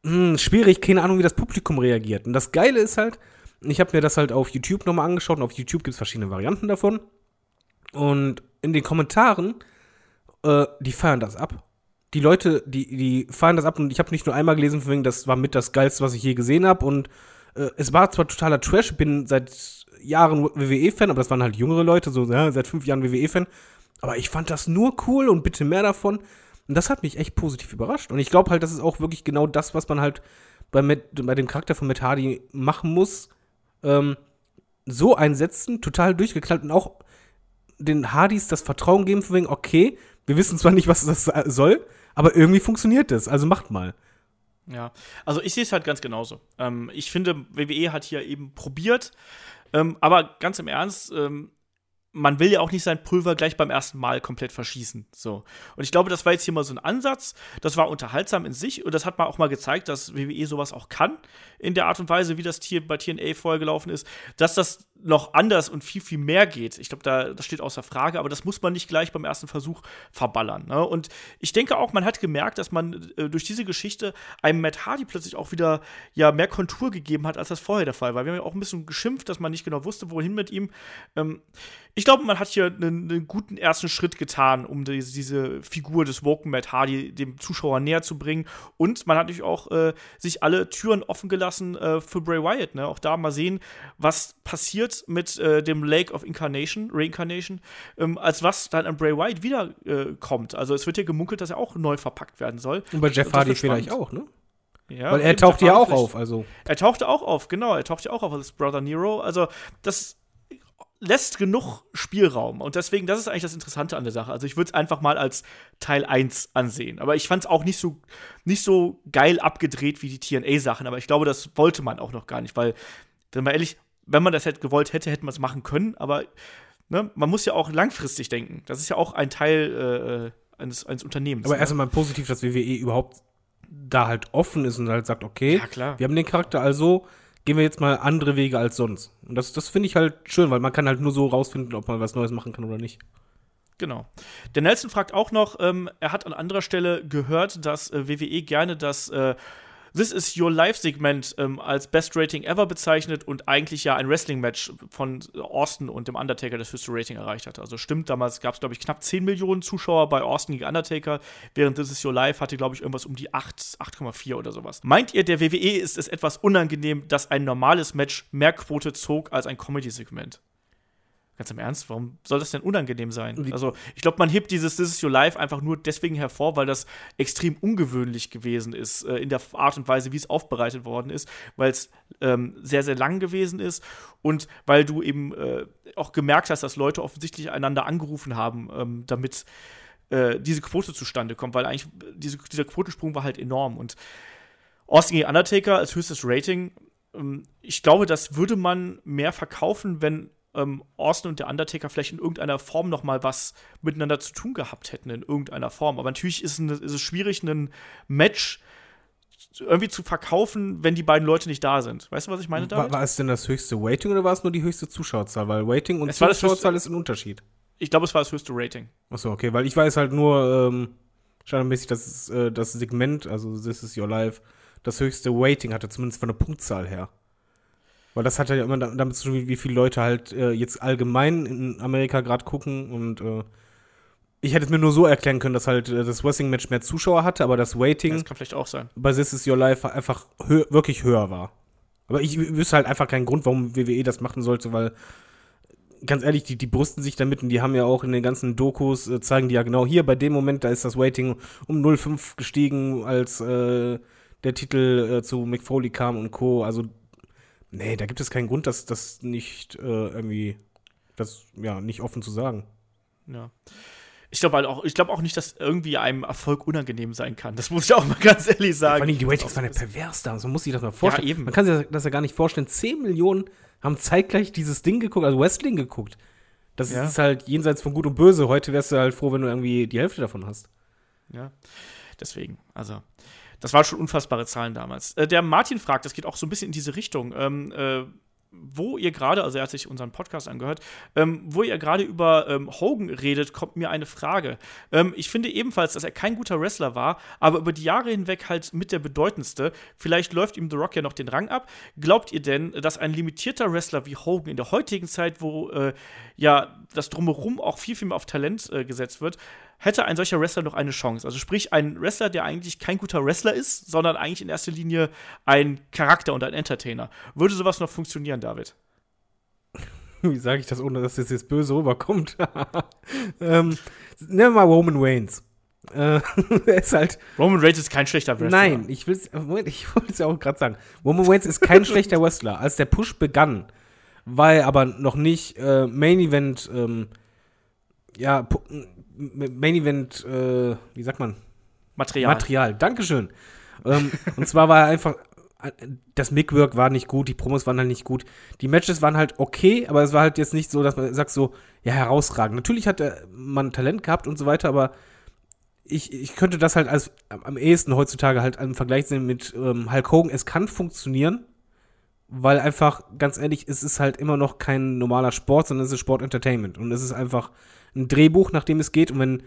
hm, schwierig, keine Ahnung, wie das Publikum reagiert. Und das Geile ist halt, ich habe mir das halt auf YouTube nochmal angeschaut und auf YouTube gibt es verschiedene Varianten davon. Und in den Kommentaren, äh, die feiern das ab. Die Leute, die, die feiern das ab und ich habe nicht nur einmal gelesen, von wegen, das war mit das Geilste, was ich je gesehen habe. Und äh, es war zwar totaler Trash, ich bin seit Jahren WWE-Fan, aber das waren halt jüngere Leute, so ja, seit fünf Jahren WWE-Fan. Aber ich fand das nur cool und bitte mehr davon. Und das hat mich echt positiv überrascht. Und ich glaube halt, das ist auch wirklich genau das, was man halt bei, Matt, bei dem Charakter von Matt Hardy machen muss. Ähm, so einsetzen, total durchgeknallt und auch den Hardys das Vertrauen geben, von wegen, okay, wir wissen zwar nicht, was das soll, aber irgendwie funktioniert das, also macht mal. Ja, also ich sehe es halt ganz genauso. Ähm, ich finde, WWE hat hier eben probiert, ähm, aber ganz im Ernst, ähm, man will ja auch nicht sein Pulver gleich beim ersten Mal komplett verschießen. So. Und ich glaube, das war jetzt hier mal so ein Ansatz. Das war unterhaltsam in sich und das hat man auch mal gezeigt, dass WWE sowas auch kann, in der Art und Weise, wie das hier bei TNA vorher gelaufen ist. Dass das noch anders und viel, viel mehr geht. Ich glaube, da das steht außer Frage, aber das muss man nicht gleich beim ersten Versuch verballern. Ne? Und ich denke auch, man hat gemerkt, dass man äh, durch diese Geschichte einem Matt Hardy plötzlich auch wieder ja mehr Kontur gegeben hat, als das vorher der Fall war. Wir haben ja auch ein bisschen geschimpft, dass man nicht genau wusste, wohin mit ihm. Ähm, ich glaube, man hat hier einen, einen, guten ersten Schritt getan, um die, diese Figur des Woken Matt Hardy dem Zuschauer näher zu bringen. Und man hat natürlich auch äh, sich alle Türen offen gelassen äh, für Bray Wyatt. Ne? Auch da mal sehen, was passiert mit äh, dem Lake of Incarnation, Reincarnation, ähm, als was dann an Bray Wyatt wiederkommt. Äh, also es wird hier gemunkelt, dass er auch neu verpackt werden soll. Und bei Jeff Hardy vielleicht auch, ne? Ja, Weil er taucht ja auch auf, also. Er tauchte auch auf, genau. Er taucht ja auch auf als Brother Nero. Also das lässt genug Spielraum. Und deswegen, das ist eigentlich das Interessante an der Sache. Also ich würde es einfach mal als Teil 1 ansehen. Aber ich fand es auch nicht so, nicht so geil abgedreht wie die TNA-Sachen. Aber ich glaube, das wollte man auch noch gar nicht, weil, wenn man ehrlich, wenn man das hätte gewollt hätte, hätte man es machen können, aber ne, man muss ja auch langfristig denken. Das ist ja auch ein Teil äh, eines, eines Unternehmens. Aber ne? erstmal positiv, dass WWE überhaupt da halt offen ist und halt sagt, okay, ja, wir haben den Charakter, also gehen wir jetzt mal andere Wege als sonst. Und das, das finde ich halt schön, weil man kann halt nur so rausfinden, ob man was Neues machen kann oder nicht. Genau. Der Nelson fragt auch noch, ähm, er hat an anderer Stelle gehört, dass äh, WWE gerne das äh, This is Your Life-Segment ähm, als Best Rating ever bezeichnet und eigentlich ja ein Wrestling-Match von Austin und dem Undertaker das höchste Rating erreicht hatte. Also stimmt, damals gab es, glaube ich, knapp 10 Millionen Zuschauer bei Austin gegen Undertaker, während This is Your Life hatte, glaube ich, irgendwas um die 8, 8,4 oder sowas. Meint ihr, der WWE ist es etwas unangenehm, dass ein normales Match mehr Quote zog als ein Comedy-Segment? Ganz im Ernst, warum soll das denn unangenehm sein? Also, ich glaube, man hebt dieses This is Your Life einfach nur deswegen hervor, weil das extrem ungewöhnlich gewesen ist äh, in der Art und Weise, wie es aufbereitet worden ist, weil es ähm, sehr, sehr lang gewesen ist und weil du eben äh, auch gemerkt hast, dass Leute offensichtlich einander angerufen haben, ähm, damit äh, diese Quote zustande kommt, weil eigentlich diese, dieser Quotensprung war halt enorm und Austin gegen Undertaker als höchstes Rating ähm, ich glaube, das würde man mehr verkaufen, wenn ähm, Austin und der Undertaker vielleicht in irgendeiner Form noch mal was miteinander zu tun gehabt hätten, in irgendeiner Form. Aber natürlich ist, ein, ist es schwierig, ein Match irgendwie zu verkaufen, wenn die beiden Leute nicht da sind. Weißt du, was ich meine damit? War, war es denn das höchste Waiting oder war es nur die höchste Zuschauerzahl? Weil Waiting und Zuschauerzahl ist ein Unterschied. Ich glaube, es war das höchste Rating. Achso, okay, weil ich weiß halt nur ähm, standardmäßig, dass äh, das Segment, also This is Your Life, das höchste Waiting hatte, zumindest von der Punktzahl her. Weil das hat ja immer damit zu tun, wie viele Leute halt äh, jetzt allgemein in Amerika gerade gucken und äh, ich hätte es mir nur so erklären können, dass halt äh, das Wrestling-Match mehr Zuschauer hatte, aber das Waiting ja, das kann vielleicht auch sein. bei This Is Your Life einfach hö wirklich höher war. Aber ich wüsste halt einfach keinen Grund, warum WWE das machen sollte, weil ganz ehrlich, die, die brüsten sich damit und die haben ja auch in den ganzen Dokus, äh, zeigen die ja genau hier, bei dem Moment, da ist das Waiting um 0,5 gestiegen, als äh, der Titel äh, zu McFoley kam und Co. Also Nee, da gibt es keinen Grund, das, das nicht äh, irgendwie, das ja, nicht offen zu sagen. Ja. Ich glaube halt auch, ich glaube auch nicht, dass irgendwie einem Erfolg unangenehm sein kann. Das muss ich auch mal ganz ehrlich sagen. Ja, vor allem die Ratings waren ja pervers da, so muss ich das mal vorstellen. Ja, eben. Man kann sich das ja gar nicht vorstellen. 10 Millionen haben zeitgleich dieses Ding geguckt, also Wrestling geguckt. Das ja. ist halt jenseits von Gut und Böse. Heute wärst du halt froh, wenn du irgendwie die Hälfte davon hast. Ja. Deswegen, also. Das waren schon unfassbare Zahlen damals. Äh, der Martin fragt, das geht auch so ein bisschen in diese Richtung. Ähm, äh, wo ihr gerade, also er hat sich unseren Podcast angehört, ähm, wo ihr gerade über ähm, Hogan redet, kommt mir eine Frage. Ähm, ich finde ebenfalls, dass er kein guter Wrestler war, aber über die Jahre hinweg halt mit der bedeutendste. Vielleicht läuft ihm The Rock ja noch den Rang ab. Glaubt ihr denn, dass ein limitierter Wrestler wie Hogan in der heutigen Zeit, wo äh, ja das Drumherum auch viel, viel mehr auf Talent äh, gesetzt wird, hätte ein solcher Wrestler noch eine Chance? Also sprich, ein Wrestler, der eigentlich kein guter Wrestler ist, sondern eigentlich in erster Linie ein Charakter und ein Entertainer. Würde sowas noch funktionieren, David? Wie sage ich das, ohne dass das jetzt böse rüberkommt? ähm, nehmen wir mal Roman Reigns. Äh, er ist halt. Roman Reigns ist kein schlechter Wrestler. Nein, ich will ich wollte es ja auch gerade sagen. Roman Reigns ist kein schlechter Wrestler. Als der Push begann, er aber noch nicht äh, Main Event, ähm, ja, Main Event, äh, wie sagt man? Material. Material, Dankeschön. ähm, und zwar war einfach, das Mickwork war nicht gut, die Promos waren halt nicht gut. Die Matches waren halt okay, aber es war halt jetzt nicht so, dass man sagt so, ja, herausragend. Natürlich hat er man Talent gehabt und so weiter, aber ich, ich könnte das halt als am ehesten heutzutage halt im Vergleich sehen mit ähm, Hulk Hogan. Es kann funktionieren, weil einfach, ganz ehrlich, es ist halt immer noch kein normaler Sport, sondern es ist Sport-Entertainment. Und es ist einfach ein Drehbuch, nach dem es geht. Und wenn,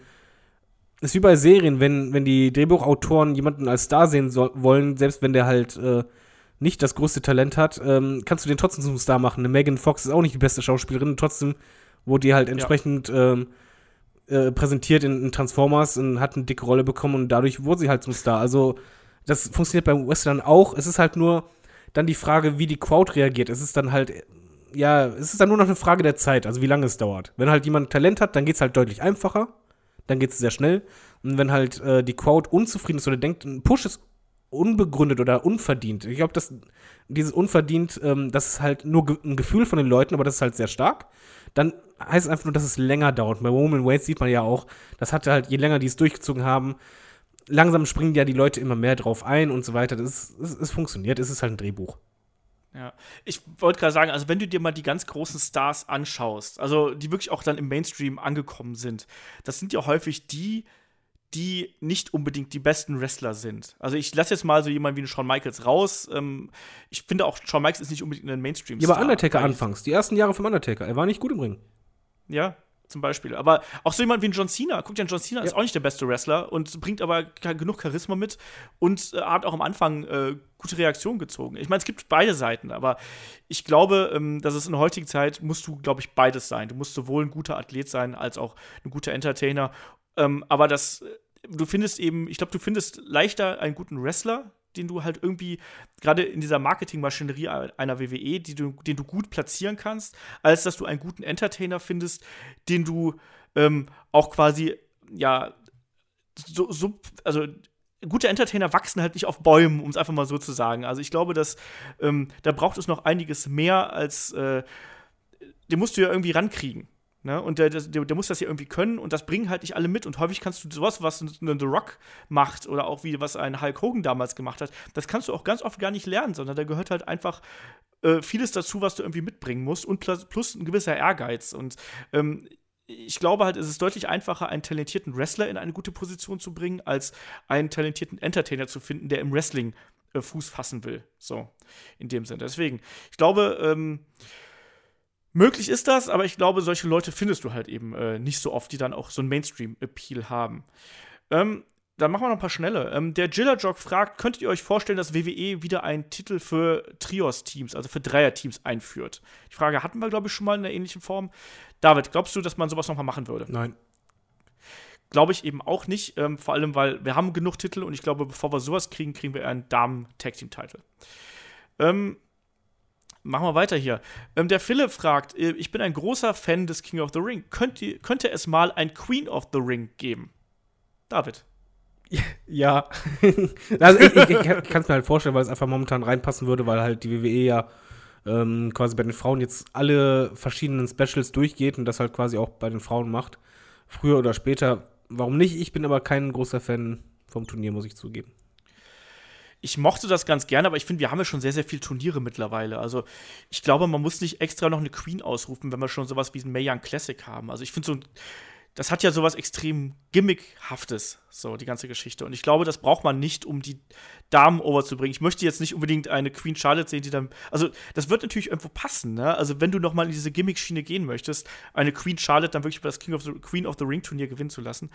es ist wie bei Serien, wenn, wenn die Drehbuchautoren jemanden als Star sehen so, wollen, selbst wenn der halt äh, nicht das größte Talent hat, ähm, kannst du den trotzdem zum Star machen. Eine Megan Fox ist auch nicht die beste Schauspielerin, trotzdem wurde die halt entsprechend ja. ähm, äh, präsentiert in, in, Transformers und hat eine dicke Rolle bekommen und dadurch wurde sie halt zum Star. Also das funktioniert beim Western auch. Es ist halt nur dann die Frage, wie die Crowd reagiert. Es ist dann halt ja, es ist dann nur noch eine Frage der Zeit, also wie lange es dauert. Wenn halt jemand Talent hat, dann geht es halt deutlich einfacher, dann geht es sehr schnell. Und wenn halt äh, die Crowd unzufrieden ist oder denkt, ein Push ist unbegründet oder unverdient. Ich glaube, dass dieses unverdient, ähm, das ist halt nur ge ein Gefühl von den Leuten, aber das ist halt sehr stark. Dann heißt es einfach nur, dass es länger dauert. Bei Roman Waits sieht man ja auch, das hatte halt, je länger die es durchgezogen haben, langsam springen ja die Leute immer mehr drauf ein und so weiter. Das, ist, es, es funktioniert, es ist halt ein Drehbuch. Ja, ich wollte gerade sagen, also wenn du dir mal die ganz großen Stars anschaust, also die wirklich auch dann im Mainstream angekommen sind, das sind ja häufig die, die nicht unbedingt die besten Wrestler sind. Also ich lasse jetzt mal so jemanden wie Shawn Michaels raus. Ähm, ich finde auch, Shawn Michaels ist nicht unbedingt ein Mainstream-Star. Ja, aber Undertaker anfangs, die ersten Jahre vom Undertaker, er war nicht gut im Ring. Ja, zum Beispiel. Aber auch so jemand wie ein John Cena. Guck dir an, John Cena ja. ist auch nicht der beste Wrestler und bringt aber genug Charisma mit und äh, hat auch am Anfang äh, gute Reaktionen gezogen. Ich meine, es gibt beide Seiten, aber ich glaube, ähm, dass es in der heutigen Zeit musst du, glaube ich, beides sein. Du musst sowohl ein guter Athlet sein als auch ein guter Entertainer. Ähm, aber das, äh, du findest eben, ich glaube, du findest leichter einen guten Wrestler, den du halt irgendwie gerade in dieser Marketingmaschinerie einer WWE, du, den du gut platzieren kannst, als dass du einen guten Entertainer findest, den du ähm, auch quasi, ja, so, so, also gute Entertainer wachsen halt nicht auf Bäumen, um es einfach mal so zu sagen. Also ich glaube, dass ähm, da braucht es noch einiges mehr als äh, den musst du ja irgendwie rankriegen. Ne? Und der, der, der, muss das ja irgendwie können und das bringen halt nicht alle mit. Und häufig kannst du sowas, was ein The Rock macht oder auch wie was ein Hulk Hogan damals gemacht hat, das kannst du auch ganz oft gar nicht lernen, sondern da gehört halt einfach äh, vieles dazu, was du irgendwie mitbringen musst und plus, plus ein gewisser Ehrgeiz. Und ähm, ich glaube halt, es ist deutlich einfacher, einen talentierten Wrestler in eine gute Position zu bringen, als einen talentierten Entertainer zu finden, der im Wrestling äh, Fuß fassen will. So, in dem Sinne. Deswegen, ich glaube, ähm, Möglich ist das, aber ich glaube, solche Leute findest du halt eben äh, nicht so oft, die dann auch so einen Mainstream-Appeal haben. Ähm, dann machen wir noch ein paar schnelle. Ähm, der Jillerjog fragt: Könntet ihr euch vorstellen, dass WWE wieder einen Titel für Trios-Teams, also für Dreier-Teams einführt? Die Frage hatten wir, glaube ich, schon mal in einer ähnlichen Form. David, glaubst du, dass man sowas nochmal machen würde? Nein. Glaube ich eben auch nicht. Ähm, vor allem, weil wir haben genug Titel und ich glaube, bevor wir sowas kriegen, kriegen wir einen Damen-Tag-Team-Titel. Ähm, Machen wir weiter hier. Ähm, der Philipp fragt: äh, Ich bin ein großer Fan des King of the Ring. Könnte, könnte es mal ein Queen of the Ring geben? David. Ja. also ich, ich, ich kann es mir halt vorstellen, weil es einfach momentan reinpassen würde, weil halt die WWE ja ähm, quasi bei den Frauen jetzt alle verschiedenen Specials durchgeht und das halt quasi auch bei den Frauen macht. Früher oder später. Warum nicht? Ich bin aber kein großer Fan vom Turnier, muss ich zugeben ich mochte das ganz gerne, aber ich finde, wir haben ja schon sehr, sehr viele Turniere mittlerweile. Also ich glaube, man muss nicht extra noch eine Queen ausrufen, wenn wir schon sowas wie ein Mae Young Classic haben. Also ich finde so ein das hat ja sowas extrem Gimmickhaftes, so die ganze Geschichte. Und ich glaube, das braucht man nicht, um die Damen overzubringen. Ich möchte jetzt nicht unbedingt eine Queen Charlotte sehen, die dann. Also, das wird natürlich irgendwo passen, ne? Also, wenn du noch mal in diese Gimmick-Schiene gehen möchtest, eine Queen Charlotte dann wirklich bei das King of the, Queen of the Ring Turnier gewinnen zu lassen.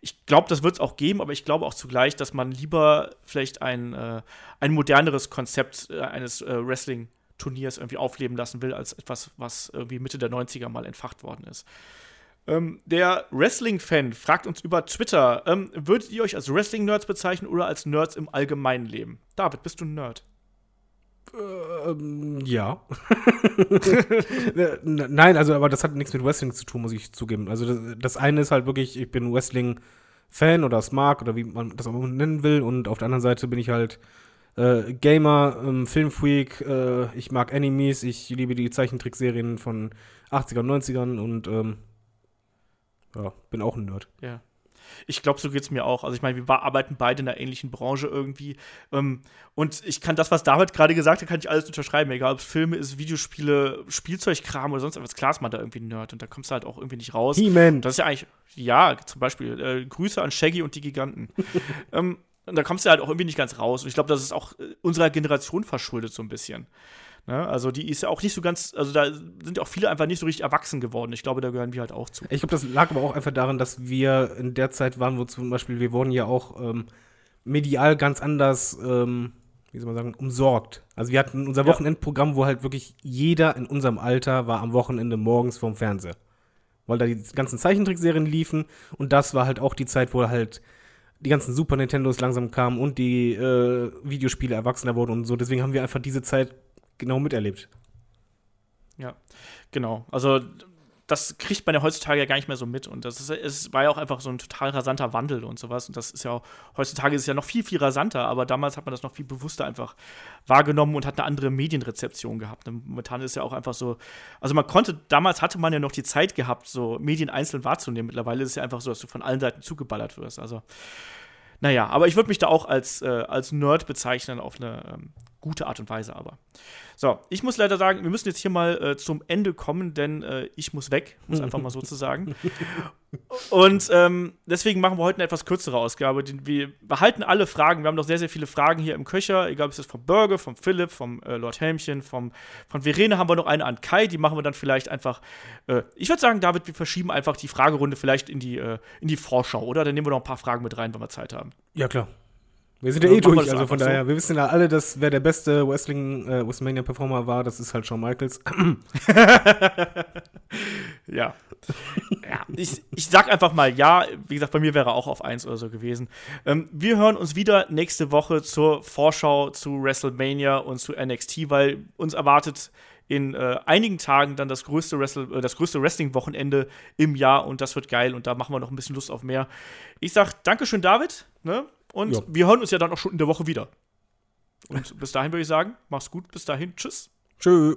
Ich glaube, das wird es auch geben, aber ich glaube auch zugleich, dass man lieber vielleicht ein, äh, ein moderneres Konzept äh, eines äh, Wrestling-Turniers irgendwie aufleben lassen will, als etwas, was irgendwie Mitte der 90er mal entfacht worden ist. Ähm, der Wrestling-Fan fragt uns über Twitter: ähm, Würdet ihr euch als Wrestling-Nerds bezeichnen oder als Nerds im allgemeinen Leben? David, bist du ein Nerd? Ähm, ja. Nein, also, aber das hat nichts mit Wrestling zu tun, muss ich zugeben. Also, das, das eine ist halt wirklich, ich bin Wrestling-Fan oder Smart oder wie man das auch nennen will. Und auf der anderen Seite bin ich halt äh, Gamer, ähm, Filmfreak, äh, ich mag Animes, ich liebe die Zeichentrickserien von 80ern, 90ern und ähm, ja, bin auch ein Nerd. Ja. Ich glaube, so geht es mir auch. Also ich meine, wir arbeiten beide in einer ähnlichen Branche irgendwie. Ähm, und ich kann das, was David gerade gesagt hat, kann ich alles unterschreiben. Egal, ob es Filme ist, Videospiele, Spielzeugkram oder sonst was. Klar ist man da irgendwie ein Nerd und da kommst du halt auch irgendwie nicht raus. He-Man. Das ist ja eigentlich, ja, zum Beispiel, äh, Grüße an Shaggy und die Giganten. ähm, und da kommst du halt auch irgendwie nicht ganz raus. Und ich glaube, das ist auch äh, unserer Generation verschuldet so ein bisschen. Ne? Also die ist ja auch nicht so ganz, also da sind auch viele einfach nicht so richtig erwachsen geworden. Ich glaube, da gehören wir halt auch zu. Ich glaube, das lag aber auch einfach daran, dass wir in der Zeit waren, wo zum Beispiel, wir wurden ja auch ähm, medial ganz anders, ähm, wie soll man sagen, umsorgt. Also wir hatten unser Wochenendprogramm, wo halt wirklich jeder in unserem Alter war am Wochenende morgens vorm Fernseher. Weil da die ganzen Zeichentrickserien liefen und das war halt auch die Zeit, wo halt die ganzen Super Nintendos langsam kamen und die äh, Videospiele erwachsener wurden und so. Deswegen haben wir einfach diese Zeit genau miterlebt. Ja, genau. Also das kriegt man ja heutzutage ja gar nicht mehr so mit. Und das ist, es war ja auch einfach so ein total rasanter Wandel und sowas. Und das ist ja auch, heutzutage ist es ja noch viel, viel rasanter, aber damals hat man das noch viel bewusster einfach wahrgenommen und hat eine andere Medienrezeption gehabt. Und momentan ist ja auch einfach so, also man konnte, damals hatte man ja noch die Zeit gehabt, so Medien einzeln wahrzunehmen. Mittlerweile ist es ja einfach so, dass du von allen Seiten zugeballert wirst. Also, naja, aber ich würde mich da auch als, äh, als Nerd bezeichnen auf eine ähm, gute Art und Weise aber. So, ich muss leider sagen, wir müssen jetzt hier mal äh, zum Ende kommen, denn äh, ich muss weg, muss einfach mal so zu sagen. Und ähm, deswegen machen wir heute eine etwas kürzere Ausgabe. Wir behalten alle Fragen. Wir haben noch sehr, sehr viele Fragen hier im Köcher, egal ob es ist vom Burger, vom Philipp, vom äh, Lord Helmchen, vom, von Verene haben wir noch eine an Kai. Die machen wir dann vielleicht einfach. Äh, ich würde sagen, David, wir verschieben einfach die Fragerunde vielleicht in die, äh, in die Vorschau, oder? Dann nehmen wir noch ein paar Fragen mit rein, wenn wir Zeit haben. Ja, klar. Wir sind ja eh durch, also von daher, so. wir wissen ja alle, dass wer der beste Wrestling äh, WrestleMania Performer war, das ist halt Shawn Michaels. ja. Ja. Ich, ich sag einfach mal ja, wie gesagt, bei mir wäre auch auf 1 oder so gewesen. Ähm, wir hören uns wieder nächste Woche zur Vorschau zu WrestleMania und zu NXT, weil uns erwartet in äh, einigen Tagen dann das größte, Wrestle, äh, das größte Wrestling-Wochenende im Jahr und das wird geil und da machen wir noch ein bisschen Lust auf mehr. Ich sag Dankeschön, David. Ne? Und ja. wir hören uns ja dann auch schon in der Woche wieder. Und bis dahin würde ich sagen, mach's gut. Bis dahin. Tschüss. Tschö.